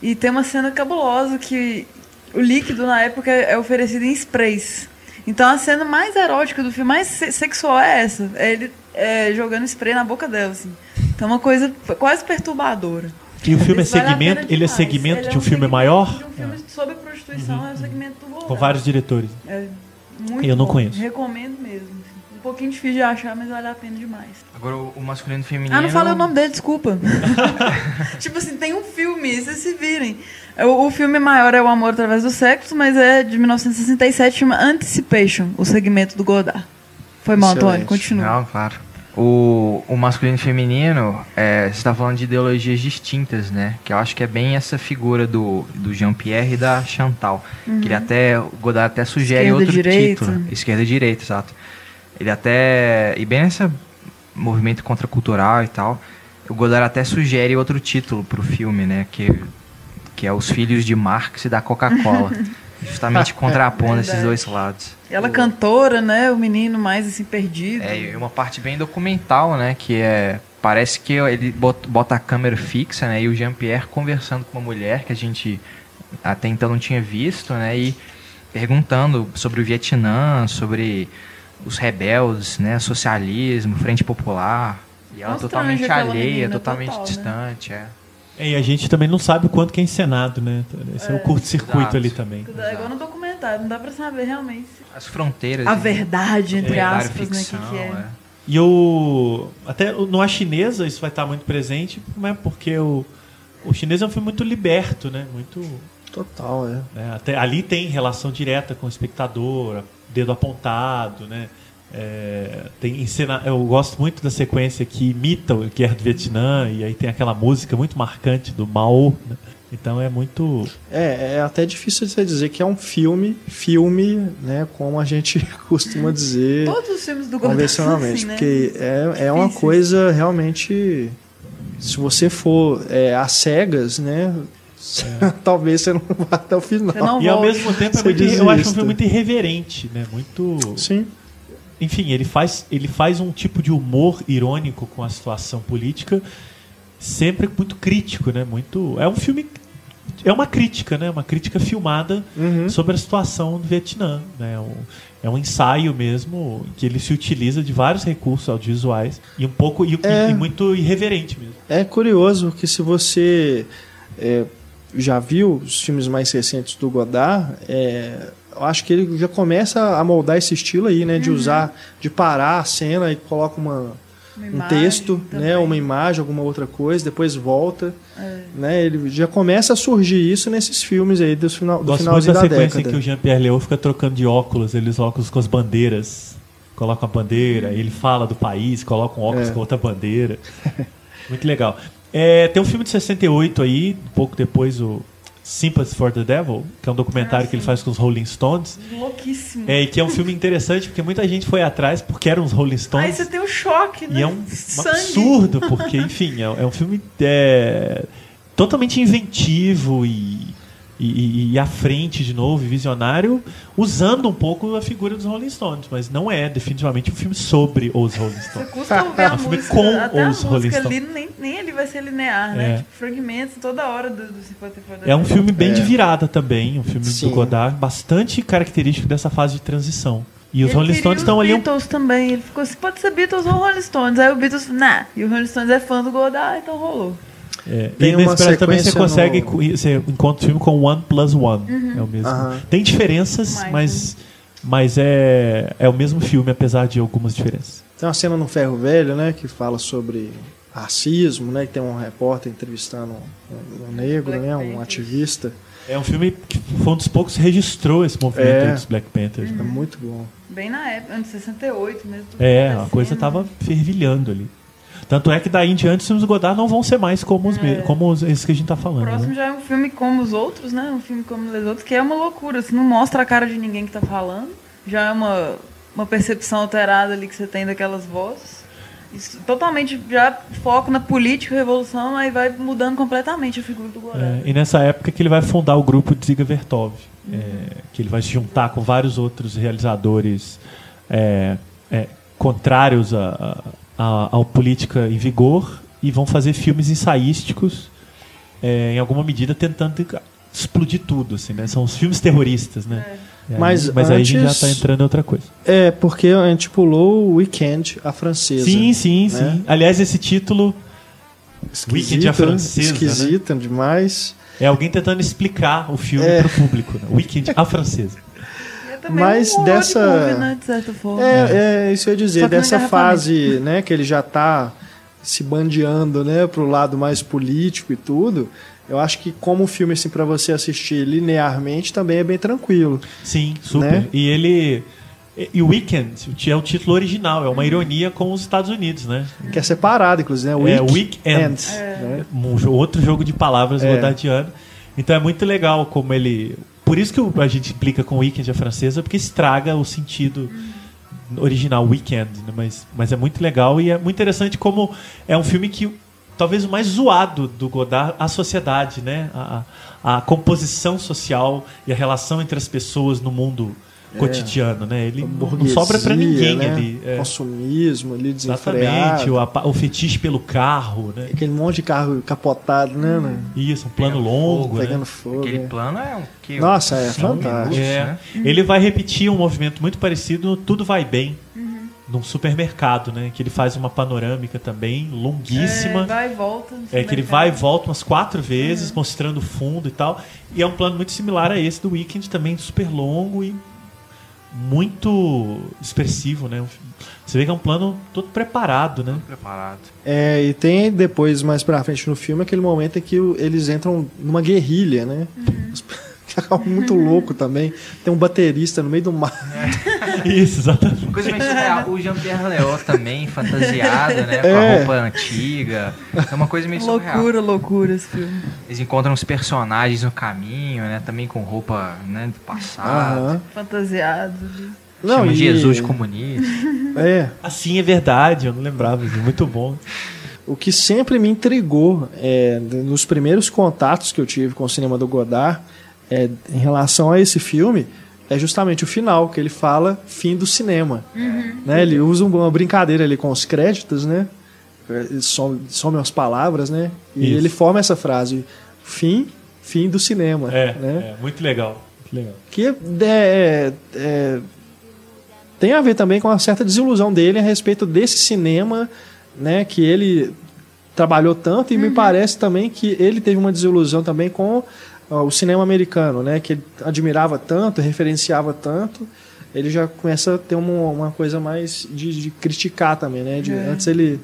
Speaker 4: E tem uma cena cabulosa que o líquido na época é é oferecido em sprays. Então a cena mais erótica do filme, mais se- sexual é essa. É ele é, jogando spray na boca dela, assim. Então é uma coisa quase perturbadora.
Speaker 3: E o filme é
Speaker 4: a
Speaker 3: segmento, ele é segmento
Speaker 4: Ele
Speaker 3: de um filme
Speaker 4: segmento
Speaker 3: maior?
Speaker 4: De um filme sobre prostituição, é um segmento do.
Speaker 3: Com vários diretores.
Speaker 4: É muito
Speaker 3: Eu não
Speaker 4: bom.
Speaker 3: conheço.
Speaker 4: Recomendo mesmo. assim. Um pouquinho difícil de achar, mas vale a pena demais.
Speaker 5: Agora, o masculino e feminino...
Speaker 4: Ah, não falei o nome dele, desculpa. tipo assim, tem um filme, vocês se virem. É, O, o filme maior é O Amor Através do Sexo, mas é de 1967, chama Anticipation, o segmento do Godard. Foi mal,
Speaker 2: Excelente.
Speaker 4: Antônio, continua.
Speaker 5: Não, claro. O, o masculino e feminino, é, você está falando de ideologias distintas, né? Que eu acho que é bem essa figura do, do Jean-Pierre e da Chantal. Que ele até, o Godard até sugere
Speaker 4: Esquerda,
Speaker 5: outro
Speaker 4: direita.
Speaker 5: título. Esquerda e direita, exato. Ele até, e bem nessa movimento contracultural e tal. O Godard até sugere outro título pro filme, né? Que, que é Os Filhos de Marx e da Coca-Cola. justamente contrapondo esses dois lados.
Speaker 4: Ela cantora, né? O menino mais assim perdido.
Speaker 5: É, e uma parte bem documental, né? Que é. Parece que ele bota, a câmera fixa, né? E o Jean-Pierre conversando com uma mulher que a gente até então não tinha visto, né? E perguntando sobre o Vietnã, sobre os rebeldes, né? Socialismo, Frente Popular. E ela
Speaker 4: Constrange
Speaker 5: totalmente alheia, totalmente
Speaker 4: total, né?
Speaker 5: distante, é.
Speaker 3: É, e a gente também não sabe o quanto que é encenado, né? Esse é, o curto-circuito ali também.
Speaker 4: É igual no documentário, não dá pra saber realmente
Speaker 5: As fronteiras.
Speaker 4: a
Speaker 5: né?
Speaker 4: verdade, entre
Speaker 5: Verdade,
Speaker 4: aspas, né?
Speaker 5: ficção,
Speaker 4: Que, que é.
Speaker 5: é.
Speaker 3: E o. Até no A Chinesa isso vai estar muito presente, né? porque o, o chinês é um filme muito liberto, né? Muito.
Speaker 2: Total, é.
Speaker 3: né, Até, ali tem relação direta com o espectador, dedo apontado, né? É, tem encena, eu gosto muito da sequência que imita o Guerra do Vietnã e aí tem aquela música muito marcante do Mao. né? Então é muito.
Speaker 2: É, é até difícil de você dizer que é um filme, filme, né, como a gente costuma dizer
Speaker 4: Todos os filmes do Godard são
Speaker 2: convencionalmente,
Speaker 4: assim, né?
Speaker 2: porque é, é uma coisa realmente, se você for é, às cegas, né, talvez você não vá até o final.
Speaker 3: E ao mesmo tempo é muito, eu acho um filme muito irreverente, né? Muito.
Speaker 2: Sim,
Speaker 3: enfim, ele faz, ele faz um tipo de humor irônico com a situação política, sempre muito crítico, né? Muito, é um filme é uma crítica, né? Uma crítica filmada
Speaker 2: Uhum.
Speaker 3: sobre a situação do Vietnã, né? É um, é um ensaio mesmo que ele se utiliza de vários recursos audiovisuais e um pouco e,
Speaker 2: É.
Speaker 3: e muito irreverente mesmo.
Speaker 2: É curioso que se você é, já viu os filmes mais recentes do Godard, é, eu acho que ele já começa a moldar esse estilo aí, né? De usar, de parar a cena e coloca Uma um
Speaker 4: imagem
Speaker 2: texto,
Speaker 4: também.
Speaker 2: né? Uma imagem, alguma outra coisa, depois volta,
Speaker 4: É.
Speaker 2: né? Ele já começa a surgir isso nesses filmes aí do final do
Speaker 3: Gosto muito
Speaker 2: finalzinho
Speaker 3: da
Speaker 2: da,
Speaker 3: sequência em
Speaker 2: década.
Speaker 3: que o Jean-Pierre Léaud fica trocando de óculos, eles óculos com as bandeiras. Coloca a bandeira, ele fala do país, coloca um óculos
Speaker 2: É.
Speaker 3: com outra bandeira. Muito legal. É, tem um filme de 68 aí, um pouco depois o Sympathy for the Devil, que é um documentário
Speaker 4: Ah,
Speaker 3: que ele faz com os Rolling Stones.
Speaker 4: Louquíssimo.
Speaker 3: É, e que é um filme interessante porque muita gente foi atrás porque eram os Rolling
Speaker 4: Aí
Speaker 3: Stones.
Speaker 4: você tem o choque, né?
Speaker 3: E é um, um absurdo, porque, enfim, é, é um filme é, totalmente inventivo e, e, e- e à frente, de novo, visionário, usando um pouco a figura dos Rolling Stones, mas não é definitivamente um filme sobre os Rolling
Speaker 4: Você
Speaker 3: Stones.
Speaker 4: custa ouvir a
Speaker 3: É um filme
Speaker 4: música.
Speaker 3: com
Speaker 4: até a
Speaker 3: os Rolling
Speaker 4: música
Speaker 3: Stones.
Speaker 4: ali, nem, nem ele vai ser linear, né?
Speaker 3: É.
Speaker 4: Tipo, fragmentos toda hora do, do
Speaker 3: É um filme bem
Speaker 2: É.
Speaker 3: de virada também, um filme
Speaker 2: Sim.
Speaker 3: do Godard, bastante característico dessa fase de transição. E os
Speaker 4: Ele
Speaker 3: Rolling Stones
Speaker 4: os
Speaker 3: estão ali
Speaker 4: Beatles também. Ele ficou assim, pode ser Beatles ou Rolling Stones. Aí o Beatles, nah. E o Rolling Stones é fã do Godard, então rolou.
Speaker 3: É,
Speaker 2: Tem
Speaker 3: e
Speaker 2: uma
Speaker 3: pedaço também você
Speaker 2: sequência
Speaker 3: consegue,
Speaker 2: no-
Speaker 3: você encontra o filme com One Plus One. É o mesmo.
Speaker 2: Aham.
Speaker 3: Tem diferenças,
Speaker 4: Mais,
Speaker 3: mas, mas é, é o mesmo filme, apesar de algumas diferenças.
Speaker 2: Tem uma cena no Ferro Velho, né, que fala sobre racismo, né, que tem um repórter entrevistando um, um negro,
Speaker 4: Black
Speaker 2: né, um
Speaker 4: Panthers.
Speaker 2: ativista.
Speaker 3: É um filme que foi um dos poucos que registrou esse movimento
Speaker 2: É.
Speaker 3: dos Black Panthers.
Speaker 2: É
Speaker 3: né?
Speaker 2: muito bom.
Speaker 4: Bem na época, anos 68 mesmo.
Speaker 3: É, a coisa tava fervilhando ali. Tanto é que daí em diante os filmes do Godard não vão ser mais como, os,
Speaker 4: É.
Speaker 3: como os- esses que a gente tá
Speaker 4: O
Speaker 3: falando.
Speaker 4: próximo
Speaker 3: né?
Speaker 4: já é um filme como os outros, né? Um filme como os outros, que é uma loucura. Você não mostra a cara de ninguém que tá falando. Já é uma, uma percepção alterada ali que você tem daquelas vozes. Isso, totalmente já foco na política, revolução, aí vai mudando completamente a figura do Godard.
Speaker 3: É, e nessa época que ele vai fundar o grupo Ziga Vertov, é, que ele vai se juntar com vários outros realizadores é, é, contrários à à- à política em vigor e vão fazer filmes ensaísticos, é, em alguma medida tentando explodir tudo, assim, né? São os filmes terroristas, né? E aí-
Speaker 2: Mas
Speaker 3: mas aí a gente já
Speaker 2: antes-
Speaker 3: está entrando em outra coisa.
Speaker 2: É, porque a gente pulou o Weekend, a francesa.
Speaker 3: Sim, sim,
Speaker 2: né?
Speaker 3: sim. Aliás, esse título Weekend, a francesa, né?
Speaker 2: Esquisita demais.
Speaker 3: é alguém tentando explicar o filme
Speaker 2: É.
Speaker 3: para o público. Né? Weekend, a francesa.
Speaker 4: E é também
Speaker 2: Mas
Speaker 4: um
Speaker 2: dessa-
Speaker 4: né, de certa forma.
Speaker 2: É, é isso eu ia dizer, dessa fase, né, que ele já tá se bandeando, né, pro lado mais político e tudo. Eu acho que como filme assim para você assistir linearmente também é bem tranquilo.
Speaker 3: Sim, super.
Speaker 2: Né?
Speaker 3: E ele. E e Weekend é o título original, é uma ironia com os Estados Unidos, né?
Speaker 2: Que é separado, inclusive, né?
Speaker 3: É,
Speaker 2: Weekend.
Speaker 3: Weekend.
Speaker 2: né?
Speaker 3: Um outro jogo de palavras
Speaker 2: É.
Speaker 3: godardiano. Então é muito legal como ele. Por isso que a gente implica com Weekend a francesa, porque estraga o sentido original Weekend, né? mas, mas é muito legal e é muito interessante como é um filme que talvez o mais zoado do Godard a sociedade, né? A, a composição social e a relação entre as pessoas no mundo cotidiano, né? Ele não sobra para ninguém
Speaker 2: né?
Speaker 3: ali. É.
Speaker 2: Consumismo ali
Speaker 3: Exatamente,
Speaker 2: desenfreado.
Speaker 3: o, apa- o fetiche pelo carro, né?
Speaker 2: Aquele monte de carro capotado, né? né?
Speaker 3: Isso, um plano
Speaker 5: Pegando
Speaker 3: longo,
Speaker 5: fogo,
Speaker 3: né?
Speaker 2: Pegando fogo.
Speaker 5: Aquele
Speaker 2: é.
Speaker 5: plano é um que
Speaker 2: Nossa, é fantástico.
Speaker 5: minutos,
Speaker 3: É.
Speaker 5: né?
Speaker 3: Ele vai repetir um movimento muito parecido no Tudo Vai Bem, num supermercado, né? Que ele faz uma panorâmica também longuíssima.
Speaker 4: É, vai e volta.
Speaker 3: É que ele vai e volta umas quatro vezes, mostrando o fundo e tal. E é um plano muito similar a esse do Weekend, também super longo e muito expressivo, né? Você vê que é um plano todo preparado, né?
Speaker 5: Preparado.
Speaker 2: É, e tem depois, mais pra frente no filme, aquele momento em que eles entram numa guerrilha, né? Os- Que acaba muito louco também. Tem um baterista no meio do mar.
Speaker 3: Isso, exatamente.
Speaker 5: Coisa meio surreal. O Jean-Pierre Léaud também, fantasiado, né? Com
Speaker 2: É.
Speaker 5: a roupa antiga. É uma coisa meio surreal.
Speaker 4: Loucura, loucura esse filme.
Speaker 5: Eles encontram os personagens no caminho, né? Também com roupa né, do passado.
Speaker 2: Aham.
Speaker 4: Fantasiado.
Speaker 2: Não,
Speaker 5: Chama
Speaker 2: e-
Speaker 5: Jesus comunista.
Speaker 2: É,
Speaker 3: Assim é verdade, eu não lembrava. Muito bom.
Speaker 2: O que sempre me intrigou é, nos primeiros contatos que eu tive com o cinema do Godard é, em relação a esse filme é justamente o final, que ele fala fim do cinema. Né? Ele usa uma brincadeira ali com os créditos, né? Ele some, some as palavras, né? E
Speaker 3: Isso.
Speaker 2: ele forma essa frase: fim, fim do cinema.
Speaker 3: É,
Speaker 2: né?
Speaker 3: é muito legal. Muito legal.
Speaker 2: que é, é, tem a ver também com uma certa desilusão dele a respeito desse cinema, né, que ele trabalhou tanto e me parece também que ele teve uma desilusão também com o cinema americano, né, que ele admirava tanto, referenciava tanto, ele já começa a ter uma, uma coisa mais de, de criticar também, né, de, antes ele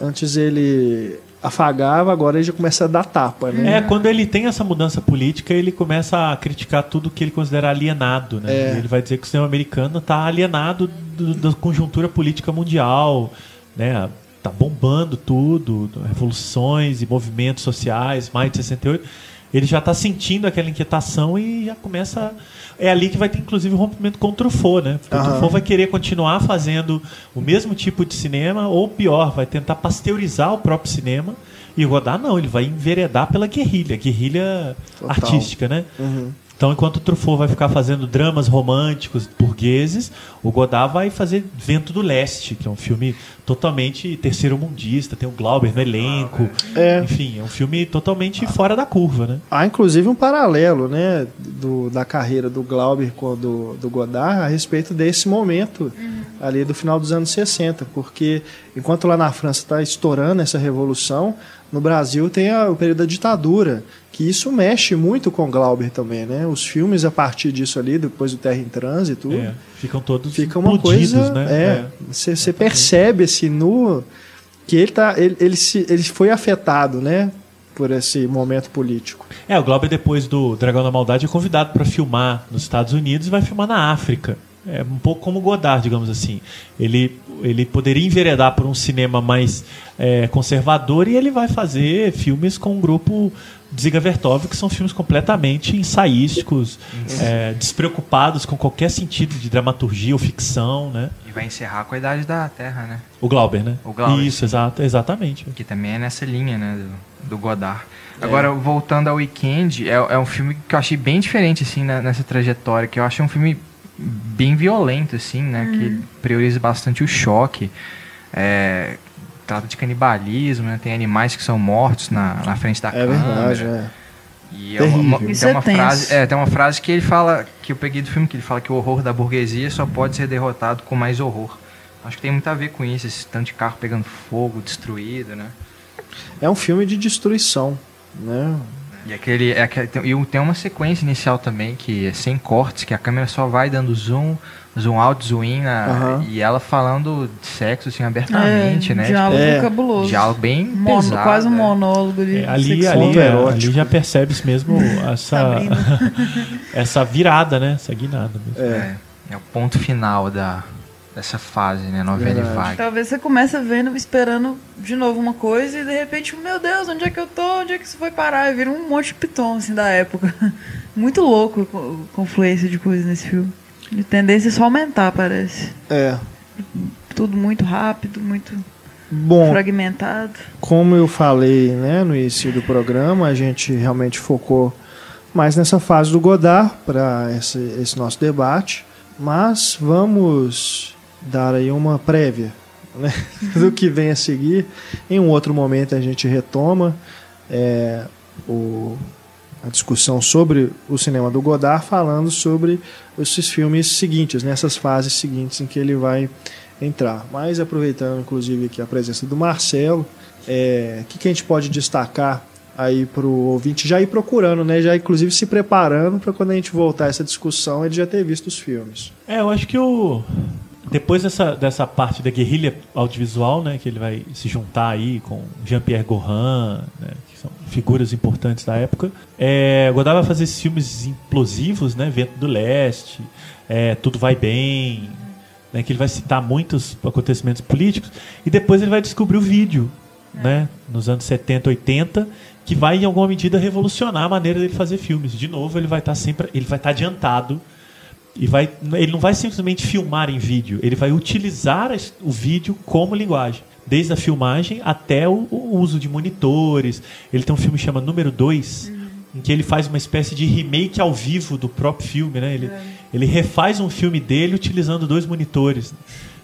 Speaker 2: antes ele afagava, agora ele já começa a dar tapa, né?
Speaker 3: É, quando ele tem essa mudança política, ele começa a criticar tudo que ele considera alienado, né?
Speaker 2: É.
Speaker 3: Ele vai dizer que o cinema americano está alienado do- da conjuntura política mundial, né? Tá bombando tudo, revoluções e movimentos sociais, mais de 68. Ele já está sentindo aquela inquietação e já começa. É ali que vai ter, inclusive, o rompimento com o Truffaut, né? Porque O
Speaker 2: Aham.
Speaker 3: Truffaut vai querer continuar fazendo o mesmo tipo de cinema, ou pior, vai tentar pasteurizar o próprio cinema. E o Godard não, ele vai enveredar pela guerrilha, guerrilha
Speaker 2: Total.
Speaker 3: artística, né?
Speaker 2: Uhum.
Speaker 3: Então, enquanto o Truffaut vai ficar fazendo dramas românticos burgueses, o Godard vai fazer Vento do Leste, que é um filme totalmente terceiro-mundista, tem o Glauber no elenco.
Speaker 2: É.
Speaker 3: Enfim, é um filme totalmente fora da curva, né?
Speaker 2: Há inclusive um paralelo né, do, da carreira do Glauber com a do, do Godard a respeito desse momento ali do final dos anos 60, porque enquanto lá na França está estourando essa revolução, no Brasil tem a- o período da ditadura, que isso mexe muito com Glauber também, né? Os filmes a partir disso ali, depois do Terra em Trânsito,
Speaker 3: É, ficam todos
Speaker 2: fica uma coisa,
Speaker 3: né?
Speaker 2: é, você você percebe assim no que ele tá, ele, ele, se, ele foi afetado, né, por esse momento político.
Speaker 3: É, o Glauber, depois do Dragão da Maldade, é convidado para filmar nos Estados Unidos e vai filmar na África. É um pouco como o Godard, digamos assim. Ele, ele poderia enveredar por um cinema mais é, conservador e ele vai fazer filmes com um grupo de Ziga Vertov, que são filmes completamente ensaísticos, é, despreocupados com qualquer sentido de dramaturgia ou ficção, né?
Speaker 5: E vai encerrar com a Idade da Terra, né?
Speaker 3: O Glauber, né?
Speaker 5: O Glauber,
Speaker 3: Isso, exato, exatamente.
Speaker 5: Que também é nessa linha, né? Do, do Godard. Agora, voltando ao Weekend, é, é um filme que eu achei bem diferente, assim, na- nessa trajetória. Que eu achei um filme bem violento, assim, né? Que prioriza bastante o choque. É, trata de canibalismo, né? Tem animais que são mortos na, na frente da
Speaker 2: É
Speaker 5: câmera.
Speaker 2: verdade, é.
Speaker 5: E é uma.
Speaker 4: Isso
Speaker 5: tem
Speaker 4: é
Speaker 5: uma
Speaker 4: tenso.
Speaker 5: frase, é, tem uma frase que ele fala, que eu peguei do filme, que ele fala que o horror da burguesia só pode ser derrotado com mais horror. Acho que tem muito a ver com isso, esse tanto de carro pegando fogo, destruído, né?
Speaker 2: É um filme de destruição, né?
Speaker 5: E aquele, é aquele tem, e tem uma sequência inicial também que é sem cortes, que a câmera só vai dando zoom, zoom out, zoom in, na-
Speaker 2: Aham.
Speaker 5: e ela falando de sexo assim abertamente,
Speaker 4: é,
Speaker 5: né?
Speaker 4: Diálogo
Speaker 2: É.
Speaker 4: cabuloso.
Speaker 5: Tipo, diálogo bem
Speaker 4: Mono-
Speaker 5: pesado.
Speaker 4: quase um
Speaker 5: né?
Speaker 4: monólogo ali.
Speaker 3: É, ali, ali, é,
Speaker 2: erótico.
Speaker 3: ali já percebe-se mesmo essa,
Speaker 4: Sabrina.
Speaker 3: essa virada, né? Essa guinada mesmo.
Speaker 5: É, é o ponto final da, dessa fase, né? Novela
Speaker 2: Verdade.
Speaker 5: e vaga.
Speaker 4: Talvez você comece vendo, esperando de novo uma coisa e de repente, meu Deus, onde é que eu tô? Onde é que isso foi parar? E vira um monte de piton, assim, da época. Muito louco a confluência de coisas nesse filme. A tendência é só aumentar, parece.
Speaker 2: É.
Speaker 4: Tudo muito rápido, muito
Speaker 2: Bom,
Speaker 4: fragmentado.
Speaker 2: como eu falei né, no início do programa, a gente realmente focou mais nessa fase do Godard para esse, esse nosso debate, mas vamos dar aí uma prévia né, do que vem a seguir. Em um outro momento a gente retoma é, o, a discussão sobre o cinema do Godard, falando sobre esses filmes seguintes, nessas fases seguintes em que ele vai entrar. Mas aproveitando, inclusive, aqui a presença do Marcelo, é, o que, que a gente pode destacar aí para o ouvinte já ir procurando, né? Já inclusive se preparando para quando a gente voltar a essa discussão ele já ter visto os filmes.
Speaker 3: É, eu acho que o. Depois dessa, dessa parte da guerrilha audiovisual, né, que ele vai se juntar aí com Jean-Pierre Gorin, né, que são figuras importantes da época, é, Godard vai fazer esses filmes implosivos, né, Vento do Leste, é, Tudo Vai Bem, né, que ele vai citar muitos acontecimentos políticos, e depois ele vai descobrir o vídeo, né, nos anos 70, 80, que vai em alguma medida revolucionar a maneira dele fazer filmes. De novo, ele vai estar sempre, ele vai estar adiantado e vai, ele não vai simplesmente filmar em vídeo, ele vai utilizar o vídeo como linguagem. Desde a filmagem até o, o uso de monitores. Ele tem um filme que chama Número 2, em que ele faz uma espécie de remake ao vivo do próprio filme. Né? Ele, ele refaz um filme dele utilizando dois monitores.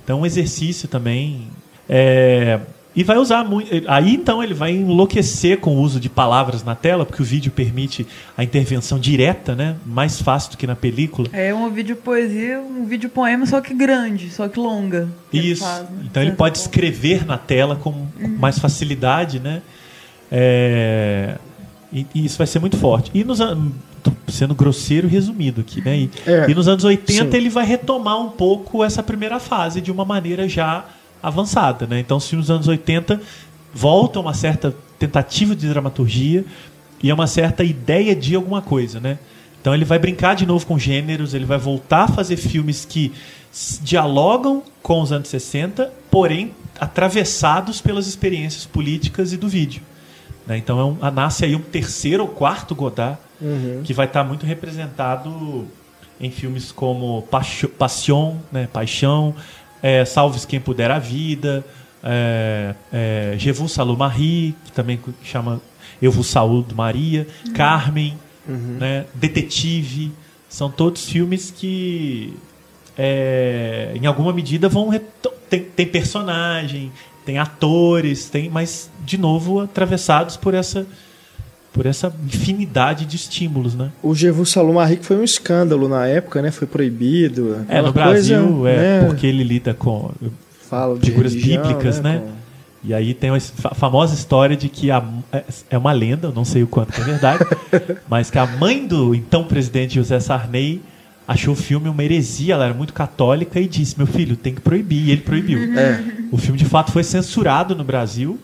Speaker 3: Então, um exercício também. É, e vai usar muito. Aí então ele vai enlouquecer com o uso de palavras na tela, porque o vídeo permite a intervenção direta, né? mais fácil do que na película.
Speaker 4: É um vídeo poesia, um vídeo poema, só que grande, só que longa. que ele
Speaker 3: Isso.
Speaker 4: faz, né?
Speaker 3: Então ele
Speaker 4: De
Speaker 3: pode escrever na tela com com mais facilidade, né? É, E, e isso vai ser muito forte. E nos an- sendo grosseiro e resumido aqui, né? E,
Speaker 2: É,
Speaker 3: e nos anos 80
Speaker 2: sim.
Speaker 3: ele vai retomar um pouco essa primeira fase de uma maneira já avançada, né? Então, se nos anos 80 volta uma certa tentativa de dramaturgia e é uma certa ideia de alguma coisa, né? Então ele vai brincar de novo com gêneros, ele vai voltar a fazer filmes que dialogam com os anos 60, porém atravessados pelas experiências políticas e do vídeo. né? Então é um, a- nasce aí um terceiro ou quarto Godard
Speaker 2: Uhum.
Speaker 3: que vai estar muito representado em filmes como Passion, né? Paixão, é, Salves Quem Puder a Vida, é, é, Je vous salue Marie, que também chama Eu vos saúdo Maria, Carmen, né? Detetive, são todos filmes que é, em alguma medida vão tem, tem personagem, tem atores, tem, mas de novo atravessados por essa por essa infinidade de estímulos, né?
Speaker 2: O Jevu Salomari que foi um escândalo na época, né? Foi proibido.
Speaker 3: É, no Brasil
Speaker 2: coisa,
Speaker 3: é
Speaker 2: né,
Speaker 3: porque ele lida com
Speaker 2: fala
Speaker 3: figuras
Speaker 2: religião,
Speaker 3: bíblicas, né?
Speaker 2: com-
Speaker 3: E aí tem a fa- famosa história de que a, é- é uma lenda, não sei o quanto que é verdade, mas que a mãe do então presidente José Sarney achou o filme uma heresia, ela era muito católica e disse: "Meu filho, tem que proibir", e ele proibiu.
Speaker 2: É.
Speaker 3: O filme de fato foi censurado no Brasil.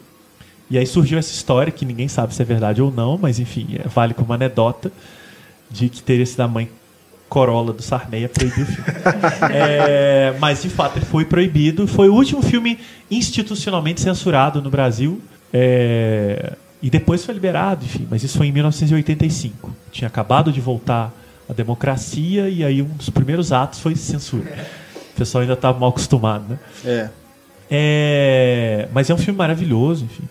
Speaker 3: E aí surgiu essa história que ninguém sabe se é verdade ou não, mas enfim, é- vale como anedota de que teria sido a mãe Corolla do Sarney a proibir o filme. É, mas de fato ele foi proibido. Foi o último filme institucionalmente censurado no Brasil. É, e depois foi liberado, enfim. Mas isso foi em 1985. Tinha acabado de voltar a democracia e aí um dos primeiros atos foi censura. O pessoal ainda estava mal acostumado, né?
Speaker 2: É.
Speaker 3: É, mas é um filme maravilhoso, enfim.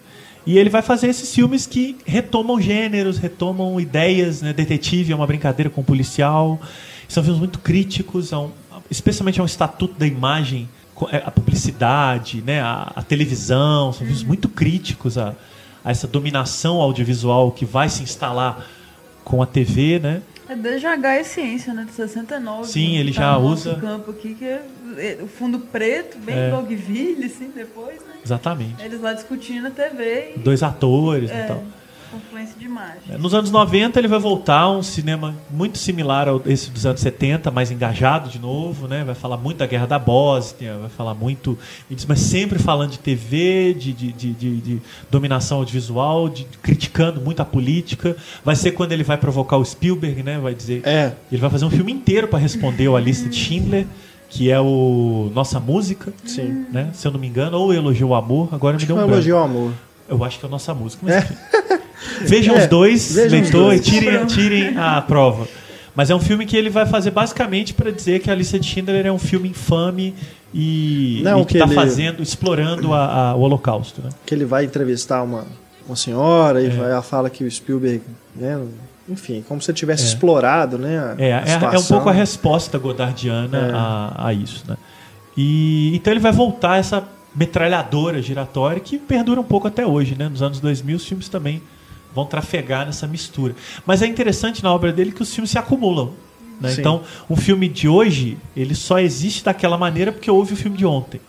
Speaker 3: E ele vai fazer esses filmes que retomam gêneros, retomam ideias, né? Detetive é uma brincadeira com o policial. São filmes muito críticos, a um- especialmente ao estatuto da imagem, é, a publicidade, né? a, a televisão. São filmes muito críticos a, a essa dominação audiovisual que vai se instalar com a TV, né?
Speaker 4: É desde H é ciência, né? De 69.
Speaker 3: Sim,
Speaker 4: né,
Speaker 3: ele já
Speaker 4: tá nosso
Speaker 3: usa-
Speaker 4: campo aqui, que é é o fundo preto, bem
Speaker 3: É.
Speaker 4: Dogville, assim, depois, né?
Speaker 3: Exatamente.
Speaker 4: Eles lá discutindo a TV e
Speaker 3: Dois atores e
Speaker 4: é,
Speaker 3: tal.
Speaker 4: confluência de imagem.
Speaker 3: Nos anos 90 ele vai voltar a um cinema muito similar ao esse dos anos 70, mais engajado de novo, né? Vai falar muito da Guerra da Bósnia, vai falar muito, mas sempre falando de TV, de, de, de, de- de dominação audiovisual, de, criticando muito a política. Vai ser quando ele vai provocar o Spielberg, né? Vai dizer,
Speaker 2: É.
Speaker 3: ele vai fazer um filme inteiro para responder a lista de Schindler, que é o Nossa Música,
Speaker 2: Sim.
Speaker 3: né? Se eu não me engano, ou Elogio ao Amor. Agora me
Speaker 2: Acho que
Speaker 3: deu
Speaker 2: foi
Speaker 3: um
Speaker 2: elogio ao amor.
Speaker 3: Eu acho que é a nossa música, mas enfim. Vejam
Speaker 2: É,
Speaker 3: os dois,
Speaker 2: vejam os
Speaker 3: leitor,
Speaker 2: dois.
Speaker 3: e tirem, tirem a prova. Mas é um filme que ele vai fazer basicamente para dizer que a lista de Schindler é um filme infame e,
Speaker 2: Não,
Speaker 3: e que
Speaker 2: que
Speaker 3: está
Speaker 2: ele-
Speaker 3: fazendo, explorando a- a- o Holocausto. Né?
Speaker 2: Que ele vai entrevistar uma, uma senhora e
Speaker 3: É.
Speaker 2: vai, ela fala que o Spielberg, né? Enfim, como se ele tivesse
Speaker 3: É.
Speaker 2: explorado, né? a
Speaker 3: É, é, é um pouco a resposta godardiana
Speaker 2: É.
Speaker 3: a, a isso. Né? E, então ele vai voltar essa metralhadora giratória que perdura um pouco até hoje. Né? Nos anos 2000 os filmes também vão trafegar nessa mistura. Mas é interessante na obra dele que os filmes se acumulam. né? Então, um filme de hoje, ele só existe daquela maneira porque houve o filme de ontem.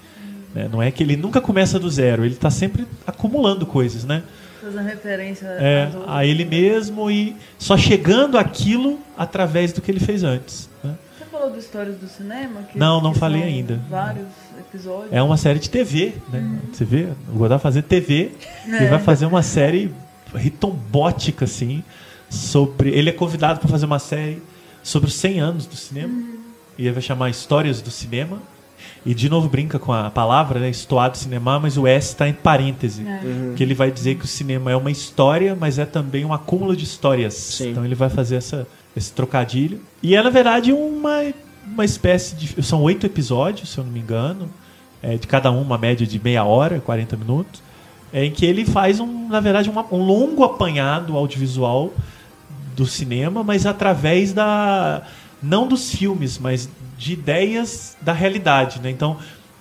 Speaker 3: né? Não é que ele nunca começa do zero, ele está sempre acumulando coisas, né?
Speaker 4: Fazendo referência
Speaker 3: É, a ele mesmo e só chegando aquilo através do que ele fez antes. né?
Speaker 4: Você falou do Histórias do Cinema? Que,
Speaker 3: Não, não
Speaker 4: que
Speaker 3: falei ainda.
Speaker 4: Vários episódios.
Speaker 3: É uma série de TV, né? Você vê, o Godard fazer TV e
Speaker 4: É.
Speaker 3: vai fazer uma série ritombótica, assim, sobre... Ele é convidado para fazer uma série sobre os 100 anos do cinema. E ele vai chamar Histórias do Cinema. E de novo brinca com a palavra, né? Histoire do cinema, mas o S está em parêntese.
Speaker 4: É.
Speaker 3: Que ele vai dizer que o cinema é uma história, mas é também um acúmulo de histórias.
Speaker 2: Sim.
Speaker 3: Então ele vai fazer essa, esse trocadilho. E é, na verdade, uma, uma espécie de. São oito episódios, se eu não me engano. É, de cada um uma média de meia hora, 40 minutos. É, em que ele faz, um, na verdade, uma- um longo apanhado audiovisual do cinema, mas através da. não dos filmes, mas de ideias da realidade. Né? Então,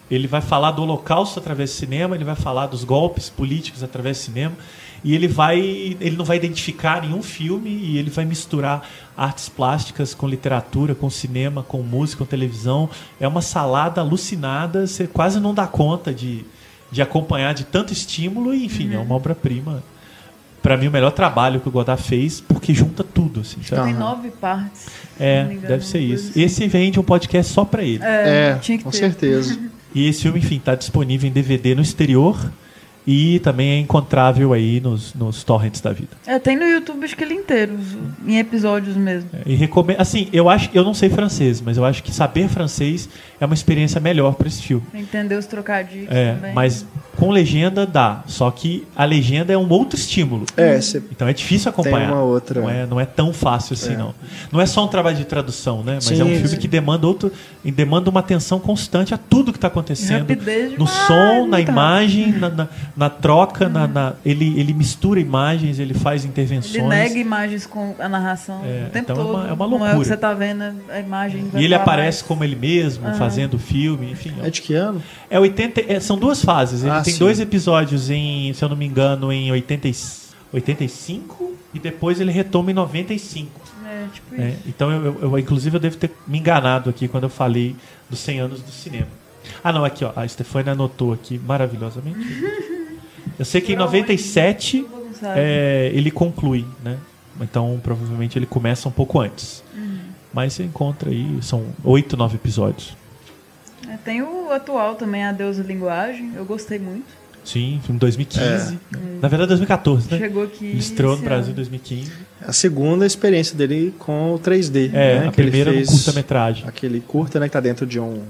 Speaker 3: ele vai falar do Holocausto através do cinema, ele vai falar dos golpes políticos através do cinema, e ele vai. ele não vai identificar nenhum filme e ele vai misturar artes plásticas com literatura, com cinema, com música, com televisão. É uma salada alucinada, você quase não dá conta de, de acompanhar de tanto estímulo, e enfim, é uma obra-prima. Para mim, o melhor trabalho que o Godard fez, porque junta tudo. Assim, sabe?
Speaker 4: Tem nove partes.
Speaker 3: É,
Speaker 4: engano,
Speaker 3: deve ser isso.
Speaker 4: assim.
Speaker 3: Esse vende um podcast só pra ele.
Speaker 2: É,
Speaker 4: tinha que
Speaker 2: com
Speaker 4: ter.
Speaker 2: certeza.
Speaker 3: E esse filme, enfim, tá disponível em DVD no exterior e também é encontrável aí nos, nos torrents da vida.
Speaker 4: É, tem no YouTube acho que ele inteiro, em episódios mesmo.
Speaker 3: É, E recomendo, assim, eu acho, eu não sei francês, mas eu acho que saber francês é uma experiência melhor para esse filme.
Speaker 4: Entender os trocadilhos
Speaker 3: É,
Speaker 4: também.
Speaker 3: mas com legenda dá, só que a legenda é um outro estímulo.
Speaker 2: É, você
Speaker 3: Então é difícil acompanhar.
Speaker 2: uma outra-
Speaker 3: Não é, não é tão fácil assim, não. Não é só um trabalho de tradução, né? Mas
Speaker 2: Sim,
Speaker 3: é um filme
Speaker 2: sim.
Speaker 3: que demanda outro, e demanda uma atenção constante a tudo que está acontecendo.
Speaker 4: Rapidez
Speaker 3: No
Speaker 4: demais,
Speaker 3: som, na
Speaker 4: muito
Speaker 3: imagem, na, na, na troca, na, na- ele, ele mistura imagens, ele faz intervenções.
Speaker 4: Ele nega imagens com a narração
Speaker 3: É,
Speaker 4: o tempo
Speaker 3: então é
Speaker 4: todo.
Speaker 3: uma- é uma
Speaker 4: Não é o
Speaker 3: loucura.
Speaker 4: que você tá vendo, a imagem
Speaker 3: E ele aparece
Speaker 4: mais.
Speaker 3: como ele mesmo, fazendo o filme, enfim.
Speaker 2: É de que ano?
Speaker 3: É 80, é, são duas fases. Ele
Speaker 2: Ah,
Speaker 3: tem
Speaker 2: sim.
Speaker 3: dois episódios em, se eu não me engano, em 80, e- 85 e depois ele retoma em 95.
Speaker 4: É, tipo isso.
Speaker 3: Então, eu, eu- eu, inclusive, eu devo ter me enganado aqui quando eu falei dos 100 anos do cinema. Ah, não, aqui, ó. A Stefania anotou aqui maravilhosamente. Eu sei que em 97
Speaker 4: Bagunçado.
Speaker 3: é, ele conclui, né? Então, provavelmente ele começa um pouco antes.
Speaker 4: Uhum.
Speaker 3: Mas você encontra aí, são oito, nove episódios.
Speaker 4: É, tem o atual também, A Deus e Linguagem. Eu gostei muito.
Speaker 3: Sim, filme 2015. Na verdade, 2014, né?
Speaker 4: Chegou aqui.
Speaker 3: Ele estreou no Brasil em
Speaker 4: ano.
Speaker 3: 2015.
Speaker 2: A segunda experiência dele com o 3D.
Speaker 3: É,
Speaker 2: né,
Speaker 3: a
Speaker 2: que ele
Speaker 3: primeira no
Speaker 2: fez
Speaker 3: curta-metragem.
Speaker 2: Aquele curta, né, que tá dentro de um...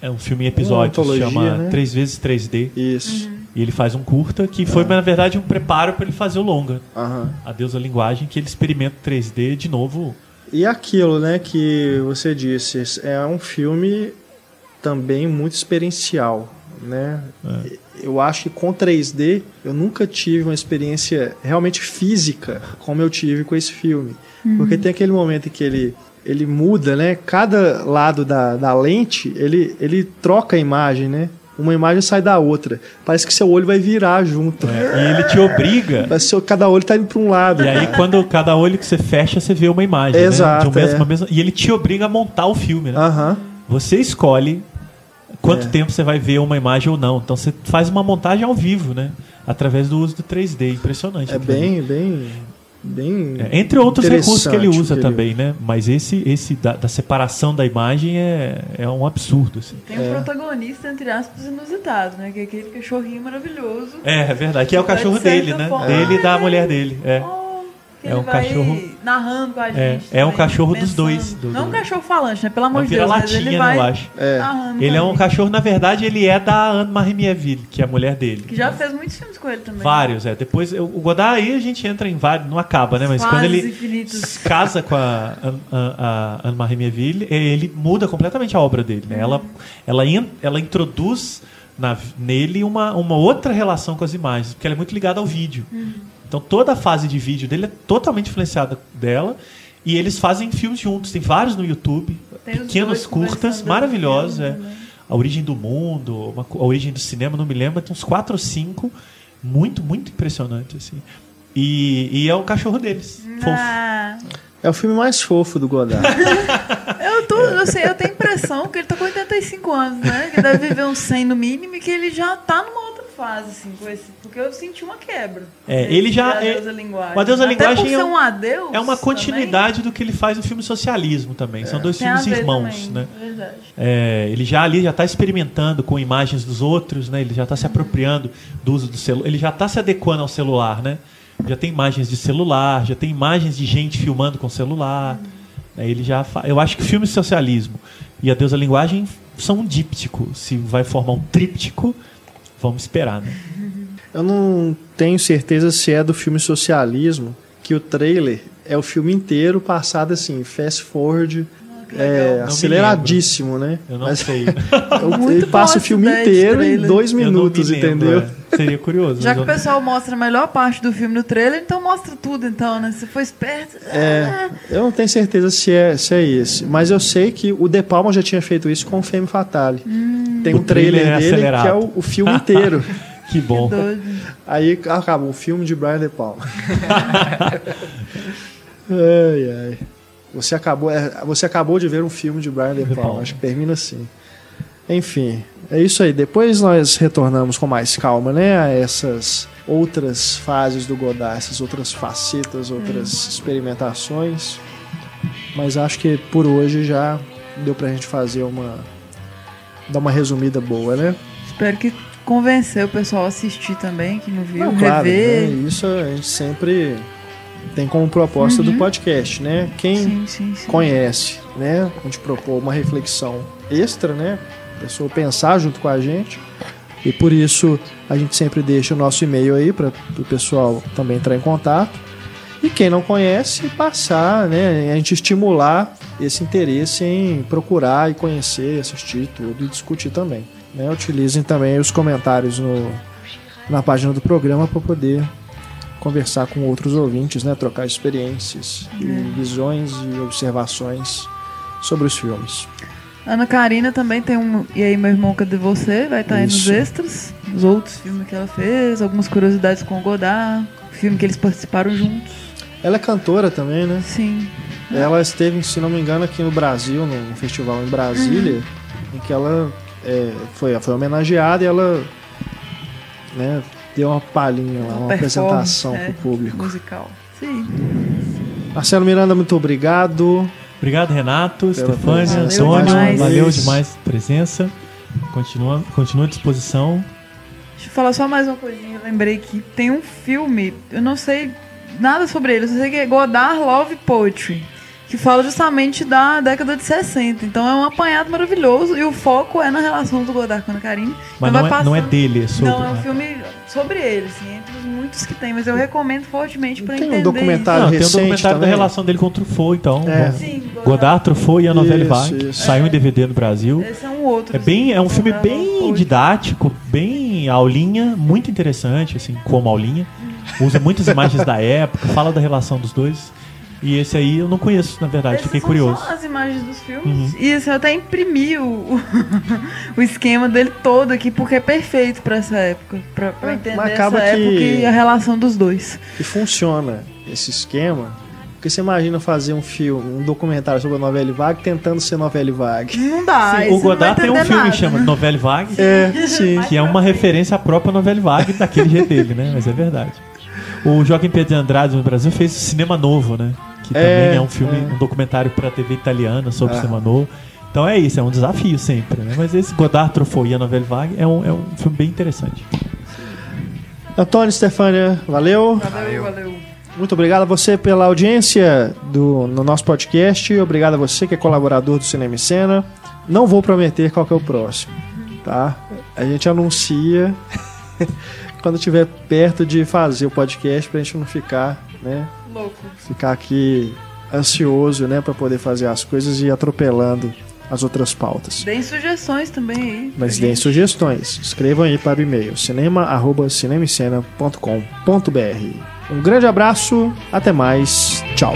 Speaker 3: É um filme em episódios,
Speaker 2: antologia,
Speaker 3: chama
Speaker 2: né?
Speaker 3: 3 vezes 3D.
Speaker 2: Isso.
Speaker 3: E ele faz um curta que foi, na verdade, um preparo para ele fazer o longa.
Speaker 2: Aham.
Speaker 3: Adeus à linguagem, que ele experimenta 3D de novo.
Speaker 2: E aquilo, né, que você disse, é um filme também muito experiencial, né? Eu acho que com 3D eu nunca tive uma experiência realmente física como eu tive com esse filme. Porque tem aquele momento em que ele ele muda, né? Cada lado da, da lente, ele, ele troca a imagem, né? Uma imagem sai da outra. Parece que seu olho vai virar junto.
Speaker 3: É, e ele te obriga.
Speaker 2: Parece que cada olho tá indo para um lado.
Speaker 3: E aí, quando cada olho que você fecha, você vê uma imagem. né?
Speaker 2: Exato,
Speaker 3: De um mesmo-
Speaker 2: é.
Speaker 3: uma mesma- e ele te obriga a montar o filme, né?
Speaker 2: Aham.
Speaker 3: Você escolhe quanto
Speaker 2: É.
Speaker 3: tempo você vai ver uma imagem ou não. Então você faz uma montagem ao vivo, né? Através do uso do 3D. Impressionante.
Speaker 2: É
Speaker 3: aquilo ali.
Speaker 2: bem, bem, bem.
Speaker 3: É, entre outros recursos que ele usa
Speaker 2: que ele-
Speaker 3: também, né? Mas esse, esse da, da separação da imagem é, é um absurdo. Assim.
Speaker 4: Tem um protagonista, entre aspas, inusitado, né? Que é aquele cachorrinho maravilhoso.
Speaker 3: É, é verdade. Que é o
Speaker 4: de
Speaker 3: cachorro dele, né?
Speaker 4: forma,
Speaker 3: Dele e da
Speaker 4: é.
Speaker 3: mulher dele. É.
Speaker 4: Oh, que
Speaker 3: É
Speaker 4: ele
Speaker 3: um
Speaker 4: vai
Speaker 3: cachorro-
Speaker 4: narrando com a gente.
Speaker 3: É, é um cachorro dos
Speaker 4: pensando.
Speaker 3: dois, do-
Speaker 4: não
Speaker 3: do-
Speaker 4: um cachorro falante, né? Pelo amor
Speaker 3: É um
Speaker 4: de Deus. Mas
Speaker 3: vira-latinha,
Speaker 4: ele
Speaker 3: né,
Speaker 4: vai
Speaker 3: eu acho.
Speaker 2: É.
Speaker 3: Ele é um cachorro, na verdade, ele é da Anne-Marie Mieville, que é a mulher dele.
Speaker 4: Que já fez muitos filmes com ele também.
Speaker 3: Vários, é. Depois, eu- o Godard aí a gente entra em vários, não acaba, né? Mas
Speaker 4: Fases
Speaker 3: quando ele
Speaker 4: infinitas.
Speaker 3: se casa com a, a, a Anne-Marie Mieville, ele muda completamente a obra dele, né? Ela, ela, in- ela introduz na- nele uma, uma outra relação com as imagens, porque ela é muito ligada ao vídeo. Então toda a fase de vídeo dele é totalmente influenciada dela. E eles fazem filmes juntos, tem vários no YouTube,
Speaker 4: Tem
Speaker 3: pequenos, curtas, maravilhosos. É.
Speaker 4: também.
Speaker 3: A Origem do Mundo, uma A Origem do Cinema, não me lembro, tem uns quatro ou cinco, muito, muito impressionante, assim. E, e é o cachorro deles, fofo.
Speaker 4: Ah,
Speaker 2: É o filme mais fofo do Godard.
Speaker 4: eu, tô, eu, sei, eu tenho a impressão que ele tá com 85 anos, né? Que deve viver uns 100 no mínimo e que ele já tá numa fase, assim, com esse, porque eu senti uma quebra.
Speaker 3: É, ele já- é-
Speaker 4: Adeus à linguagem.
Speaker 3: o Adeus à
Speaker 4: Até
Speaker 3: Linguagem
Speaker 4: por
Speaker 3: é
Speaker 4: ser
Speaker 3: um-
Speaker 4: um adeus
Speaker 3: É uma
Speaker 4: também,
Speaker 3: continuidade do que ele faz no filme Socialismo também. São dois
Speaker 4: tem
Speaker 3: filmes irmãos,
Speaker 4: também,
Speaker 3: né?
Speaker 4: Verdade.
Speaker 3: É, ele já ali já está experimentando com imagens dos outros, né? Ele já está se apropriando do uso do celular. Ele já está se adequando ao celular, né? Já tem imagens de celular, já tem imagens de gente filmando com celular. né? Ele já fa... Eu acho que filme socialismo e Adeus à Linguagem são um díptico. Se vai formar um tríptico, vamos esperar, né?
Speaker 2: Eu não tenho certeza se é do filme Socialismo, que o trailer é o filme inteiro passado assim, fast forward, é,
Speaker 3: Não
Speaker 2: aceleradíssimo, né?
Speaker 3: Eu não
Speaker 2: Mas
Speaker 3: sei.
Speaker 2: eu-
Speaker 4: Muito
Speaker 2: ele passa o filme inteiro em dois minutos,
Speaker 3: lembro,
Speaker 2: entendeu?
Speaker 3: é. Seria curioso.
Speaker 4: Já que o pessoal mostra a melhor parte do filme no trailer, então mostra tudo, então, né? Se for esperto.
Speaker 2: É, eu não tenho certeza se é, se é esse, mas eu sei que o De Palma já tinha feito isso com o Femme Fatale. Tem
Speaker 3: O
Speaker 2: um trailer,
Speaker 3: trailer é
Speaker 2: dele
Speaker 3: acelerado.
Speaker 2: que é o, o filme inteiro.
Speaker 3: Que bom.
Speaker 4: Doido.
Speaker 2: Aí acabou o filme de Brian De Palma. ai, ai. Você acabou, é, você acabou de ver um filme de Brian De Palma. Acho que termina assim. Enfim, é isso aí. Depois nós retornamos com mais calma, né? A essas outras fases do Godard, essas outras facetas, outras experimentações. Mas acho que por hoje já deu pra gente fazer uma. dar uma resumida boa, né?
Speaker 4: Espero que convencer o pessoal a assistir também, que não viu,
Speaker 2: Não, claro,
Speaker 4: rever.
Speaker 2: né? Isso a gente sempre tem como proposta do podcast, né? Quem
Speaker 4: Sim, sim, sim.
Speaker 2: conhece, né? A gente propor uma reflexão extra, né? A pessoa pensar junto com a gente. E por isso a gente sempre deixa o nosso e-mail aí para o pessoal também entrar em contato. E quem não conhece, passar, né? A gente estimular esse interesse em procurar e conhecer, assistir tudo e discutir também. Né? Utilizem também os comentários no, na página do programa para poder conversar com outros ouvintes, né? trocar experiências e visões e observações sobre os filmes.
Speaker 4: Ana Karina também tem um. E aí, meu irmão, cadê você? Vai estar aí nos extras. Os outros filmes que ela fez, algumas curiosidades com o Godard, filme que eles participaram juntos.
Speaker 2: Ela é cantora também, né?
Speaker 4: Sim.
Speaker 2: Ela esteve, se não me engano, aqui no Brasil, num festival em Brasília, em que ela é, foi, foi homenageada e ela né, deu uma palhinha lá, uma apresentação
Speaker 4: é,
Speaker 2: para o público.
Speaker 4: Musical. Sim.
Speaker 2: Marcelo Miranda, muito obrigado.
Speaker 3: Obrigado, Renato,
Speaker 2: presença.
Speaker 3: Antônio.
Speaker 4: demais.
Speaker 3: Valeu demais a presença. Continua, continua à disposição.
Speaker 4: Deixa eu falar só mais uma coisinha. Eu lembrei que tem um filme, eu não sei nada sobre ele, eu só sei que é Godard Love Poetry, que fala justamente da década de 60. Então é um apanhado maravilhoso e o foco é na relação do Godard com a Karine.
Speaker 3: Mas
Speaker 4: Então
Speaker 3: não
Speaker 4: vai
Speaker 3: é, não é dele, é sobre.
Speaker 4: Não, é um
Speaker 3: né?
Speaker 4: filme sobre ele, assim, entre os muitos que tem, mas eu recomendo fortemente pra
Speaker 2: Tem um
Speaker 4: entender.
Speaker 2: documentário
Speaker 3: Não, tem um
Speaker 2: recente
Speaker 3: documentário da
Speaker 2: também.
Speaker 3: relação dele com o Truffaut, então.
Speaker 2: É.
Speaker 4: isso. Sim,
Speaker 3: Godard, Truffaut e a novela
Speaker 2: Isso,
Speaker 3: Vague.
Speaker 2: isso.
Speaker 3: Saiu em DVD no Brasil.
Speaker 4: Esse é um outro.
Speaker 3: É bem, é um filme
Speaker 4: Godard
Speaker 3: bem didático, bem aulinha, muito interessante, assim, como aulinha. Usa muitas imagens da época, fala da relação dos dois. E esse aí eu não conheço, na verdade,
Speaker 4: Esses
Speaker 3: fiquei
Speaker 4: são
Speaker 3: curioso.
Speaker 4: Só as imagens dos filmes.
Speaker 3: Uhum.
Speaker 4: E assim, eu até imprimi o, o, esquema dele todo aqui, porque é perfeito pra essa época. Pra, pra
Speaker 2: Mas-
Speaker 4: entender
Speaker 2: mas
Speaker 4: essa
Speaker 2: que-
Speaker 4: época e a relação dos dois.
Speaker 2: E funciona esse esquema. Porque você imagina fazer um filme, um documentário sobre a novela Vague tentando ser novela Vague.
Speaker 4: Não dá.
Speaker 3: Sim, o
Speaker 4: você não vai
Speaker 3: Godard tem um filme
Speaker 4: nada,
Speaker 3: que chama? Novelle Vague,
Speaker 2: É, sim.
Speaker 3: que é uma referência à própria Novelle Vague daquele jeito dele, né? Mas é verdade. O Joaquim Pedro de Andrade no Brasil fez Cinema Novo, né? Que
Speaker 2: É,
Speaker 3: também é um filme,
Speaker 2: é.
Speaker 3: um documentário para TV italiana sobre
Speaker 2: Ah.
Speaker 3: cinema novo. Então é isso, é um desafio sempre, né? Mas esse Godard, Truffaut e a Novelle Vague é um, é um filme bem interessante.
Speaker 2: Antônio, Stefânia, valeu.
Speaker 4: Valeu, valeu.
Speaker 2: Muito obrigado a você pela audiência do, no nosso podcast. Obrigado a você que é colaborador do Cinema e Cena. Não vou prometer qual que é o próximo, tá? A gente anuncia quando estiver perto de fazer o podcast pra gente não ficar, né?
Speaker 4: Louco.
Speaker 2: Ficar aqui ansioso, né, para poder fazer as coisas e ir atropelando as outras pautas.
Speaker 4: Deem sugestões também aí.
Speaker 2: Mas deem sugestões. Escrevam aí para o e-mail cinema@cinemicena.com.br. Um grande abraço, até mais, tchau.